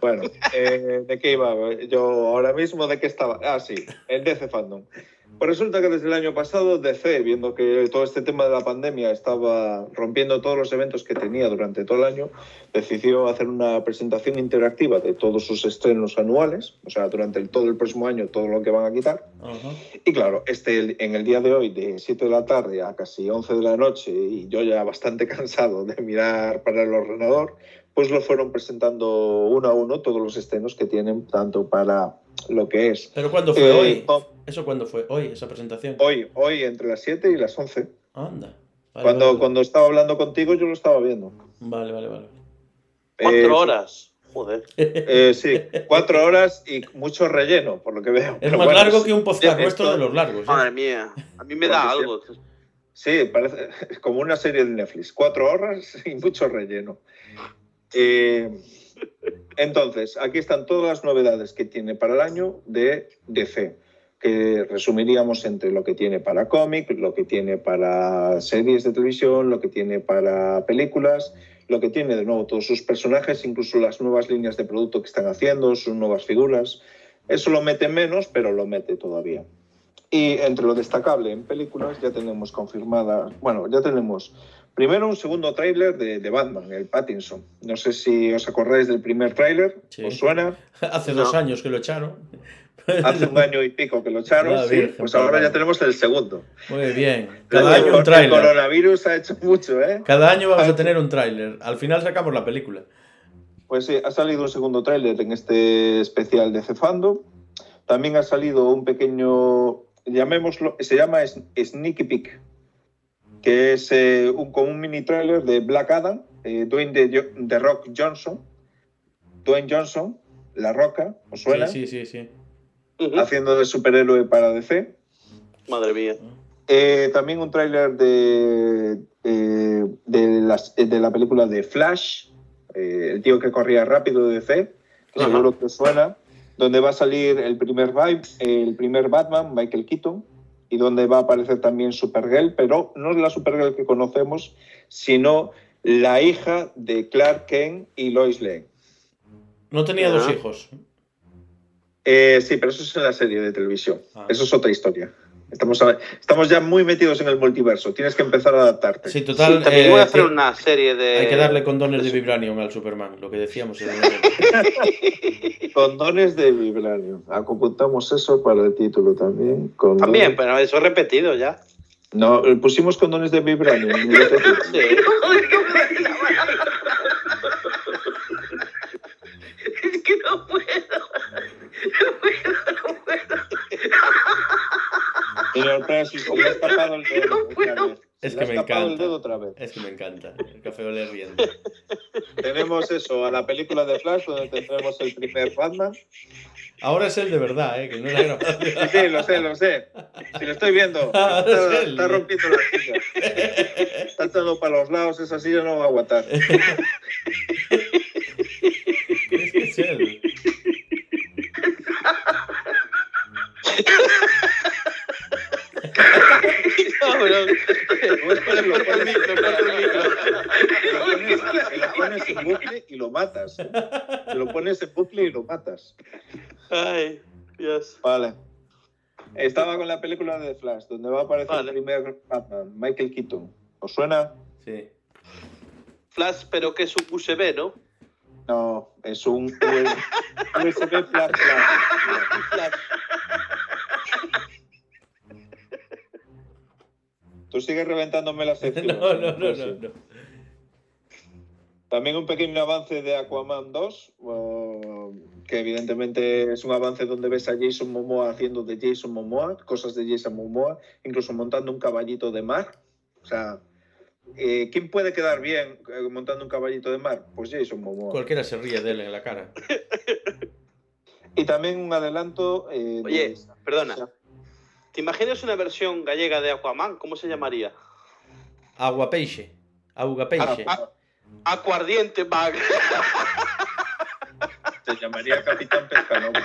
Speaker 3: Bueno, eh, ¿de qué iba? Yo ahora mismo, ¿de qué estaba? Ah, sí, el DC Fandom. Pues resulta que desde el año pasado DC, viendo que todo este tema de la pandemia estaba rompiendo todos los eventos que tenía durante todo el año, decidió hacer una presentación interactiva de todos sus estrenos anuales, o sea, durante el- todo el próximo año, todo lo que van a quitar. Y claro, este, en el día de hoy, de 7 de la tarde a casi 11 de la noche, y yo ya bastante [LAUGHS] cansado de mirar para el ordenador, pues lo fueron presentando uno a uno todos los estrenos que tienen, tanto para lo que es.
Speaker 2: Pero ¿cuándo fue
Speaker 3: eh,
Speaker 2: hoy?
Speaker 3: Tom-
Speaker 2: ¿Eso cuándo fue? Hoy, esa presentación.
Speaker 3: hoy, hoy entre las 7 y las 11.
Speaker 2: Anda. Vale,
Speaker 3: cuando,
Speaker 2: vale,
Speaker 3: cuando estaba hablando contigo, yo lo estaba viendo.
Speaker 2: vale, vale, vale.
Speaker 4: Cuatro
Speaker 3: Eh,
Speaker 4: horas. Joder. [LAUGHS]
Speaker 3: Eh, sí, cuatro horas y mucho relleno, por lo que veo.
Speaker 2: Es
Speaker 3: Pero
Speaker 2: más
Speaker 3: bueno,
Speaker 2: largo que un podcast nuestro de los largos. ¿eh?
Speaker 4: Madre mía. A mí me da algo.
Speaker 3: Sí, parece [LAUGHS] como una serie de Netflix. Cuatro horas y mucho relleno. Eh, entonces, aquí están todas las novedades que tiene para el año de DC, que resumiríamos entre lo que tiene para cómic, lo que tiene para series de televisión, lo que tiene para películas, lo que tiene de nuevo todos sus personajes, incluso las nuevas líneas de producto que están haciendo, sus nuevas figuras. Eso lo mete menos, pero lo mete todavía. Y entre lo destacable en películas ya tenemos confirmada, bueno, ya tenemos primero un segundo tráiler de, de Batman, el Pattinson. No sé si os acordáis del primer tráiler,
Speaker 2: Sí.
Speaker 3: ¿os suena? [LAUGHS]
Speaker 2: Hace
Speaker 4: No.
Speaker 2: dos años que lo echaron. [LAUGHS]
Speaker 3: Hace un año y pico que lo echaron,
Speaker 2: La
Speaker 3: sí,
Speaker 2: Virgen,
Speaker 3: pues ahora ya tenemos el segundo.
Speaker 2: Muy bien. Cada
Speaker 3: El-
Speaker 2: año un
Speaker 3: el
Speaker 2: tráiler.
Speaker 3: coronavirus ha hecho mucho, ¿eh?
Speaker 2: Cada año vamos a tener un tráiler. Al final sacamos la película.
Speaker 3: Pues sí, ha salido un segundo tráiler en este especial de Cefando. También ha salido un pequeño, llamémoslo, se llama Sneaky Peek, que es eh, un, como un mini tráiler de Black Adam, eh, Dwayne de, The Rock Johnson, Dwayne Johnson, La Roca, ¿os suena?
Speaker 2: Sí, sí, sí.
Speaker 3: Haciendo de superhéroe para DC.
Speaker 4: Madre mía.
Speaker 3: Eh, también un tráiler de, eh, de, las- de la película de Flash, eh, el tío que corría rápido de DC, que seguro que os suena, donde va a salir el primer, vibe, el primer Batman, Michael Keaton, y donde va a aparecer también Supergirl, pero no es la Supergirl que conocemos, sino la hija de Clark Kent y Lois Lane.
Speaker 2: No tenía dos
Speaker 4: Ah.
Speaker 2: hijos.
Speaker 3: Eh, sí, pero eso es en la serie de televisión.
Speaker 2: Ah.
Speaker 3: Eso es otra historia. Estamos, a- estamos ya muy metidos en el multiverso. Tienes que empezar a adaptarte.
Speaker 2: Sí, total.
Speaker 4: Sí, también
Speaker 2: eh,
Speaker 4: voy a hacer
Speaker 2: sí,
Speaker 4: una serie de.
Speaker 2: Hay que darle condones de vibranium al Superman, lo que decíamos. [LAUGHS]
Speaker 3: Condones de vibranio. Apuntamos eso para el título también. Condones-
Speaker 4: También, pero eso he repetido ya.
Speaker 3: No, eh, pusimos condones de título.
Speaker 4: Sí. [LAUGHS]
Speaker 5: Es que no puedo. No puedo, no puedo.
Speaker 3: Señor Francis, se le ha escapado el dedo [LAUGHS] vez.
Speaker 2: Es que me
Speaker 3: ha escapado el
Speaker 2: encanta.
Speaker 3: dedo otra vez.
Speaker 2: Es que me encanta. El café ole riendo. [LAUGHS]
Speaker 3: Tenemos eso, a la película de Flash, donde tendremos el primer Batman.
Speaker 2: Ahora es el de verdad, ¿eh? Que no era grabación.
Speaker 3: Sí, lo sé, lo sé. Si lo estoy viendo, [LAUGHS] está,
Speaker 2: es
Speaker 3: está rompiendo la silla. Está echando para los lados, esa silla no va a aguantar.
Speaker 2: Es que es él.
Speaker 4: Cabrón.
Speaker 3: No es que lo pones-
Speaker 4: Me corto el micro.
Speaker 3: Te lo pones, te lo pones en bucle y lo matas. Te lo pones en bucle y lo matas.
Speaker 4: Ay, Dios.
Speaker 3: Vale. Estaba con la película de Flash, donde va a aparecer
Speaker 4: Vale.
Speaker 3: el primer Batman, Michael Keaton. ¿Os suena?
Speaker 2: Sí.
Speaker 4: Flash, pero que es un USB, ¿no?
Speaker 3: No, es un USB Flash Flash.
Speaker 4: Flash.
Speaker 3: Tú sigues reventándome la [LAUGHS] sección.
Speaker 2: No, no, no,
Speaker 3: Pues
Speaker 2: no, no.
Speaker 3: También un pequeño avance de Aquaman 2, uh, que evidentemente es un avance donde ves a Jason Momoa haciendo de Jason Momoa, cosas de Jason Momoa, incluso montando un caballito de mar. O sea, eh, ¿quién puede quedar bien eh, montando un caballito de mar? Pues Jason Momoa.
Speaker 2: Cualquiera se ríe de él en la cara. [LAUGHS]
Speaker 3: Y también un adelanto. eh, de-
Speaker 4: Oye, perdona. ¿Te imaginas una versión gallega de Aquaman? ¿Cómo se llamaría?
Speaker 2: Agua peixe. Auga peixe.
Speaker 4: Ah, Acuardiente Bag. [LAUGHS]
Speaker 3: se llamaría Capitán Pescanova.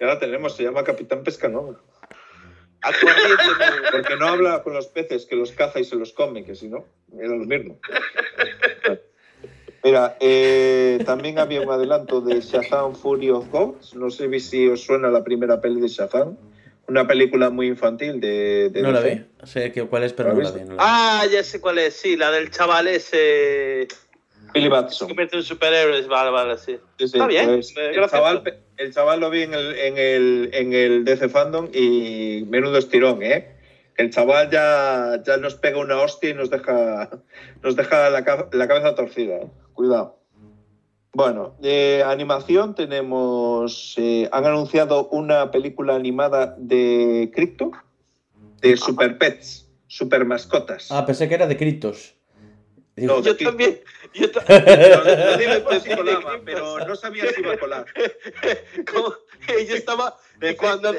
Speaker 3: Ya la tenemos, se llama Capitán Pescanova.
Speaker 4: Acuardiente. [LAUGHS]
Speaker 3: Porque no habla con los peces que los caza y se los come, que si no, era lo mismo. Mira, eh, también había un adelanto de Shazam Fury of Gods. No sé si os suena la primera peli de Shazam. Una película muy infantil de, de
Speaker 2: No la vi. Sé que cuál es, pero
Speaker 3: ¿La
Speaker 2: no la vi. no la vi.
Speaker 4: Ah, ya sé cuál es. Sí, la del chaval ese.
Speaker 3: Billy Batson.
Speaker 4: convierte en superhéroes. Vale, vale, sí.
Speaker 3: Sí, sí,
Speaker 4: Está bien,
Speaker 3: pues, el, chaval, el chaval lo vi en el, en, el, en el DC Fandom y menudo estirón, ¿eh? El chaval ya, ya nos pega una hostia y nos deja, nos deja la, la cabeza torcida. ¿eh? Cuidado. Bueno, de animación tenemos. eh, han anunciado una película animada de Crypto, de Super Pets. super mascotas.
Speaker 2: Ah, pensé que era de
Speaker 3: No,
Speaker 4: Yo también. Yo ta- [LAUGHS]
Speaker 3: lo dime por si colaba, pero no sabía si iba a colar. [LAUGHS]
Speaker 4: como- yo estaba. Cuando.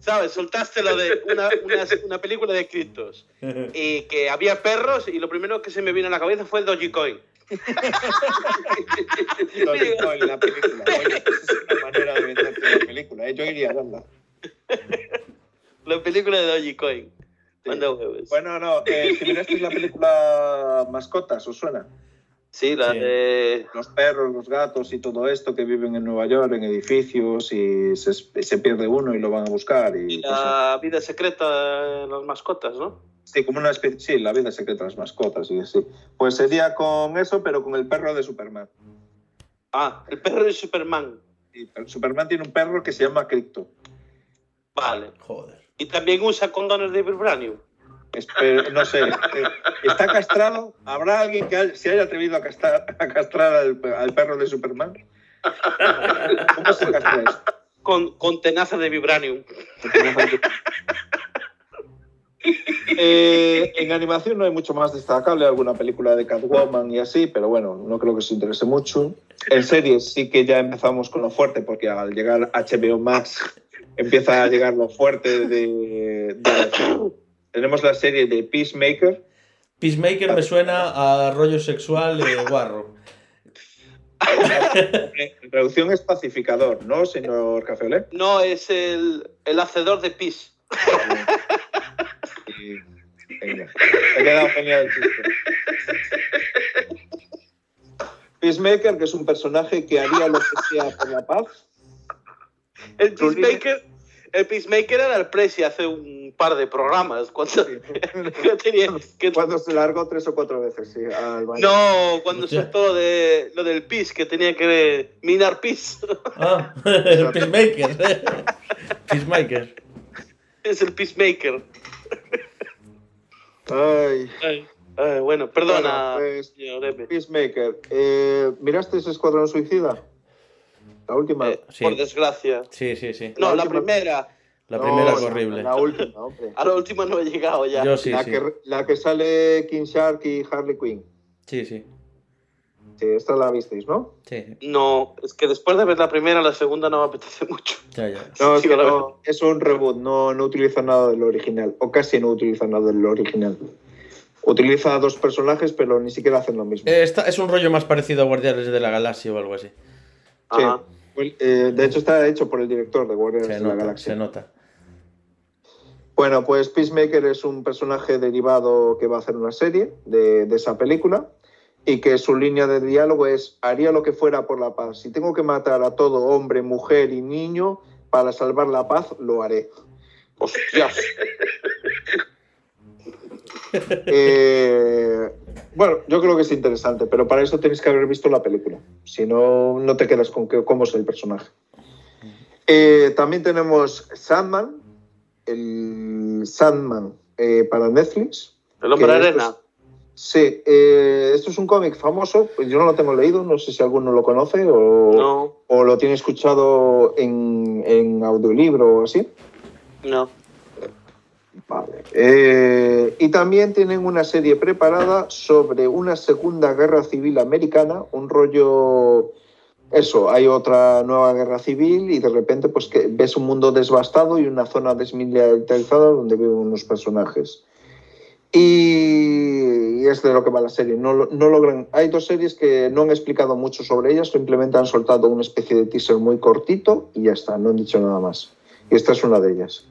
Speaker 4: ¿Sabes? Soltaste lo de una, una, una película de Critos [LAUGHS] y que había perros y lo primero que se me vino a la cabeza fue el Dogecoin. [LAUGHS]
Speaker 3: Dogecoin, la película. Oye, es una manera de venderte la película. ¿eh? Yo iría a verla. [LAUGHS]
Speaker 4: La película de Dogecoin. Huevos.
Speaker 3: Bueno, no, eh, si mirasteis la película Mascotas, ¿os suena?
Speaker 4: Sí, la
Speaker 2: Sí.
Speaker 4: de.
Speaker 3: Los perros, los gatos y todo esto que viven en Nueva York, en edificios, y se, se pierde uno y lo van a buscar. Y,
Speaker 4: y
Speaker 3: pues,
Speaker 4: la vida secreta de las mascotas, ¿no?
Speaker 3: sí, como una especie, sí, la vida secreta de las mascotas y así. Pues sería con eso, pero con el perro de Superman.
Speaker 4: Ah, el perro de Superman.
Speaker 3: Y Superman tiene un perro que se llama Crypto.
Speaker 4: Vale.
Speaker 2: Joder.
Speaker 4: Y también usa condones de vibranium.
Speaker 3: Espero- no sé, eh, ¿está castrado? ¿Habrá alguien que se haya atrevido a castrar, a castrar al, al perro de Superman? ¿Cómo se castra eso?
Speaker 4: Con, con tenaza de vibranium.
Speaker 3: Eh, en animación no hay mucho más destacable, alguna película de Catwoman y así, pero bueno, no creo que os interese mucho. En series sí que ya empezamos con lo fuerte, porque al llegar HBO Max empieza a llegar lo fuerte de, de- Tenemos la serie de Peacemaker,
Speaker 2: Peacemaker me suena a rollo sexual de guarro.
Speaker 3: en [LAUGHS] traducción es pacificador, ¿no, señor Cafeolé?
Speaker 4: No, es el, el hacedor de [LAUGHS]
Speaker 3: venga, me ha quedado genial el chiste. Peacemaker, que es un personaje que haría lo que sea por la paz.
Speaker 4: El Peacemaker, el Peacemaker era el Presi hace un par de programas. Cuando, que [LAUGHS] tenía, que-
Speaker 3: Cuando se largó tres o cuatro veces, sí, al baño.
Speaker 4: no, cuando soltó lo, de, lo del pis, que tenía que minar pis.
Speaker 2: Ah, [LAUGHS] el Peacemaker. [LAUGHS] Peacemaker.
Speaker 4: es el Peacemaker.
Speaker 3: Ay,
Speaker 4: Ay, ay, bueno, perdona,
Speaker 3: Bueno, pues,
Speaker 4: señor.
Speaker 3: Peacemaker. Eh, ¿Miraste ese Escuadrón Suicida? La última.
Speaker 4: Eh,
Speaker 2: Sí.
Speaker 4: Por desgracia.
Speaker 2: Sí, sí, sí.
Speaker 4: No,
Speaker 3: La
Speaker 4: primera.
Speaker 2: La
Speaker 3: No,
Speaker 2: primera es horrible.
Speaker 3: La última, hombre.
Speaker 4: A la última no he llegado ya.
Speaker 2: Yo sí,
Speaker 3: la,
Speaker 2: sí.
Speaker 3: Que, la que sale King Shark y Harley Quinn.
Speaker 2: Sí, sí.
Speaker 3: Sí, esta la visteis, ¿no?
Speaker 2: Sí.
Speaker 4: No, es que después de ver la primera, la segunda no me apetece mucho.
Speaker 2: Ya, ya.
Speaker 3: No, es, que no, es un reboot, no, no utiliza nada del original, o casi no utiliza nada del original. Utiliza a dos personajes, pero ni siquiera hacen lo mismo.
Speaker 2: Eh, esta- es un rollo más parecido a Guardianes de la Galaxia o algo así.
Speaker 3: Sí.
Speaker 4: Ajá.
Speaker 3: Eh, de hecho, está hecho por el director de Guardians
Speaker 2: Se
Speaker 3: de la Galaxia.
Speaker 2: se nota.
Speaker 3: Bueno, pues Peacemaker es un personaje derivado que va a hacer una serie de, de esa película y que su línea de diálogo es haría lo que fuera por la paz. Si tengo que matar a todo hombre, mujer y niño para salvar la paz, lo haré.
Speaker 4: Hostias. [LAUGHS]
Speaker 3: Eh, bueno, yo creo que es interesante, pero para eso tenéis que haber visto la película. Si no, no te quedas con que, cómo es el personaje. Eh, también tenemos Sandman, el Sandman eh, para Netflix.
Speaker 4: El hombre arena.
Speaker 3: es- Sí, eh, esto es un cómic famoso, pues yo no lo tengo leído, no sé si alguno lo conoce o,
Speaker 4: No,
Speaker 3: o lo tiene escuchado en, en audiolibro o así.
Speaker 4: no.
Speaker 3: Eh, y también tienen una serie preparada sobre una Segunda Guerra Civil Americana, un rollo... Eso, hay otra nueva guerra civil y de repente pues que ves un mundo devastado y una zona desmilitarizada donde viven unos personajes. Y, es de lo que va la serie. No, no logran. Hay dos series que no han explicado mucho sobre ellas, simplemente han soltado una especie de teaser muy cortito y ya está, no han dicho nada más. Y esta es una de ellas.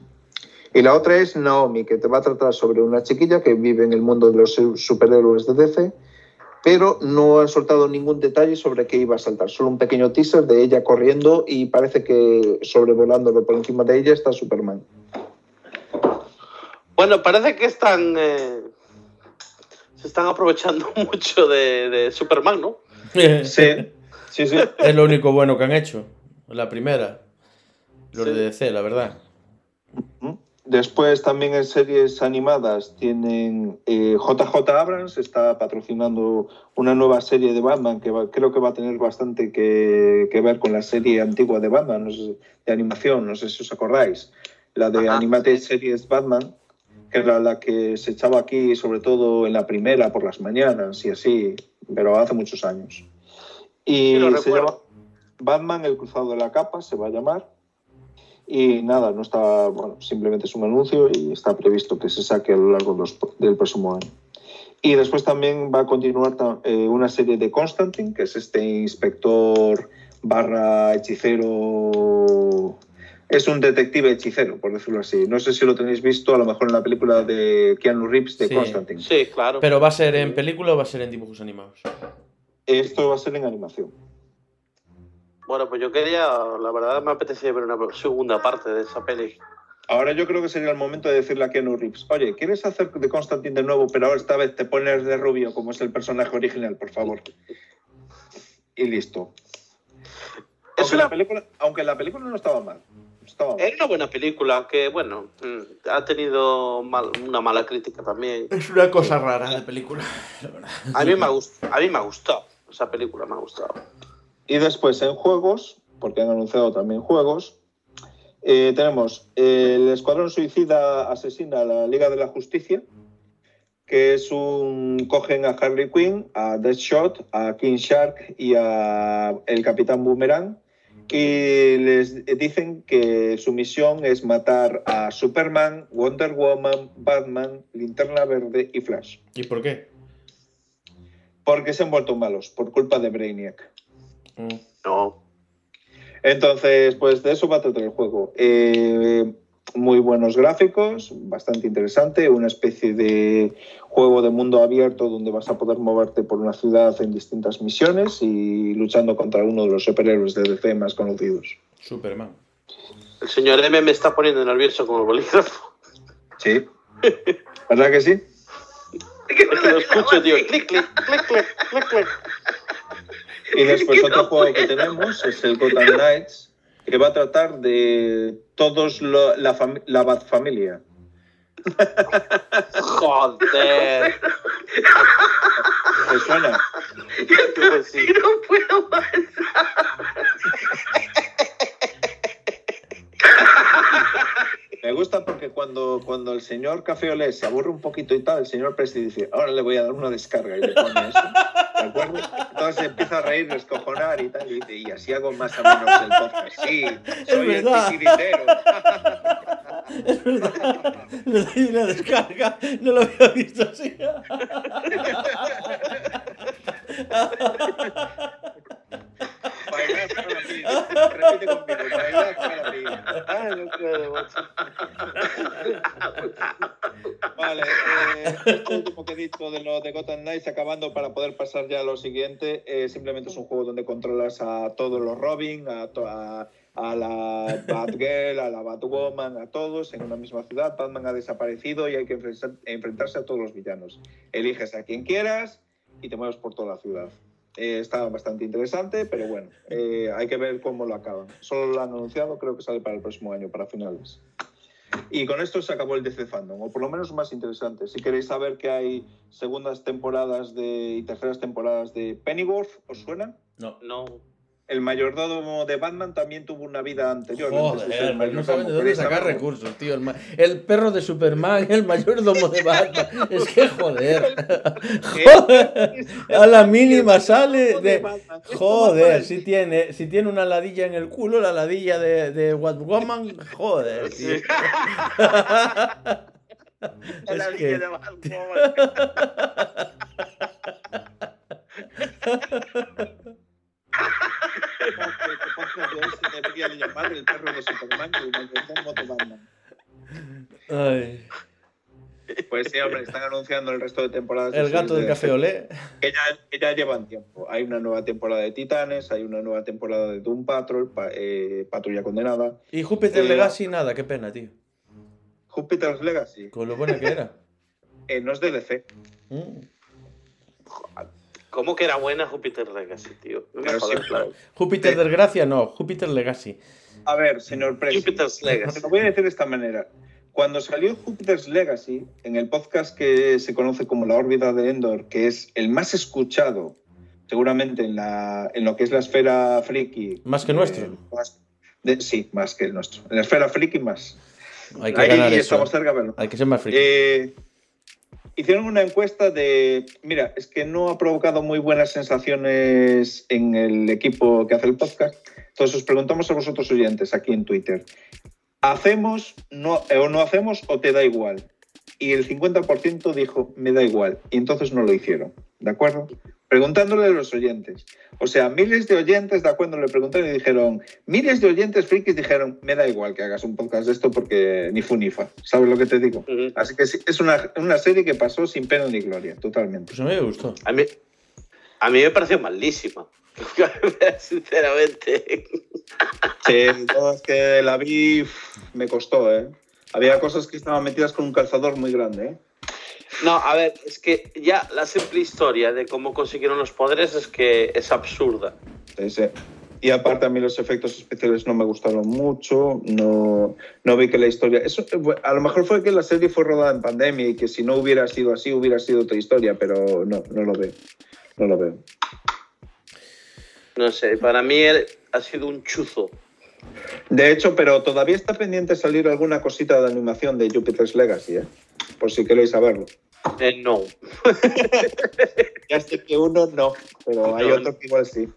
Speaker 3: Y la otra es Naomi, que te va a tratar sobre una chiquilla que vive en el mundo de los su- superhéroes de DC, pero no han soltado ningún detalle sobre qué iba a saltar. Solo un pequeño teaser de ella corriendo y parece que sobrevolándolo por encima de ella está Superman.
Speaker 4: Bueno, parece que están. eh, se están aprovechando [LAUGHS] mucho de, de Superman, ¿no?
Speaker 3: Sí, sí, sí.
Speaker 2: Es lo único bueno que han hecho. La primera. Los
Speaker 4: Sí.
Speaker 2: de DC, la verdad.
Speaker 3: Después también en series animadas tienen eh, JJ Abrams, está patrocinando una nueva serie de Batman que va- creo que va a tener bastante que, que ver con la serie antigua de Batman, no sé, de animación, no sé si os acordáis, la de
Speaker 4: Ajá.
Speaker 3: Animated Series Batman, que era la que se echaba aquí, sobre todo en la primera, por las mañanas y así, pero hace muchos años. Y
Speaker 4: Sí,
Speaker 3: se llama Batman, el cruzado de la capa, se va a llamar. Y nada, no está, bueno, simplemente es un anuncio y está previsto que se saque a lo largo de los- del próximo año. Y después también va a continuar eh, una serie de Constantine, que es este inspector barra hechicero. Es un detective hechicero, por decirlo así. No sé si lo tenéis visto, a lo mejor en la película de Keanu Reeves de
Speaker 2: Sí.
Speaker 3: Constantine.
Speaker 4: Sí, claro.
Speaker 2: Pero va a ser en película o va a ser en dibujos animados.
Speaker 3: Esto va a ser en animación.
Speaker 4: Bueno, pues yo quería, la verdad me apetecía ver una segunda parte de esa peli.
Speaker 3: Ahora yo creo que sería el momento de decirle a Keanu Reeves, oye, ¿quieres hacer de Constantine de nuevo, pero ahora esta vez te pones de rubio como es el personaje original, por favor? Y listo.
Speaker 4: Es
Speaker 3: Aunque,
Speaker 4: una,
Speaker 3: la película, aunque la película no estaba mal. estaba mal.
Speaker 4: era una buena película que, bueno, mm, ha tenido mal- una mala crítica también.
Speaker 2: Es una cosa rara de película, la verdad.
Speaker 4: A mí me ha, gust- a mí me ha gustado. Esa película me ha gustado.
Speaker 3: Y después en juegos, porque han anunciado también juegos, eh, tenemos el Escuadrón Suicida asesina a la Liga de la Justicia, que es un... cogen a Harley Quinn, a Deathshot, a King Shark y a el Capitán Boomerang y les dicen que su misión es matar a Superman, Wonder Woman, Batman, Linterna Verde y Flash.
Speaker 2: ¿Y por qué?
Speaker 3: Porque se han vuelto malos por culpa de Brainiac.
Speaker 2: Mm.
Speaker 4: No.
Speaker 3: Entonces, pues de eso va a tratar el juego. Eh, muy buenos gráficos, bastante interesante, una especie de juego de mundo abierto donde vas a poder moverte por una ciudad en distintas misiones y luchando contra uno de los superhéroes de DC más conocidos.
Speaker 2: Superman.
Speaker 4: El señor M me está poniendo nervioso con el bolígrafo.
Speaker 3: Sí. ¿Verdad que sí?
Speaker 4: Es que lo escucho, tío. Clic, clic, clic, clic, clic, clic.
Speaker 3: Y [LAUGHS] después otro
Speaker 5: no
Speaker 3: juego que tenemos es el Gotham Knights, que va a tratar de todos lo- la, fam- la Bat familia.
Speaker 4: Joder.
Speaker 3: ¿Te suena? [LAUGHS]
Speaker 4: Pues sí.
Speaker 5: No puedo más.
Speaker 3: Me gusta porque cuando, cuando el señor Café Olé se aburre un poquito y tal, el señor Presti dice, ahora le voy a dar una descarga y le pone eso. ¿De acuerdo? Entonces empieza a reír, descojonar y tal, y dice, y así hago más o menos el podcast. Sí, soy el titiritero.
Speaker 2: Es verdad. Le doy una descarga. No lo había visto así. [LAUGHS]
Speaker 3: Repite conmigo.
Speaker 4: Ay, no puedo.
Speaker 3: Vale, eh, esto último que he dicho de lo de Gotham Knights, acabando para poder pasar ya a lo siguiente, eh, simplemente es un juego donde controlas a todos los Robin, a, a, a la Batgirl, a la Batwoman, a todos en una misma ciudad. Batman ha desaparecido y hay que enfrentar- enfrentarse a todos los villanos. Eliges a quien quieras y te mueves por toda la ciudad. Eh, está bastante interesante, pero bueno, eh, hay que ver cómo lo acaban. Solo lo han anunciado, creo que sale para el próximo año, para finales. Y con esto se acabó el DC Fandom, o por lo menos más interesante. Si queréis saber que hay segundas temporadas de, y terceras temporadas de Pennyworth, ¿os suena?
Speaker 2: No.
Speaker 4: No.
Speaker 3: El mayordomo de Batman también tuvo una vida anterior.
Speaker 2: Joder,
Speaker 3: el
Speaker 2: no saben de dónde
Speaker 3: ¿Queréis
Speaker 2: sacar recursos, tío. El, perro de Superman, el mayordomo de Batman. Es que joder. [LAUGHS] Joder. A la mínima sale de. Joder, si tiene, si tiene una ladilla en el culo, la ladilla de, de Batwoman, joder, tío. [LAUGHS]
Speaker 4: La
Speaker 2: Es que-
Speaker 4: de. [LAUGHS]
Speaker 3: Se debería de llamar el perro de Superman y el mayordomo de Batman.
Speaker 2: Ay,
Speaker 3: Pues sí, hombre, están anunciando el resto de temporadas. de
Speaker 2: el gato
Speaker 3: de
Speaker 2: del
Speaker 3: DC.
Speaker 2: café olé.
Speaker 3: que ya, que ya llevan tiempo. Hay una nueva temporada de Titanes, hay una nueva temporada de Doom Patrol, pa- eh, Patrulla Condenada,
Speaker 2: Y Júpiter
Speaker 3: Eh,
Speaker 2: Legacy, nada, qué pena, tío.
Speaker 3: Jupiter's Legacy,
Speaker 2: Con lo buena que era.
Speaker 3: eh, no es DLC.
Speaker 2: Mm.
Speaker 4: ¿Cómo que era buena Júpiter Legacy, tío? No
Speaker 3: sí, claro.
Speaker 2: Júpiter
Speaker 3: Sí.
Speaker 2: Desgracia, no, Júpiter Legacy.
Speaker 3: A ver, señor Presi,
Speaker 4: Jupiter's Legacy.
Speaker 3: lo voy a decir de esta manera. Cuando salió Jupiter's Legacy, en el podcast que se conoce como La órbita de Endor, que es el más escuchado seguramente en, la, en lo que es la esfera friki.
Speaker 2: Más que nuestro.
Speaker 3: eh, más- de- sí, más que el nuestro. En la esfera friki más.
Speaker 2: Hay que
Speaker 3: Ahí
Speaker 2: ganar eso.
Speaker 3: estamos cerca, pero.
Speaker 2: Hay que ser más friki.
Speaker 3: Eh, hicieron una encuesta de. Mira, es que no ha provocado muy buenas sensaciones en el equipo que hace el podcast. Entonces os preguntamos a vosotros oyentes aquí en Twitter. ¿Hacemos no, eh, o no hacemos o te da igual? Y el 50% dijo, me da igual. Y entonces no lo hicieron. ¿De acuerdo? Preguntándole a los oyentes. O sea, miles de oyentes, ¿de acuerdo? Le preguntaron y dijeron, miles de oyentes frikis dijeron, me da igual que hagas un podcast de esto porque ni fu ni fa. ¿Sabes lo que te digo?
Speaker 4: Ujú.
Speaker 3: Así que sí, es una, una serie que pasó sin pena ni gloria, totalmente.
Speaker 2: Pues a mí me gustó.
Speaker 4: A mí, a mí me pareció malísima. [LAUGHS] Sinceramente.
Speaker 3: Sí, no, es que la vi, me costó, ¿eh? Había cosas que estaban metidas con un calzador muy grande, ¿eh?
Speaker 4: No, a ver, es que ya la simple historia de cómo consiguieron los poderes es que es absurda.
Speaker 3: Sí, sí. Y aparte a mí los efectos especiales no me gustaron mucho, no, no vi que la historia... Eso, a lo mejor fue que la serie fue rodada en pandemia y que si no hubiera sido así hubiera sido otra historia, pero no, no lo veo. No lo veo.
Speaker 4: No sé, para mí ha sido un chuzo.
Speaker 3: De hecho, pero todavía está pendiente salir alguna cosita de animación de Jupiter's Legacy, ¿eh? Por si queréis saberlo.
Speaker 4: Eh, no, [LAUGHS]
Speaker 3: Ya sé que uno no, pero hay
Speaker 4: No.
Speaker 3: otro que igual sí.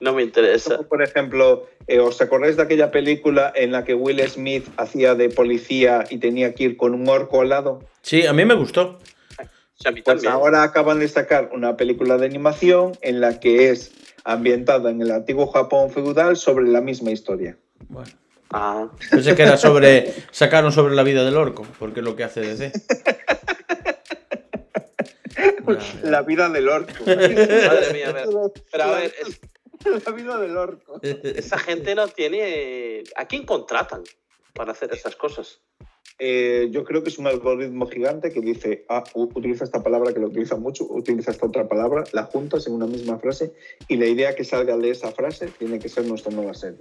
Speaker 4: no me interesa.
Speaker 3: Como, por ejemplo, eh, ¿os acordáis de aquella película en la que Will Smith hacía de policía y tenía que ir con un orco al lado?
Speaker 2: Sí, a mí me gustó.
Speaker 4: Sí, a mí
Speaker 3: Pues
Speaker 4: también.
Speaker 3: ahora acaban de sacar una película de animación en la que es ambientada en el antiguo Japón feudal sobre la misma historia.
Speaker 2: Bueno.
Speaker 4: Ah,
Speaker 2: Pensé que era sobre. Sacaron sobre la vida del orco, porque es lo que hace DC. Ya. [LAUGHS]
Speaker 3: La vida del orco. [LAUGHS]
Speaker 4: madre mía, a ver. Pero a ver, es- [LAUGHS]
Speaker 3: La vida del orco.
Speaker 4: esa gente no tiene... ¿A quién contratan para hacer esas cosas?
Speaker 3: Eh, yo creo que es un algoritmo gigante que dice, ah, utiliza esta palabra que lo utiliza mucho, utiliza esta otra palabra, la juntas en una misma frase y la idea que salga de esa frase tiene que ser nuestra nueva serie.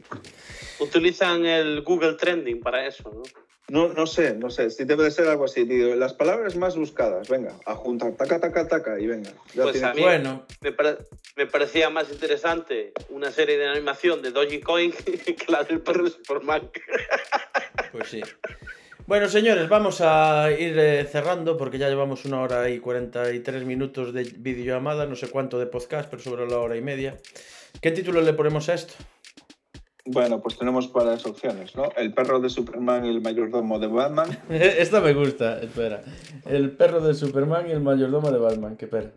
Speaker 4: Utilizan el Google Trending para eso, ¿no?
Speaker 3: No, no sé, no sé, si debe de ser algo así. Digo, las palabras más buscadas, venga, a juntar, taca, taca, taca y venga. Ya
Speaker 4: Pues a mí-
Speaker 2: Bueno,
Speaker 4: Me, pare- me parecía más interesante una serie de animación de Dogecoin [LAUGHS] que la del perro de Superman.
Speaker 2: pues sí. [LAUGHS] Bueno, señores, vamos a ir eh, cerrando porque ya llevamos una hora y 43 minutos de videollamada, no sé cuánto de podcast, pero sobre la hora y media. ¿Qué título le ponemos a esto?
Speaker 3: Bueno, pues tenemos varias opciones, ¿no? El perro de Superman y el mayordomo de Batman. [LAUGHS]
Speaker 2: Esta me gusta, espera. El perro de Superman y el mayordomo de Batman, qué pera.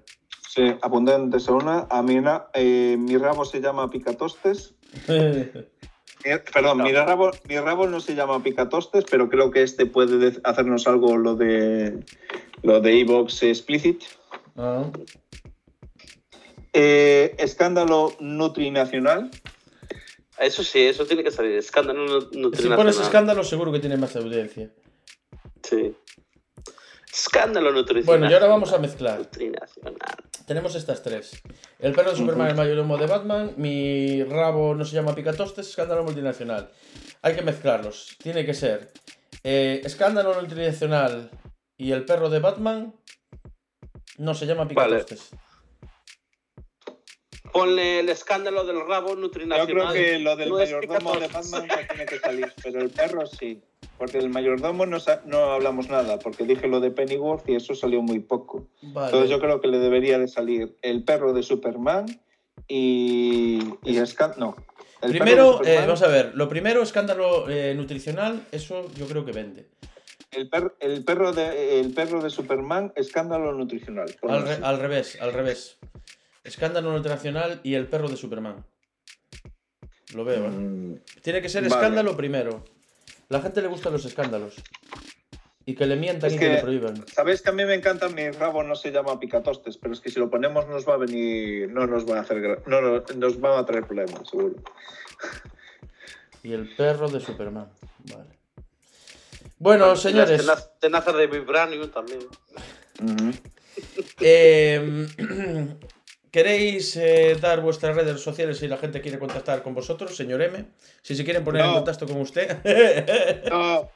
Speaker 3: Sí, abundantes a una. A mí, eh, mi rabo se llama Picatostes. [LAUGHS] Eh, Perdón, mi, rabo, mi rabo no se llama Picatostes, pero creo que este puede de- hacernos algo lo de lo de Evox Explicit.
Speaker 2: Ah,
Speaker 3: Eh, escándalo nutrinacional.
Speaker 4: Eso sí, eso tiene que salir. Escándalo nu-
Speaker 2: Si
Speaker 4: nutrinacional.
Speaker 2: pones escándalo, seguro que tiene más audiencia.
Speaker 4: Sí. Escándalo nutricional.
Speaker 2: Bueno, y ahora vamos a mezclar.
Speaker 4: Nutrinacional.
Speaker 2: Tenemos estas tres. El perro de Superman, el mayordomo de Batman, mi rabo no se llama Picatostes, escándalo multinacional. Hay que mezclarlos. Tiene que ser eh, escándalo multinacional y el perro de Batman no se llama Picatostes.
Speaker 4: Ponle el escándalo del rabo
Speaker 3: Yo
Speaker 4: nutrinacional.
Speaker 3: creo que lo del
Speaker 4: No
Speaker 3: mayordomo de. Batman no tiene que salir, pero el perro sí. Porque del mayordomo no, no hablamos nada, porque dije lo de Pennyworth y eso salió muy poco.
Speaker 2: Vale.
Speaker 3: Entonces yo creo que le debería de salir el perro de Superman y, y no. el perro de
Speaker 2: Primero, eh,
Speaker 3: Superman,
Speaker 2: vamos a ver, lo primero, escándalo eh, nutricional, eso yo creo que vende.
Speaker 3: el, per- el perro de, el perro de Superman, escándalo nutricional.
Speaker 2: Al, re- al revés, al revés. Escándalo nutricional y el perro de Superman. Lo veo, ¿eh?
Speaker 3: Mm,
Speaker 2: Tiene que ser
Speaker 3: Vale.
Speaker 2: escándalo primero. La gente le gustan los escándalos. Y que le mientan
Speaker 3: Es
Speaker 2: y que,
Speaker 3: que-
Speaker 2: le prohíban.
Speaker 3: Sabéis que a mí me encanta mi rabo no se llama picatostes, pero es que si lo ponemos nos va a venir, no nos va a hacer, gra- no, no, nos va a traer problemas, seguro.
Speaker 2: Y el perro de Superman. Vale. Bueno, señores.
Speaker 4: tenaz- tenazas de Vibranium también.
Speaker 2: eh, [CLEARS THROAT] ¿Queréis eh, dar vuestras redes sociales si la gente quiere contactar con vosotros, señor M? Si se quieren poner en contacto con usted. [LAUGHS]
Speaker 3: No,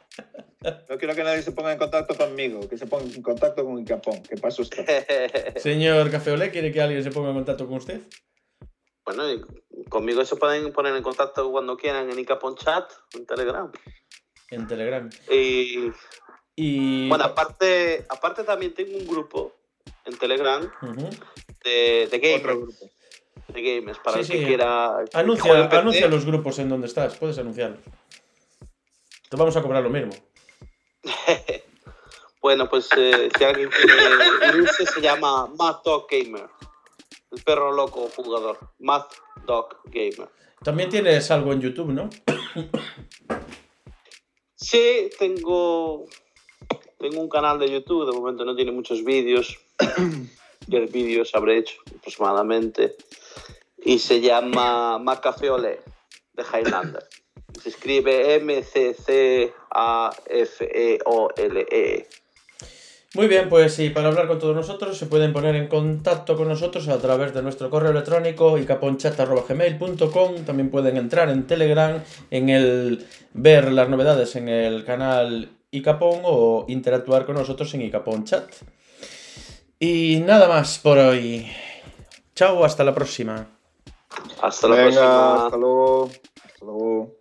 Speaker 3: no quiero que nadie se ponga en contacto conmigo, que se ponga en contacto con Icapón, que paso está. [LAUGHS]
Speaker 2: señor Café Olé, ¿quiere que alguien se ponga en contacto con usted?
Speaker 4: bueno, conmigo se pueden poner en contacto cuando quieran en Icapon Chat, en Telegram.
Speaker 2: en Telegram.
Speaker 4: Y
Speaker 2: Y.
Speaker 4: bueno, aparte, aparte también tengo un grupo en Telegram de, de gamers.
Speaker 3: Otro grupo.
Speaker 4: De gamers, para
Speaker 2: Sí,
Speaker 4: el que
Speaker 2: sí.
Speaker 4: quiera. que
Speaker 2: Anuncia, anuncia los grupos en donde estás, puedes anunciarlos. Te vamos a cobrar lo mismo. [LAUGHS]
Speaker 4: Bueno, pues eh, si alguien quiere unirse, se llama Mad Dog Gamer. El perro loco jugador. Mad Dog Gamer.
Speaker 2: También tienes algo en YouTube, ¿no?
Speaker 4: Sí, tengo, tengo un canal de YouTube, de momento no tiene muchos vídeos. [CLEARS THROAT] 10 vídeos habré hecho aproximadamente. Y se llama Macafé Olé, de Highlander. Se escribe M-C-C-A-F-E-O-L-E.
Speaker 2: Muy bien, pues y para hablar con todos nosotros se pueden poner en contacto con nosotros a través de nuestro correo electrónico icaponchat.gmail.com También pueden entrar en Telegram, en el ver las novedades en el canal Icapón o interactuar con nosotros en Icapón Chat. Y nada más por hoy. Chao, hasta la próxima.
Speaker 4: Hasta la
Speaker 3: Venga,
Speaker 4: próxima.
Speaker 3: hasta luego. Hasta luego.